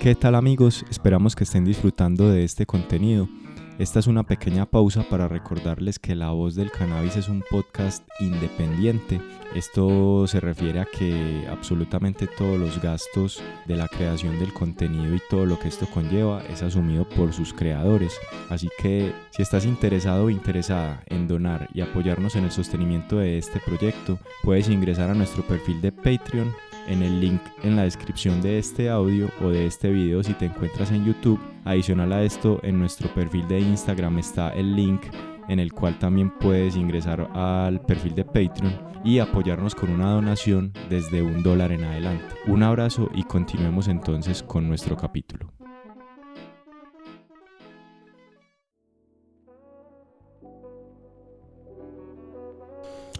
¿Qué tal amigos? Esperamos que estén disfrutando de este contenido. Esta es una pequeña pausa para recordarles que La Voz del Cannabis es un podcast independiente. Esto se refiere a que absolutamente todos los gastos de la creación del contenido y todo lo que esto conlleva es asumido por sus creadores. Así que si estás interesado o interesada en donar y apoyarnos en el sostenimiento de este proyecto, puedes ingresar a nuestro perfil de Patreon en el link en la descripción de este audio o de este video si te encuentras en YouTube. Adicional a esto, en nuestro perfil de Instagram está el link en el cual también puedes ingresar al perfil de Patreon y apoyarnos con una donación desde un dólar en adelante. Un abrazo y continuemos entonces con nuestro capítulo.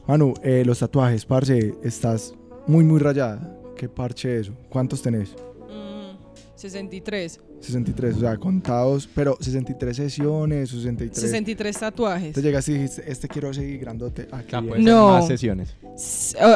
Manu, eh, los tatuajes, parce, estás muy, muy rayada. ¿Qué parche eso? ¿Cuántos tenés? Mm, 63. 63, o sea, contados, pero 63 sesiones, 63. 63 tatuajes. Entonces llegaste y dijiste, este quiero seguir grandote. Ah, bien. No. más sesiones.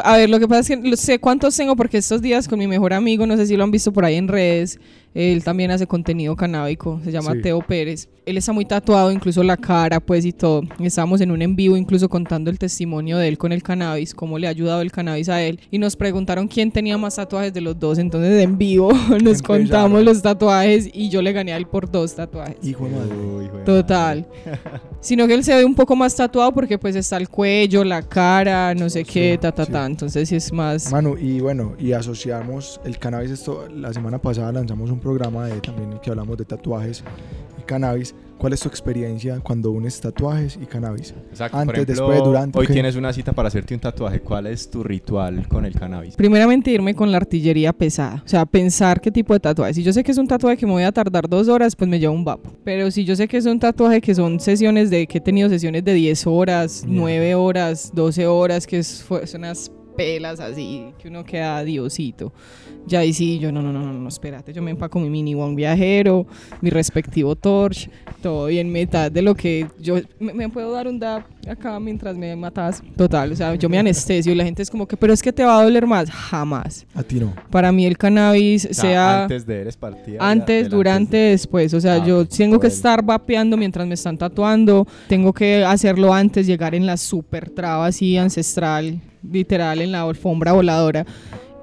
A ver, lo que pasa es que sé cuántos tengo porque estos días con mi mejor amigo, no sé si lo han visto por ahí en redes, él también hace contenido canábico, se llama Sí. Teo Pérez. Él está muy tatuado, incluso la cara, pues y todo. Estábamos en un en vivo, incluso contando el testimonio de él con el cannabis, cómo le ha ayudado el cannabis a él. Y nos preguntaron quién tenía más tatuajes de los dos. Entonces, en vivo nos Empezaron. contamos los tatuajes y yo le gané a él por dos tatuajes. Hijo de madre. Uy, hijo de Total. Sino que él se ve un poco más tatuado porque pues está el cuello, la cara, no sé qué, ta, ta, sí. ta. Entonces sí es más... Manu, y bueno, y asociamos el cannabis, esto, la semana pasada lanzamos un programa de también que hablamos de tatuajes y cannabis, ¿Cuál es tu experiencia cuando unes tatuajes y cannabis? Exacto. Antes, Por ejemplo, después, durante, Hoy ¿qué? tienes una cita para hacerte un tatuaje. ¿Cuál es tu ritual con el cannabis? Primeramente irme con la artillería pesada, o sea, pensar qué tipo de tatuaje. Si yo sé que es un tatuaje que me voy a tardar dos horas, pues me llevo un vapo. Pero si yo sé que es un tatuaje que son sesiones de, que he tenido sesiones de 10 horas, Mierda. 9 horas, 12 horas, que es, fue- son unas pelas así, que uno queda diosito. Ya ahí sí, yo no, no, no, no, no, espérate, yo me empaco mi mini one viajero, mi respectivo torch, todo bien mitad de lo que yo me, me puedo dar un dab acá mientras me matas. Total, o sea, yo me anestesio y la gente es como que, pero es que te va a doler más. Jamás. A ti no. Para mí el cannabis O sea, sea antes de eres partida. antes, durante, después. O sea, Ah, yo tengo que estar vapeando mientras me están tatuando. Tengo que hacerlo antes, llegar en la super traba así ancestral, literal, en la alfombra voladora.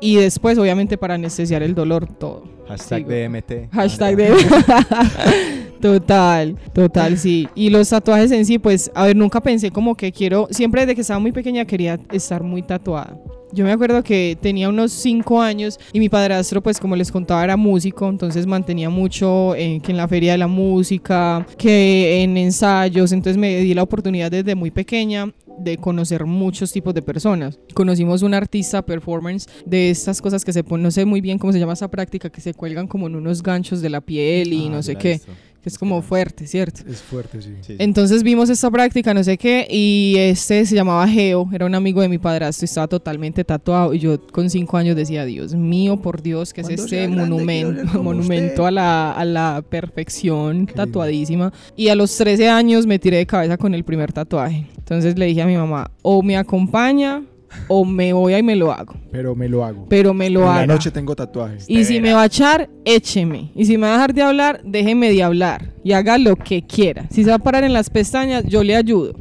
Y después, obviamente, para anestesiar el dolor, todo. Hashtag Sigo. DMT. Hashtag de... total, total, sí. Y los tatuajes en sí, pues, a ver, nunca pensé como que quiero, siempre desde que estaba muy pequeña quería estar muy tatuada. Yo me acuerdo que tenía unos 5 años y mi padrastro, pues como les contaba, era músico, entonces mantenía mucho eh, que en la feria de la música, que en ensayos, entonces me di la oportunidad desde muy pequeña de conocer muchos tipos de personas. Conocimos un artista performance de estas cosas que se ponen, no sé muy bien cómo se llama esa práctica, que se cuelgan como en unos ganchos de la piel y Ah, no sé qué. Que es como fuerte, ¿cierto? Es fuerte, sí. Sí. Entonces vimos esta práctica, no sé qué, y este se llamaba Geo, era un amigo de mi padrastro, y estaba totalmente tatuado, y yo con cinco años decía, Dios mío, por Dios, que es este monumento, monumento a la, a la perfección, Qué lindo. tatuadísima. Y a los 13 años me tiré de cabeza con el primer tatuaje. Entonces le dije a mi mamá, o me acompaña, o me voy y me lo hago, Pero me lo hago. pero me lo hago. la noche tengo tatuajes. Y si me va a echar, écheme. Y si me va a dejar de hablar, déjeme de hablar. Y haga lo que quiera. Si se va a parar en las pestañas, yo le ayudo.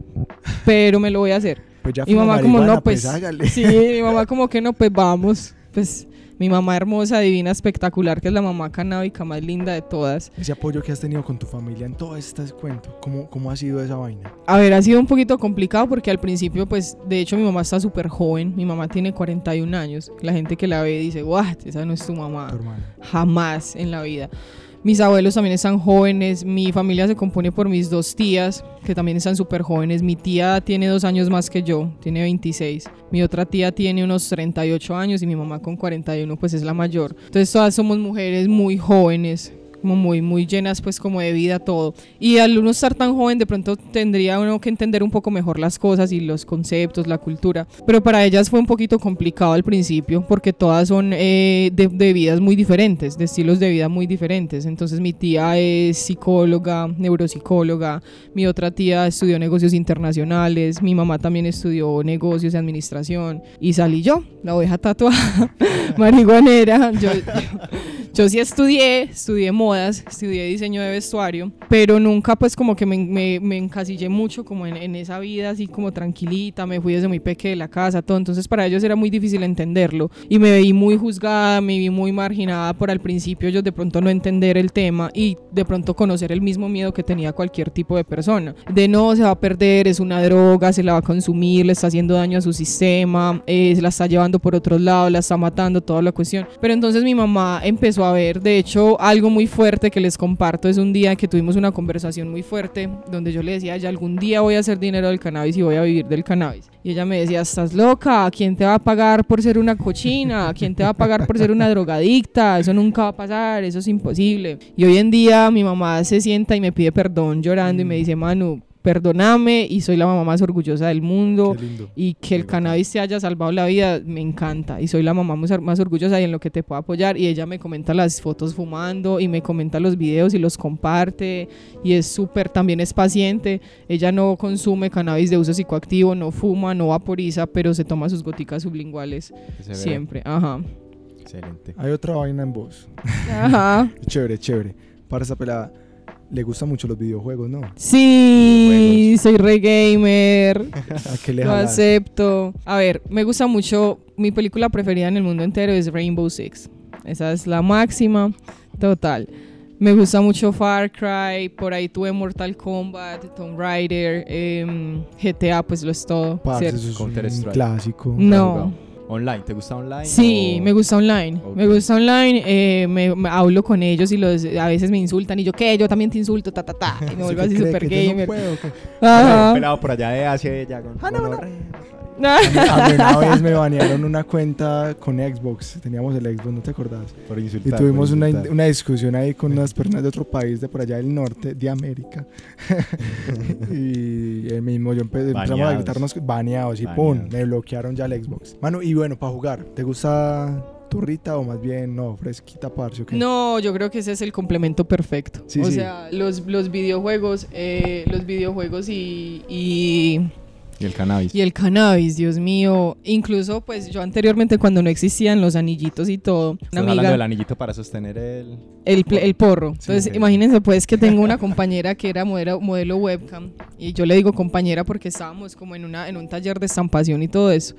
Pero me lo voy a hacer. Pues ya fuma mamá como, no, pues... hágale. Sí, mi mamá como que no, pues vamos. Pues mi mamá hermosa, divina, espectacular, que es la mamá canábica más linda de todas. Ese apoyo que has tenido con tu familia en todo este cuento, ¿cómo, cómo ha sido esa vaina? A ver, ha sido un poquito complicado porque al principio, pues, de hecho mi mamá está súper joven. Mi mamá tiene 41 años. La gente que la ve dice, what, esa no es tu mamá. Tu jamás en la vida. Mis abuelos también están jóvenes, mi familia se compone por mis dos tías, que también están súper jóvenes. Mi tía tiene dos años más que yo, tiene 26. Mi otra tía tiene unos 38 años y mi mamá con 41 pues es la mayor. Entonces todas somos mujeres muy jóvenes, como muy, muy llenas pues como de vida todo. Y al uno estar tan joven de pronto tendría uno que entender un poco mejor las cosas y los conceptos, la cultura. Pero para ellas fue un poquito complicado al principio porque todas son eh, de, de vidas muy diferentes, de estilos de vida muy diferentes. Entonces mi tía es psicóloga, neuropsicóloga, mi otra tía estudió negocios internacionales, mi mamá también estudió negocios y administración y salí yo, la oveja tatuada, marihuanera. Yo, yo, sí estudié, estudié modas, estudié diseño de vestuario, pero nunca pues como que me, me- me encasillé mucho como en, en esa vida así como tranquilita, me fui desde muy pequeña de la casa, todo, entonces para ellos era muy difícil entenderlo. Y me vi muy juzgada, me vi muy marginada por al principio ellos de pronto no entender el tema y de pronto conocer el mismo miedo que tenía cualquier tipo de persona, de no, se va a perder, es una droga, se la va a consumir, le está haciendo daño a su sistema, eh, se la está llevando por otros lados, la está matando, toda la cuestión. Pero entonces mi mamá empezó a ver, de hecho, algo muy fuerte que les comparto es un día que tuvimos una conversación muy fuerte donde yo le decía, ya algún día voy a hacer dinero del cannabis y voy a vivir del cannabis. Y ella me decía, estás loca, ¿quién te va a pagar por ser una cochina? ¿Quién te va a pagar por ser una drogadicta? Eso nunca va a pasar, eso es imposible. Y hoy en día mi mamá se sienta y me pide perdón llorando y me dice, Manu, perdóname y soy la mamá más orgullosa del mundo Qué lindo. y que el cannabis te haya salvado la vida, me encanta. Y soy la mamá más, orgullosa y en lo que te puedo apoyar. Y ella me comenta las fotos fumando y me comenta los videos y los comparte. Y es súper, también es paciente. Ella no consume cannabis de uso psicoactivo, no fuma, no vaporiza, pero se toma sus goticas sublinguales siempre. Ajá. Excelente. Hay otra vaina en vos. Ajá. Chévere, chévere. Para esa pelada, le gustan mucho los videojuegos, ¿no? Sí, soy re gamer. ¿A qué le Lo jalas? acepto. A ver, me gusta mucho. Mi película preferida en el mundo entero es Rainbow Six. Esa es la máxima. Total. Me gusta mucho Far Cry. Por ahí tuve Mortal Kombat, Tomb Raider, em, GTA, pues lo es todo. Parce, ¿cierto? eso es un clásico. No. ¿Online? ¿Te gusta online? Sí, o- me gusta online. Me gusta online. eh, me, me hablo con ellos y los, a veces me insultan. Y yo, ¿qué? Yo también te insulto, ta, ta, ta. Y me vuelvo así ¿Cree super que yo no gamer. puedo? Ajá. Pelado por allá de Asia ya con Ah, no, no. A mí una vez me banearon una cuenta con Xbox. Teníamos el Xbox, ¿no te acordás? Por Y insultar. tuvimos por una, insultar. una discusión ahí con unas personas de otro país, de por allá del norte, de América. y el mismo, yo empe- empezamos a gritarnos baneados y pum, me bloquearon ya el Xbox. Mano, y bueno, para jugar, ¿te gusta turrita o más bien no, fresquita, parce? o qué? No, yo creo que ese es el complemento perfecto. Sí, o sí. sea, los, los videojuegos, eh, los videojuegos y, y, Y el cannabis. y el cannabis, Dios mío. Incluso, pues yo anteriormente cuando no existían los anillitos y todo, una Estás hablando amiga, del anillito para sostener el... el, el porro. Entonces, ok. imagínense pues que tengo una compañera que era modelo, modelo webcam y yo le digo compañera porque estábamos como en, una, en un taller de estampación y todo eso.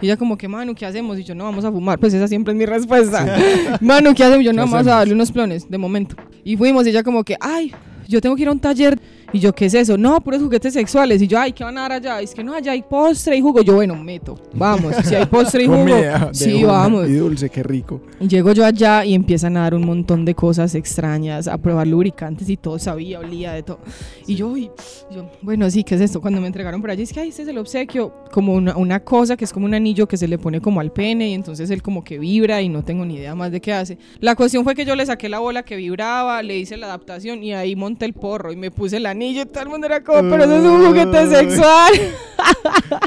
Y ella como que, Manu, ¿qué hacemos? Y yo, no, vamos a fumar. Pues esa siempre es mi respuesta. Manu, ¿qué hacemos? Yo, no, ¿Qué vamos a darle unos clones, de momento. Y fuimos y ella como que, ay, yo tengo que ir a un taller. Y yo, ¿qué es eso? No, puros juguetes sexuales. Y yo, ay, ¿qué van a dar allá? Y es que no, allá hay postre y jugo. Yo, bueno, meto, vamos. Si hay postre y jugo, Comida sí, una, vamos. Y dulce, qué rico. Y Llego yo allá y empiezan a dar un montón de cosas extrañas, a probar lubricantes y todo, sabía, olía de todo. Y yo, uy, yo, bueno, sí, ¿qué es esto? Cuando me entregaron por allí, es que, ay, este es el obsequio, como una, una cosa que es como un anillo que se le pone como al pene y entonces él como que vibra y no tengo ni idea más de qué hace. La cuestión fue que yo le saqué la bola que vibraba, le hice la adaptación y ahí monté el porro y me puse el anillo y todo el mundo era como, pero eso es un juguete sexual.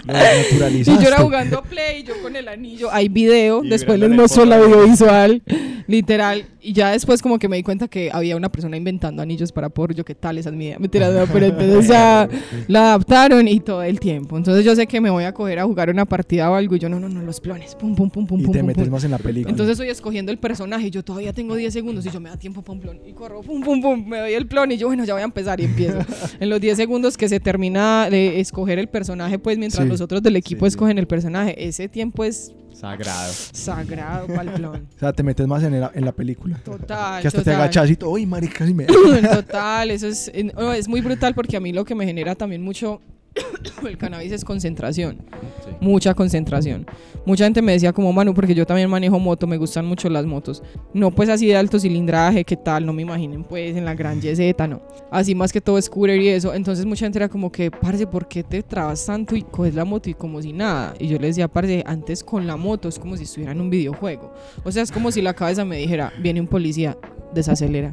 Y yo era jugando play, yo con el anillo, hay video, Y después les por la audiovisual, literal, y ya después como que me di cuenta que había una persona inventando anillos para porro, yo qué tal, esa es mi idea, mentira, no, pero entonces ya la adaptaron y todo el tiempo, entonces yo sé que me voy a coger a jugar una partida o algo y yo no, no, no, los clones, pum, pum, pum, pum, Y pum, te pum, metes pum. más en la película. Entonces estoy escogiendo el personaje y yo todavía tengo 10 segundos y yo me da tiempo para un plon y corro, pum, pum, pum, me doy el plon y yo bueno, ya voy a empezar y empiezo. en los 10 segundos que se termina de escoger el personaje, pues mientras Sí, los otros del equipo sí, sí. escogen el personaje, ese tiempo es Sagrado. sagrado plon. o sea, te metes más en la, en la película. Total. que hasta te agachas y todo, uy, marica, casi me... Total, eso es, no, es muy brutal porque a mí lo que me genera también mucho el cannabis es concentración, Sí. mucha concentración. Mucha gente me decía como Manu, porque yo también manejo moto, me gustan mucho las motos. No pues así de alto cilindraje, qué tal, no me imaginen pues en la gran YZ, no. Así más que todo scooter y eso. Entonces mucha gente era como que, parce, ¿por qué te trabas tanto y coges la moto y como si nada? Y yo le decía, parce, antes con la moto es como si estuviera en un videojuego. O sea, es como si la cabeza me dijera, viene un policía, desacelera.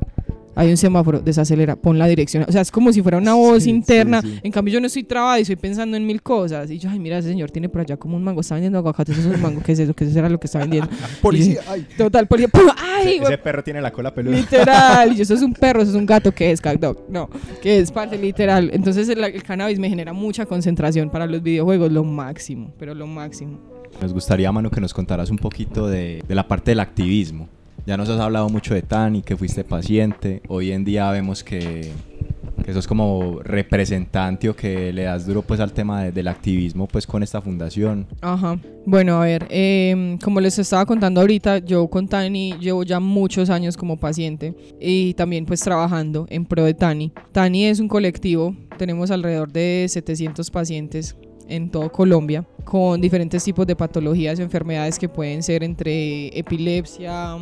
Hay un semáforo, desacelera, pon la dirección. O sea, es como si fuera una voz Sí, interna. sí, sí. En cambio, yo no estoy trabada y estoy pensando en mil cosas. Y yo, ay, mira, ese señor tiene por allá como un mango. Está vendiendo aguacates. Eso es un mango. ¿Qué es eso? ¿Qué será lo que está vendiendo? Policía, ay. Total, policía. ¡Ay, Ese, ese perro tiene la cola peluda. Literal. Y yo, eso es un perro, eso es un gato. ¿Qué es? Cat dog. No, que es parte literal. Entonces, el, el cannabis me genera mucha concentración para los videojuegos. Lo máximo, pero lo máximo. Nos gustaría, Manu, que nos contaras un poquito de, de la parte del activismo. Ya nos has hablado mucho de Tani, que fuiste paciente. Hoy en día vemos que, que sos como representante o que le das duro pues al tema de- del activismo pues con esta fundación. Ajá. Bueno, a ver, em, como les estaba contando ahorita, yo con Tani llevo ya muchos años como paciente y también pues trabajando en pro de Tani. Tani es un colectivo, tenemos alrededor de 700 pacientes en todo Colombia con diferentes tipos de patologías o enfermedades que pueden ser entre epilepsia,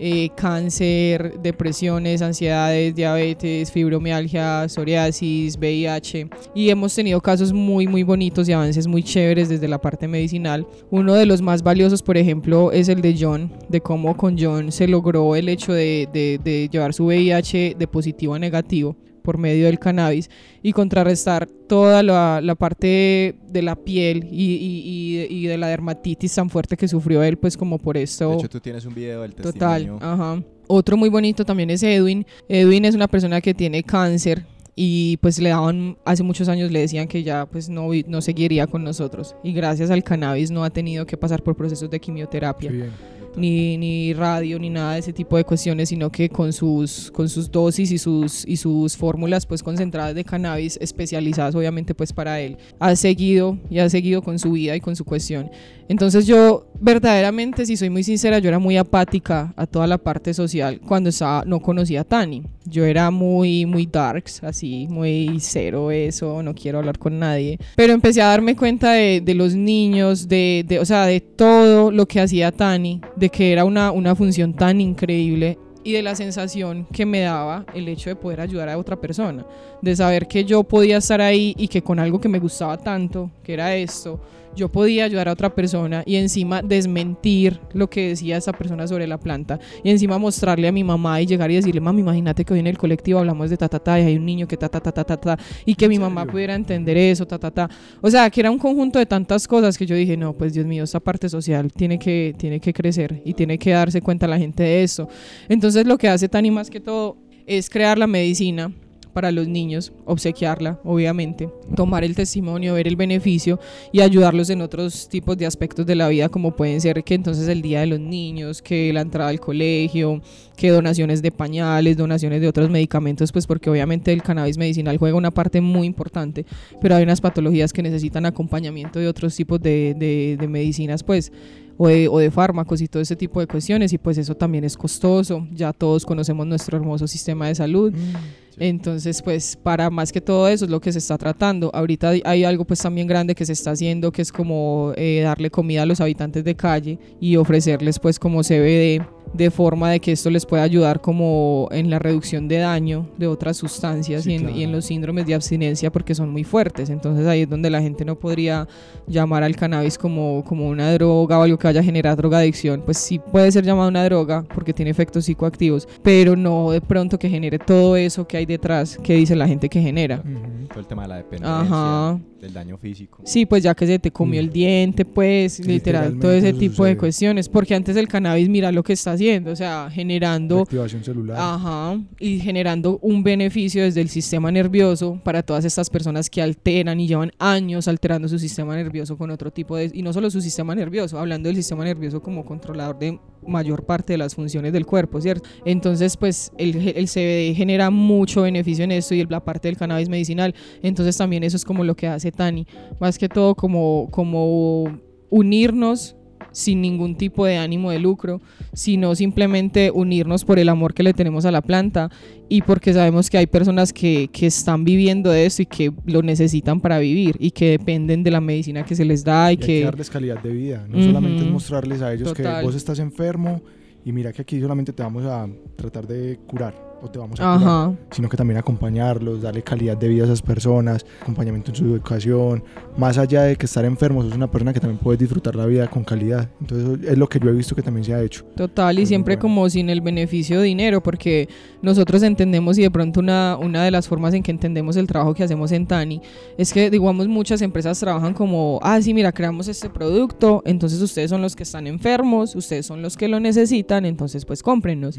eh, cáncer, depresiones, ansiedades, diabetes, fibromialgia, psoriasis, VIH y hemos tenido casos muy muy bonitos y avances muy chéveres desde la parte medicinal. Uno de los más valiosos, por ejemplo, es el de John, de cómo con John se logró el hecho de, de- de llevar su VIH de positivo a negativo por medio del cannabis y contrarrestar toda la, la parte de la piel y, y- y- y de la dermatitis tan fuerte que sufrió él, pues como por esto. De hecho, tú tienes un video del Total, testimonio. ajá. Otro muy bonito también es Edwin. Edwin es una persona que tiene cáncer y pues le daban, hace muchos años le decían que ya pues no, vi- no seguiría con nosotros. Y gracias al cannabis no ha tenido que pasar por procesos de quimioterapia Qué bien. Ni, ni radio, ni nada de ese tipo de cuestiones, sino que con sus, con sus dosis y sus, y sus fórmulas pues concentradas de cannabis especializadas obviamente pues para él, ha seguido y ha seguido con su vida y con su cuestión. Entonces yo verdaderamente, si soy muy sincera, yo era muy apática a toda la parte social cuando estaba, no conocía a Tani. Yo era muy, muy darks, así, muy cero eso, no quiero hablar con nadie. Pero empecé a darme cuenta de, de los niños, de, de, o sea, de todo lo que hacía Tani, que era una, una función tan increíble y de la sensación que me daba el hecho de poder ayudar a otra persona, de saber que yo podía estar ahí y que con algo que me gustaba tanto, que era esto, yo podía ayudar a otra persona y encima desmentir lo que decía esa persona sobre la planta y encima mostrarle a mi mamá y llegar y decirle, mami, imagínate que hoy en el colectivo hablamos de ta ta ta y hay un niño que ta ta ta ta ta ta y que mi mamá pudiera entender eso, ta ta ta. O sea, que era un conjunto de tantas cosas que yo dije, no, pues Dios mío, esta parte social tiene que, tiene que crecer y tiene que darse cuenta la gente de eso. Entonces lo que hace Tani más que todo es crear la medicina para los niños, obsequiarla, obviamente, tomar el testimonio, ver el beneficio y ayudarlos en otros tipos de aspectos de la vida, como pueden ser que entonces el día de los niños, que la entrada al colegio, que donaciones de pañales, donaciones de otros medicamentos, pues porque obviamente el cannabis medicinal juega una parte muy importante, pero hay unas patologías que necesitan acompañamiento de otros tipos de, medicinas, pues o de, o de, fármacos y todo ese tipo de cuestiones y pues eso también es costoso, ya todos conocemos nuestro hermoso sistema de salud. Mm. Entonces, pues para más que todo eso es lo que se está tratando. Ahorita hay algo pues también grande que se está haciendo que es como eh, darle comida a los habitantes de calle y ofrecerles pues como CBD de forma de que esto les pueda ayudar como en la reducción de daño de otras sustancias Sí, y, en, claro. y en los síndromes de abstinencia porque son muy fuertes. Entonces ahí es donde la gente no podría llamar al cannabis como, como una droga o algo que vaya a generar drogadicción. Pues sí puede ser llamada una droga porque tiene efectos psicoactivos, pero no de pronto que genere todo eso que hay detrás que dice la gente que genera. Ujú. Todo el tema de la dependencia, Ajá. Del daño físico. Sí, pues ya que se te comió Mm. el diente, pues literal, todo ese tipo de cuestiones, porque antes el cannabis mira lo que está haciendo, o sea, generando Activación celular. Ajá, y generando un beneficio desde el sistema nervioso para todas estas personas que alteran y llevan años alterando su sistema nervioso con otro tipo de... Y no solo su sistema nervioso, hablando del sistema nervioso como controlador de mayor parte de las funciones del cuerpo, ¿cierto? Entonces, pues el, el CBD genera mucho beneficio en esto y el- la parte del cannabis medicinal. Entonces también eso es como lo que hace Tani, más que todo como, como unirnos sin ningún tipo de ánimo de lucro, sino simplemente unirnos por el amor que le tenemos a la planta y porque sabemos que hay personas que, que están viviendo de esto y que lo necesitan para vivir y que dependen de la medicina que se les da y, Y hay que que... darles calidad de vida. No solamente es mostrarles a ellos Total. que vos estás enfermo y mira que aquí solamente te vamos a tratar de curar o te vamos a curar, sino que también acompañarlos, darle calidad de vida a esas personas, acompañamiento en su educación. Más allá de que estar enfermo, sos una persona que también puede disfrutar la vida con calidad. Entonces es lo que yo he visto que también se ha hecho. total y siempre bueno. como sin el beneficio de dinero porque nosotros entendemos y de pronto una, una de las formas en que entendemos el trabajo que hacemos en Tani es que digamos muchas empresas trabajan como, ah sí mira creamos este producto, entonces ustedes son los que están enfermos, ustedes son los que lo necesitan, entonces pues cómprennos.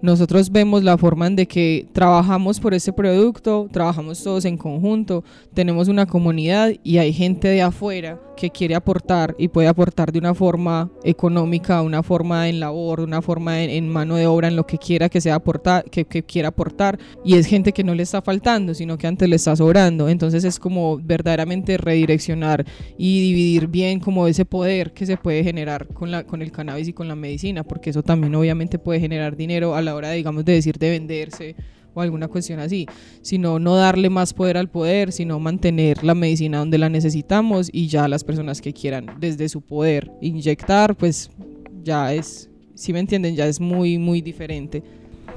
Nosotros vemos la forma de que trabajamos por este producto, trabajamos todos en conjunto, tenemos una comunidad y hay gente de afuera que quiere aportar y puede aportar de una forma económica, una forma en labor, una forma en, en mano de obra, en lo que quiera que sea aportar, que, que quiera aportar y es gente que no le está faltando, sino que antes le está sobrando. Entonces es como verdaderamente redireccionar y dividir bien como ese poder que se puede generar con, la, con el cannabis y con la medicina, porque eso también obviamente puede generar dinero a la hora, digamos, de decir de o alguna cuestión así, sino no darle más poder al poder, sino mantener la medicina donde la necesitamos y ya las personas que quieran desde su poder inyectar, pues ya es, si me entienden, ya es muy, muy diferente.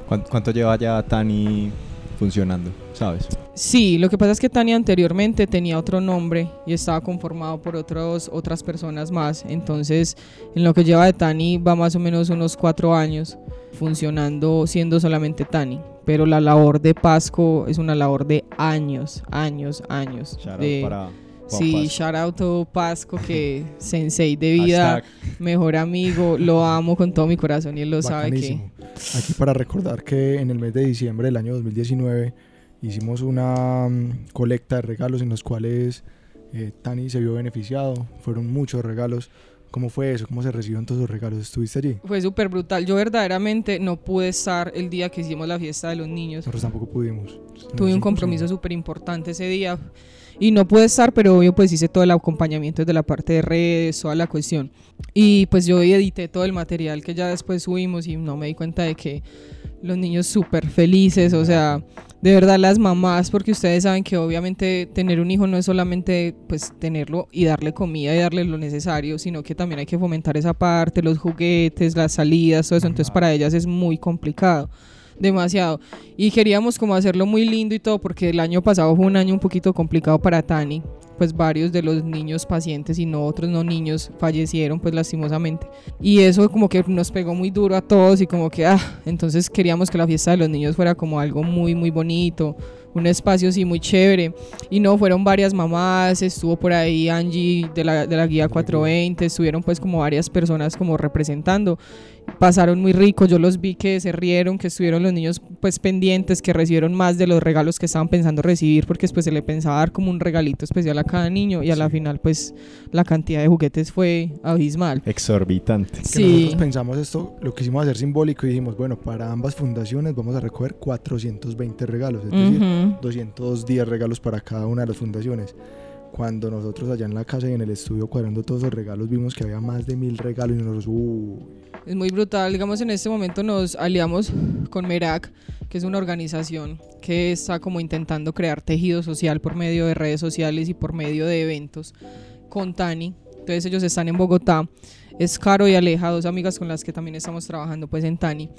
¿Cuán- ¿Cuánto lleva ya Tani funcionando? ¿Sabes? Sí, lo que pasa es que Tania anteriormente tenía otro nombre y estaba conformado por otros, otras personas más. Entonces, en lo que lleva de Tani va más o menos unos cuatro años funcionando siendo solamente Tani. Pero la labor de Pasco es una labor de años, años, años. Shout out para Juan Sí, Pasco. shout out Pasco, que sensei de vida, Hashtag. mejor amigo, lo amo con todo mi corazón y él lo sabe que... Aquí para recordar que en el mes de diciembre del año 2019 hicimos una mm, colecta de regalos en los cuales eh, Tani se vio beneficiado. Fueron muchos regalos. ¿Cómo fue eso? ¿Cómo se recibieron todos los regalos? ¿Estuviste allí? Fue súper brutal. Yo verdaderamente no pude estar el día que hicimos la fiesta de los niños. Nosotros tampoco pudimos. Tuve un compromiso súper importante ese día y no pude estar, pero obvio pues hice todo el acompañamiento de la parte de redes, toda la cuestión. Y pues yo edité todo el material que ya después subimos y no me di cuenta de que los niños súper felices, o sea, de verdad las mamás, porque ustedes saben que obviamente tener un hijo no es solamente pues tenerlo y darle comida y darle lo necesario, sino que también hay que fomentar esa parte, los juguetes, las salidas, todo eso, entonces para ellas es muy complicado demasiado. Y queríamos como hacerlo muy lindo y todo, porque el año pasado fue un año un poquito complicado para Tani, pues varios de los niños pacientes y no otros no niños fallecieron pues lastimosamente. Y eso como que nos pegó muy duro a todos y como que, ah, entonces queríamos que la fiesta de los niños fuera como algo muy, muy bonito, un espacio así muy chévere. Y no, fueron varias mamás, estuvo por ahí Angie de la, de la guía 420, estuvieron pues como varias personas como representando pasaron muy rico, yo los vi que se rieron, que estuvieron los niños pues pendientes, que recibieron más de los regalos que estaban pensando recibir, porque después se le pensaba dar como un regalito especial a cada niño y a la final pues la cantidad de juguetes fue abismal. Exorbitante. Que nosotros pensamos esto, lo quisimos hacer simbólico y dijimos, bueno, para ambas fundaciones vamos a recoger 420 regalos, es decir, 210 regalos para cada una de las fundaciones cuando nosotros allá en la casa y en el estudio cuadrando todos los regalos vimos que había más de mil regalos y nosotros, uh. Es muy brutal, digamos en este momento nos aliamos con Merak, que es una organización que está como intentando crear tejido social por medio de redes sociales y por medio de eventos con Tani. Entonces ellos están en Bogotá es Caro y Aleja, dos amigas con las que también estamos trabajando pues en Tani.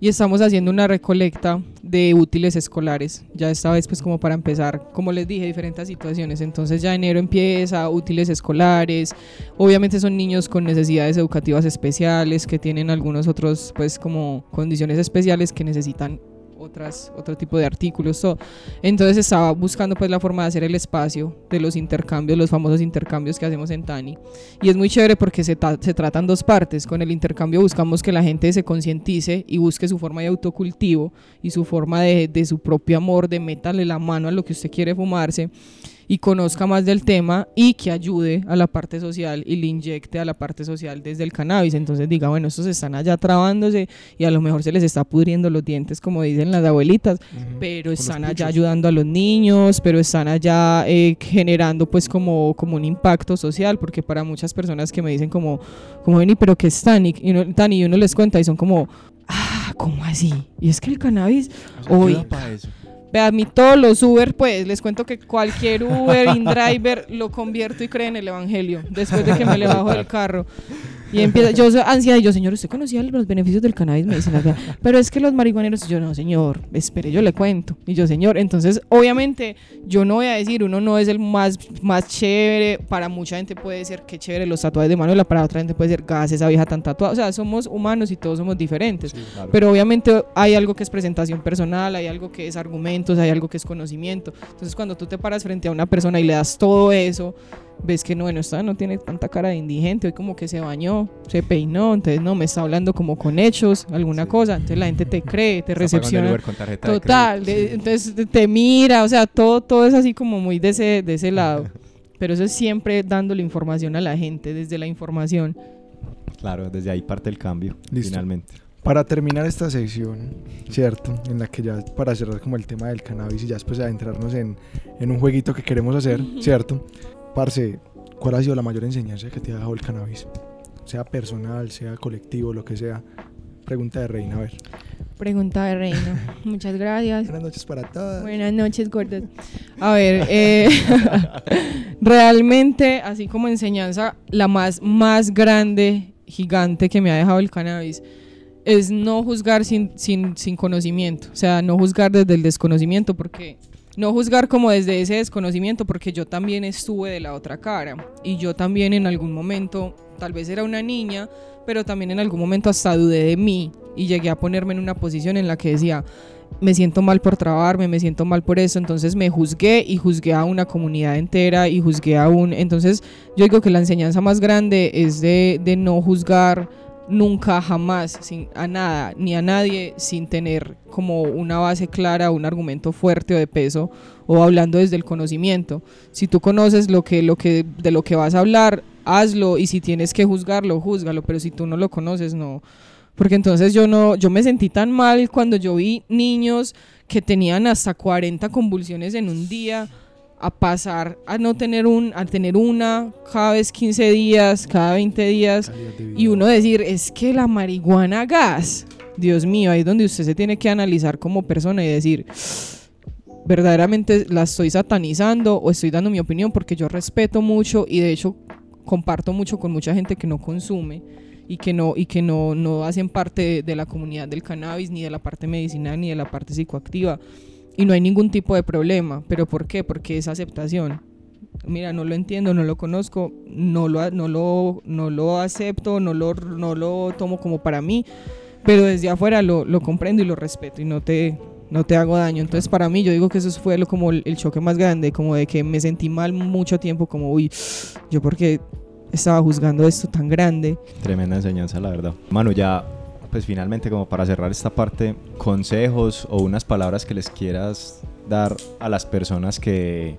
Y estamos haciendo una recolecta de útiles escolares, ya esta vez pues como para empezar, como les dije, diferentes situaciones, entonces ya enero empieza, útiles escolares, obviamente son niños con necesidades educativas especiales que tienen algunos otros pues como condiciones especiales que necesitan otras, otro tipo de artículos. Entonces estaba buscando pues la forma de hacer el espacio de los intercambios, los famosos intercambios que hacemos en Tani. Y es muy chévere porque se, se tratan dos partes. Con el intercambio buscamos que la gente se concientice y busque su forma de autocultivo y su forma de, de su propio amor, de meterle la mano a lo que usted quiere fumarse y conozca más del tema y que ayude a la parte social y le inyecte a la parte social desde el cannabis. Entonces diga, bueno, estos están allá trabándose y a lo mejor se les está pudriendo los dientes, como dicen las abuelitas, pero están allá ayudando a los niños, pero están allá eh, generando pues como, como un impacto social, porque para muchas personas que me dicen como, como ven, pero que están? Y, y, uno, y uno les cuenta y son como, ah, ¿cómo así? Y es que el cannabis hoy... Ve, a mí todos los Uber, pues les cuento que cualquier Uber, InDriver, lo convierto y cree en el Evangelio después de que me le bajo del carro. Y empieza, yo ansiedad, y yo, señor, ¿usted conocía los beneficios del cannabis medicinal? Pero es que los marihuaneros, yo no, señor, espere, yo le cuento. Y yo, señor, entonces, obviamente, yo no voy a decir, uno no es el más, más chévere, para mucha gente puede ser que chévere los tatuajes de Manuela, para otra gente puede ser gas, esa vieja tan tatuada. O sea, somos humanos y todos somos diferentes. Pero obviamente hay algo que es presentación personal, hay algo que es argumentos, hay algo que es conocimiento. Entonces, cuando tú te paras frente a una persona y le das todo eso, ves que no, bueno, esta no tiene tanta cara de indigente, hoy como que se bañó, se peinó, entonces no, me está hablando como con hechos, alguna cosa, entonces la gente te cree, te recepciona. Total, entonces te mira, o sea, todo, todo es así como muy de ese, de ese lado. Pero eso es siempre dándole información a la gente, desde la información. Claro, desde ahí parte el cambio, finalmente. Para terminar esta sección, ¿cierto? En la que ya para cerrar como el tema del cannabis y ya después adentrarnos en, en un jueguito que queremos hacer, ¿cierto? Parce, ¿cuál ha sido la mayor enseñanza que te ha dejado el cannabis? Sea personal, sea colectivo, lo que sea. Pregunta de Reina, a ver. Pregunta de Reina. Muchas gracias. Buenas noches para todas. Buenas noches, gordas. A ver, eh, realmente, así como enseñanza, la más, más grande, gigante que me ha dejado el cannabis es no juzgar sin, sin, sin conocimiento. O sea, no juzgar desde el desconocimiento, porque no juzgar como desde ese desconocimiento, porque yo también estuve de la otra cara y yo también en algún momento, tal vez era una niña, pero también en algún momento hasta dudé de mí y llegué a ponerme en una posición en la que decía, me siento mal por trabarme, me siento mal por eso, entonces me juzgué y juzgué a una comunidad entera y juzgué a un... Entonces yo digo que la enseñanza más grande es de, de no juzgar nunca, jamás, sin, a nada, ni a nadie, sin tener como una base clara, un argumento fuerte o de peso, o hablando desde el conocimiento. Si tú conoces lo que, lo que, de lo que vas a hablar, hazlo, y si tienes que juzgarlo, júzgalo, pero si tú no lo conoces, no. Porque entonces yo no, yo me sentí tan mal cuando yo vi niños que tenían hasta 40 convulsiones en un día a pasar a no tener un, a tener una cada vez 15 días, cada 20 días, y uno decir, es que la marihuana gas, Dios mío, ahí es donde usted se tiene que analizar como persona y decir, verdaderamente la estoy satanizando o estoy dando mi opinión porque yo respeto mucho y de hecho comparto mucho con mucha gente que no consume y que no y que no, no hacen parte de, de la comunidad del cannabis ni de la parte medicinal ni de la parte psicoactiva y no hay ningún tipo de problema pero ¿por qué? porque es aceptación mira no lo entiendo no lo conozco no lo no lo no lo acepto no lo no lo tomo como para mí pero desde afuera lo, lo comprendo y lo respeto y no te no te hago daño. Entonces, para mí, yo digo que eso fue lo, como el choque más grande, como de que me sentí mal mucho tiempo, como, uy, yo porque estaba juzgando esto tan grande. Tremenda enseñanza, la verdad. Manu, ya, pues finalmente, como para cerrar esta parte, consejos o unas palabras que les quieras dar a las personas que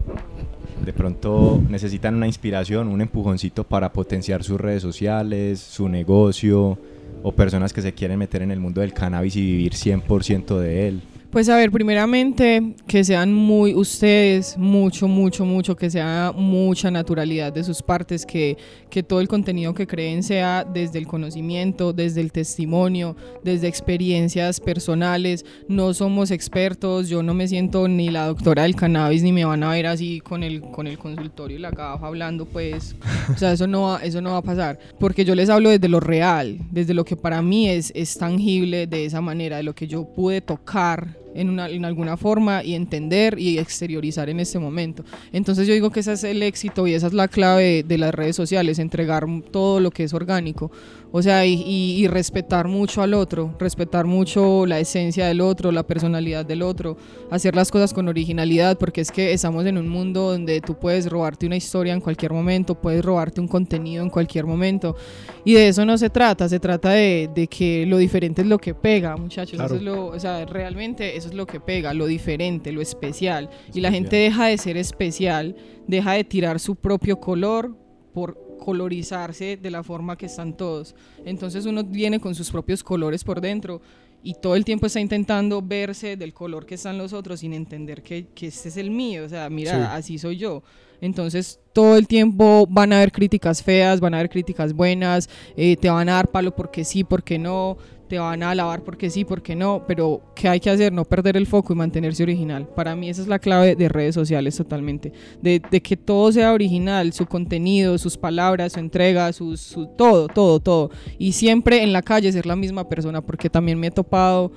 de pronto necesitan una inspiración, un empujoncito para potenciar sus redes sociales, su negocio, o personas que se quieren meter en el mundo del cannabis y vivir 100% de él. Pues a ver, primeramente que sean muy ustedes, mucho, mucho, mucho, que sea mucha naturalidad de sus partes, que, que todo el contenido que creen sea desde el conocimiento, desde el testimonio, desde experiencias personales. No somos expertos, yo no me siento ni la doctora del cannabis, ni me van a ver así con el, con el consultorio y la gafa hablando, pues, o sea, eso no, va, eso no va a pasar, porque yo les hablo desde lo real, desde lo que para mí es, es tangible de esa manera, de lo que yo pude tocar en, una, alguna forma y entender y exteriorizar en este momento. Entonces yo digo que ese es el éxito y esa es la clave de las redes sociales, entregar todo lo que es orgánico. O sea, y, y- y respetar mucho al otro, respetar mucho la esencia del otro, la personalidad del otro, hacer las cosas con originalidad, porque es que estamos en un mundo donde tú puedes robarte una historia en cualquier momento, puedes robarte un contenido en cualquier momento, y de eso no se trata, se trata de, de que lo diferente es lo que pega, muchachos, Claro. eso es lo, o sea, realmente eso es lo que pega, lo diferente, lo especial, y la Especial. gente deja de ser especial, deja de tirar su propio color por colorizarse de la forma que están todos. Entonces uno viene con sus propios colores por dentro y todo el tiempo está intentando verse del color que están los otros sin entender que, que este es el mío. O sea, mira, Sí. así soy yo. Entonces todo el tiempo van a haber críticas feas, van a haber críticas buenas, eh, te van a dar palo porque sí, porque no, te van a alabar porque sí, porque no, pero ¿qué hay que hacer? No perder el foco y mantenerse original. Para mí esa es la clave de redes sociales totalmente, de, de que todo sea original, su contenido, sus palabras, su entrega, su, su- todo, todo, todo. Y siempre en la calle ser la misma persona, porque también me he topado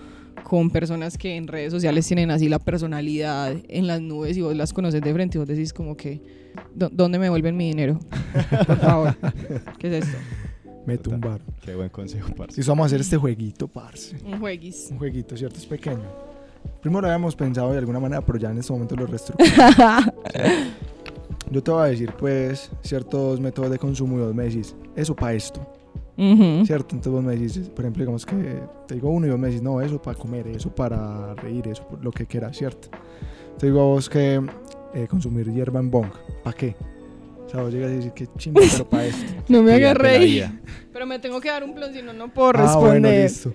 con personas que en redes sociales tienen así la personalidad en las nubes y vos las conoces de frente y vos decís como que, "¿Dó- ¿dónde me vuelven mi dinero? Por favor, ¿qué es esto? Me tumbaron. Qué buen consejo, parce. Y vamos a hacer este jueguito, parce. Un jueguis. Un jueguito, ¿cierto? Es pequeño. Primero lo habíamos pensado de alguna manera, pero ya en este momento lo reestructuramos. Yo te voy a decir, pues, ciertos métodos de consumo y vos me decís, eso para esto, Ujú. ¿cierto? Entonces vos me decís, por ejemplo, digamos que te digo uno y vos me decís, no, eso para comer, eso para reír, eso lo que quieras, ¿cierto? Te digo a vos que eh, consumir hierba en bong, ¿para qué? O sea, vos llegas a decir que chimba, pero para esto. No me hagas reír. vida. Pero me tengo que dar un plan, si no, no puedo Ah, bueno, responder. listo.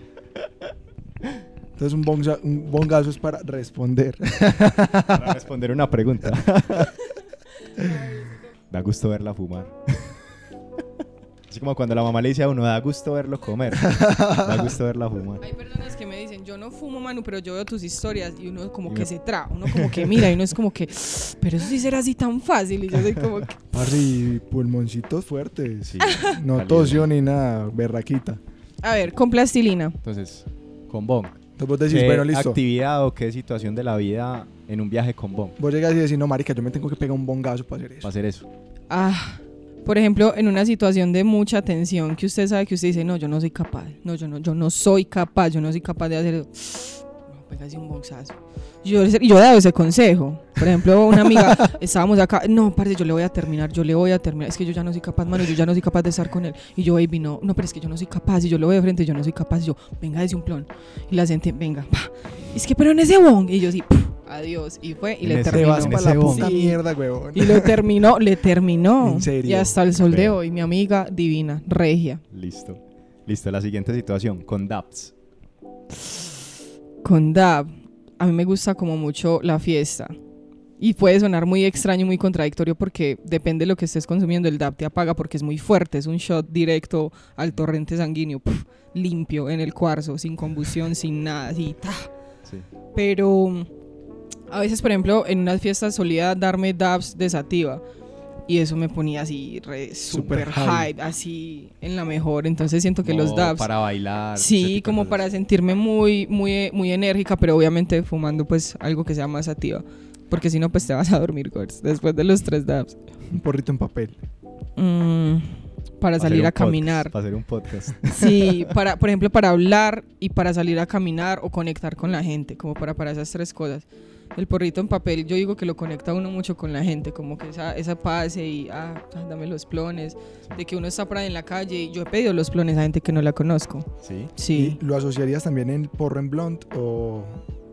Entonces un, bonga- un bongazo es para responder. Para responder una pregunta. da gusto verla fumar. Así como cuando la mamá le dice a uno, da gusto verlo comer. Da gusto verla fumar. Hay personas que yo no fumo, Manu, pero yo veo tus historias y uno como que se tra, uno como que mira y uno es como que, pero eso sí será así tan fácil y yo soy como que, Parce, y pulmoncitos fuertes. Sí. No tosió ni nada, berraquita. a ver, con plastilina. Entonces, con Bong. Entonces vos decís, ¿Qué bueno, listo. actividad o qué situación de la vida en un viaje con Bong? Vos llegas y decís, no, marica, yo me tengo que pegar un bongazo para hacer eso. Para hacer eso. Ah, por ejemplo, en una situación de mucha tensión que usted sabe que usted dice, no, yo no soy capaz, no, yo no, yo no soy capaz, yo no soy capaz de hacer, pégase un boxazo. Yo, yo he dado ese consejo. Por ejemplo, una amiga, estábamos acá, no, parce, yo le voy a terminar, yo le voy a terminar, es que yo ya no soy capaz, mano, yo ya no soy capaz de estar con él. Y yo, baby, no, no, pero es que yo no soy capaz, y yo lo veo de frente, yo no soy capaz, yo, venga, desde un plon. Y la gente, venga, pa. Es que, pero en ese bong, y yo sí, puf, adiós, y fue, y En le ese- Te terminó. vas en para ese la bong. puta Sí. mierda, huevón. Y lo terminó, le terminó. ¿En serio? Y hasta el sol de hoy, mi amiga divina, regia. Listo. Listo, la siguiente situación, con DAPS. Con Dab, a mí me gusta como mucho la fiesta. Y puede sonar muy extraño, muy contradictorio porque depende de lo que estés consumiendo, el DAP te apaga porque es muy fuerte, es un shot directo al torrente sanguíneo, puf, limpio en el cuarzo, sin combustión, sin nada, así, ta. Sí. Pero a veces, por ejemplo, en unas fiestas solía darme dabs de sativa y eso me ponía así re Super super high. hype, así en la mejor. Entonces siento que los dabs Para bailar. Sí, como para sentirme muy, muy, muy enérgica, pero obviamente fumando pues algo que sea más sativa. Porque si no, pues te vas a dormir, Gors, después de los tres dabs. Un porrito en papel. Mm, para salir a podcast, caminar. Para hacer un podcast. Sí, para, por ejemplo, para hablar y para salir a caminar o conectar con la gente, como para, para esas tres cosas. El porrito en papel, yo digo que lo conecta uno mucho con la gente, como que esa, esa pase y, ah, dame los plones, de que uno está por ahí en la calle y yo he pedido los plones a gente que no la conozco. Sí. Sí. ¿Y ¿Lo asociarías también en el porro en blunt o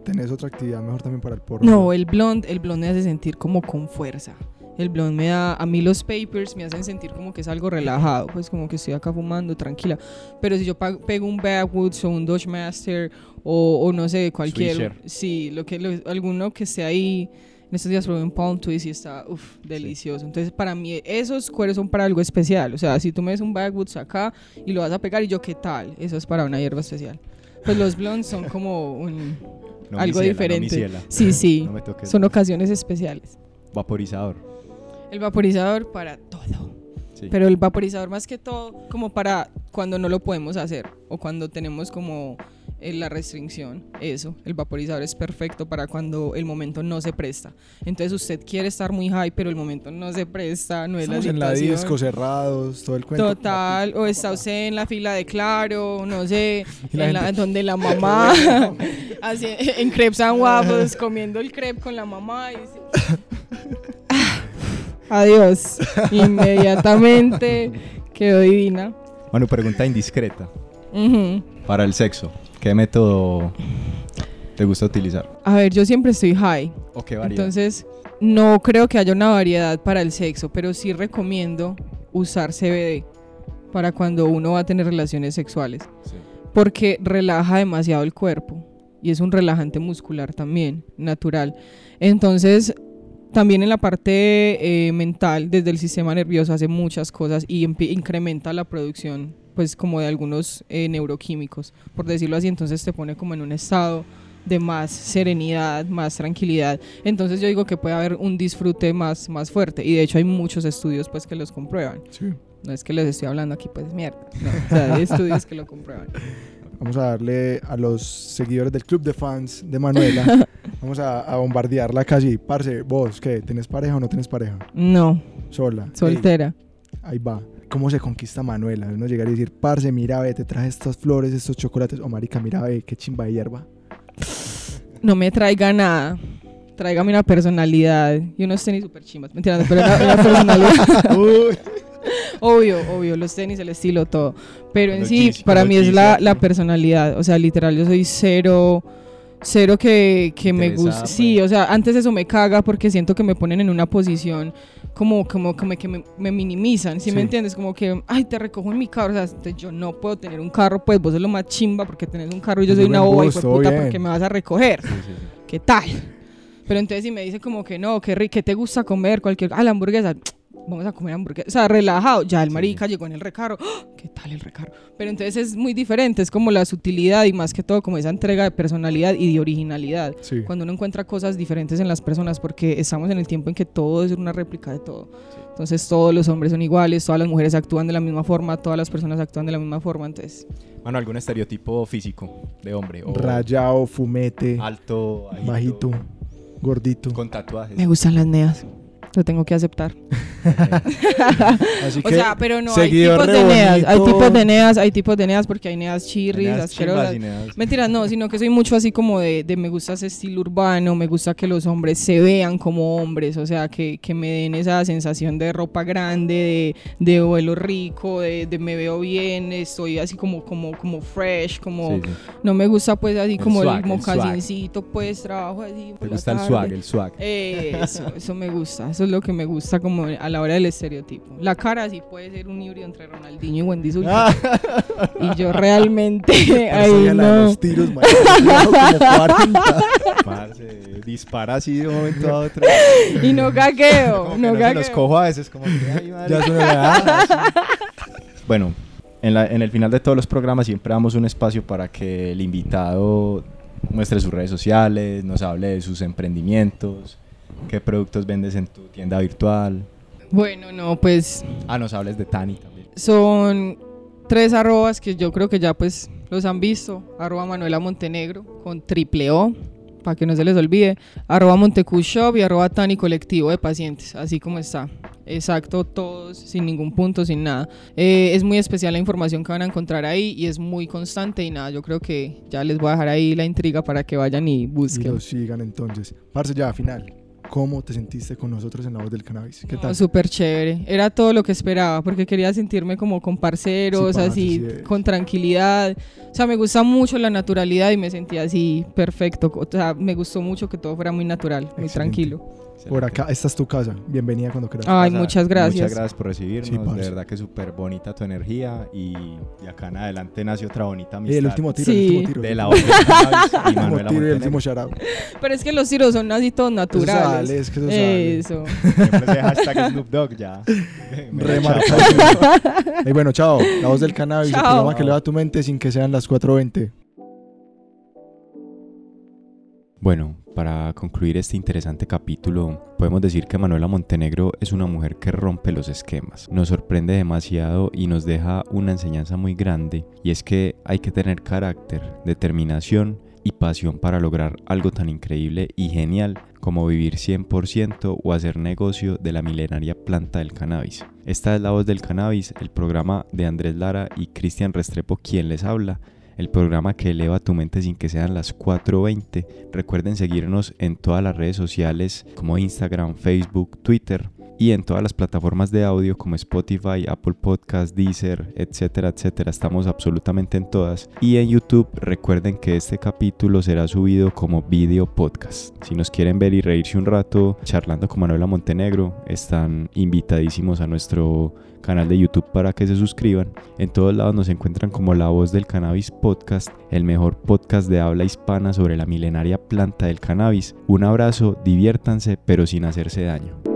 tenés otra actividad mejor también para el porro? No, el blonde, el blonde me hace sentir como con fuerza. El blonde me da, a mí los papers me hacen sentir como que es algo relajado, pues como que estoy acá fumando tranquila. Pero si yo pego un Backwoods o un Dodge Master o, o no sé, cualquier, Swisher. sí, lo que, lo- alguno que esté ahí. En estos días probé un Palm Twist y está, uff, delicioso. Entonces, para mí, esos cueros son para algo especial. O sea, si tú me ves un Backwoods acá y lo vas a pegar y yo, ¿qué tal? Eso es para una hierba especial. Pues los blondes son como un, No algo no diferente. ciela. sí, sí. No. Son ocasiones especiales. Vaporizador. El vaporizador para todo. Sí. Pero el vaporizador más que todo como para cuando no lo podemos hacer o cuando tenemos como eh, la restricción. Eso, el vaporizador es perfecto para cuando el momento no se presta. Entonces usted quiere estar muy high, pero el momento no se presta, no es Estamos la en la disco, cerrados, todo el cuento. Total, o está usted en la fila de Claro, no sé, la en la- donde la mamá, así, en Crepes and Waffles, comiendo el crepe con la mamá. Y dice, "Ah, adiós, inmediatamente quedó divina. Bueno, pregunta indiscreta. Para el sexo, ¿qué método te gusta utilizar? A ver, yo siempre estoy high, ¿O qué variedad? entonces no creo que haya una variedad para el sexo, pero sí recomiendo usar CBD para cuando uno va a tener relaciones sexuales. Sí. porque relaja demasiado el cuerpo y es un relajante muscular también, natural. Entonces, también en la parte eh, mental, desde el sistema nervioso, hace muchas cosas y incrementa la producción, pues como de algunos eh, neuroquímicos, por decirlo así, entonces te pone como en un estado de más serenidad, más tranquilidad. Entonces yo digo que puede haber un disfrute más, más fuerte y de hecho hay muchos estudios pues que los comprueban. Sí. No es que les estoy hablando aquí pues mierda, no, o sea, hay estudios que lo comprueban. Vamos a darle a los seguidores del club de fans de Manuela. vamos a, a bombardearla casi. Parce, vos, ¿qué? ¿Tenés pareja o no tenés pareja? No, Sola. Ey, soltera. ahí va. ¿Cómo se conquista Manuela? Uno llegar y decir, parce, mira, ve, te traje estas flores, estos chocolates. O marica, mira, ve, qué chimba de hierba. No me traiga nada. Tráigame una personalidad y unos tenis super chimbas. Mentira, pero una, una personalidad. Uy. Obvio, obvio, los tenis, el estilo, todo. Pero en Los sí, para mí es la, la personalidad. O sea, literal, yo soy cero. Cero que, que me gusta. Sí, pues. o sea, antes eso me caga porque siento que me ponen en una posición como, como, como que me, me minimizan, ¿sí, Sí. me entiendes? Como que, ay, te recojo en mi carro. O sea, yo no puedo tener un carro, pues vos sos lo más chimba porque tenés un carro y yo soy un una boba y puta porque me vas a recoger. Sí, sí. ¿qué tal? Pero entonces si me dice como que no, que, que te gusta comer cualquier, ah, la hamburguesa, vamos a comer hamburguesa, o sea, relajado, ya el Sí, marica llegó en el recarro, ¡ah! ¿qué tal el recarro? Pero entonces es muy diferente, es como la sutilidad y más que todo como esa entrega de personalidad y de originalidad. Sí. Cuando uno encuentra cosas diferentes en las personas, porque estamos en el tiempo en que todo es una réplica de todo. Entonces todos los hombres son iguales, todas las mujeres actúan de la misma forma, todas las personas actúan de la misma forma, entonces... Mano, ¿algún estereotipo físico de hombre? O Rayado, fumete, alto, bajito, bajito, gordito. con tatuajes. Me gustan las neas, lo tengo que aceptar. Así O sea, pero no, hay tipos de neas, hay tipos de neas, hay tipos de neas porque hay neas chirris, Neas asquerosas. chimbas y neas- Mentira, no, sino que soy mucho así como de, de me gusta ese estilo urbano, me gusta que los hombres se vean como hombres, o sea, que, que me den esa sensación de ropa grande, de, de vuelo rico, de, de me veo bien, estoy así como, como, como fresh, como... Sí, sí. No me gusta pues así El como swag, el mocasincito, pues trabajo así. por ¿Te la gusta el swag, el swag? Eso, eso me gusta. Eso eso es lo que me gusta como a la hora del estereotipo. La cara sí puede ser un híbrido entre Ronaldinho y Wendy Zulka. y yo realmente ahí Parecía la de no. los tiros, marica, como 40. Parce, dispara así de un momento a otro. Y no gagueo, Como que no no los cojo a veces, como que, ay, madre. Ya Bueno, en, la- en el final de todos los programas siempre damos un espacio para que el invitado muestre sus redes sociales, nos hable de sus emprendimientos, qué productos vendes en tu tienda virtual. Bueno, no, pues Ah, nos hables de Tani también. son tres arrobas que yo creo que ya pues los han visto. Arroba Manuela Montenegro con triple O, para que no se les olvide. Arroba Montecu Shop y arroba Tani Colectivo de Pacientes, así como está. Exacto, todos, sin ningún punto, sin nada. Eh, es muy especial la información que van a encontrar ahí y es muy constante y nada, yo creo que ya les voy a dejar ahí la intriga para que vayan y Y busquen. lo sigan entonces. Parce, ya, final. ¿Cómo te sentiste con nosotros en la voz del cannabis? ¿Qué No, tal? Súper chévere. Era todo lo que esperaba porque quería sentirme como con parceros, Sí, parce, así, sí con tranquilidad. O sea, me gusta mucho la naturalidad y me sentía así perfecto. O sea, me gustó mucho que todo fuera muy natural, muy tranquilo. Por acá, esta es tu casa. Bienvenida cuando quieras. Ay, Casa, muchas gracias. Muchas gracias por recibirnos. Sí, de verdad que súper bonita tu energía y, y acá en adelante nació otra bonita Y amistad. el último tiro, Sí. el último tiro. de la cannabis y Manuela tiro y el último. Pero es que los tiros son así todos Eso naturales. sale, es que eso sale. Eso. Siempre ese hashtag Snoop Dogg ya. Remarcado. Y bueno, chao. La voz del cannabis, el programa que le va a tu mente sin que sean las 4.20. Bueno, para concluir este interesante capítulo, podemos decir que Manuela Montenegro es una mujer que rompe los esquemas, nos sorprende demasiado y nos deja una enseñanza muy grande, y es que hay que tener carácter, determinación y pasión para lograr algo tan increíble y genial como vivir 100% o hacer negocio de la milenaria planta del cannabis. Esta es La Voz del Cannabis, el programa de Andrés Lara y Cristian Restrepo quien les habla, el programa que eleva tu mente sin que sean las 4.20. Recuerden seguirnos en todas las redes sociales como Instagram, Facebook, Twitter y en todas las plataformas de audio como Spotify, Apple Podcast, Deezer, etcétera, etcétera. Estamos absolutamente en todas. Y en YouTube recuerden que este capítulo será subido como video podcast. Si nos quieren ver y reírse un rato charlando con Manuela Montenegro, están invitadísimos a nuestro canal de YouTube para que se suscriban. En todos lados nos encuentran como La Voz del Cannabis Podcast, el mejor podcast de habla hispana sobre la milenaria planta del cannabis. Un abrazo, diviértanse, pero sin hacerse daño.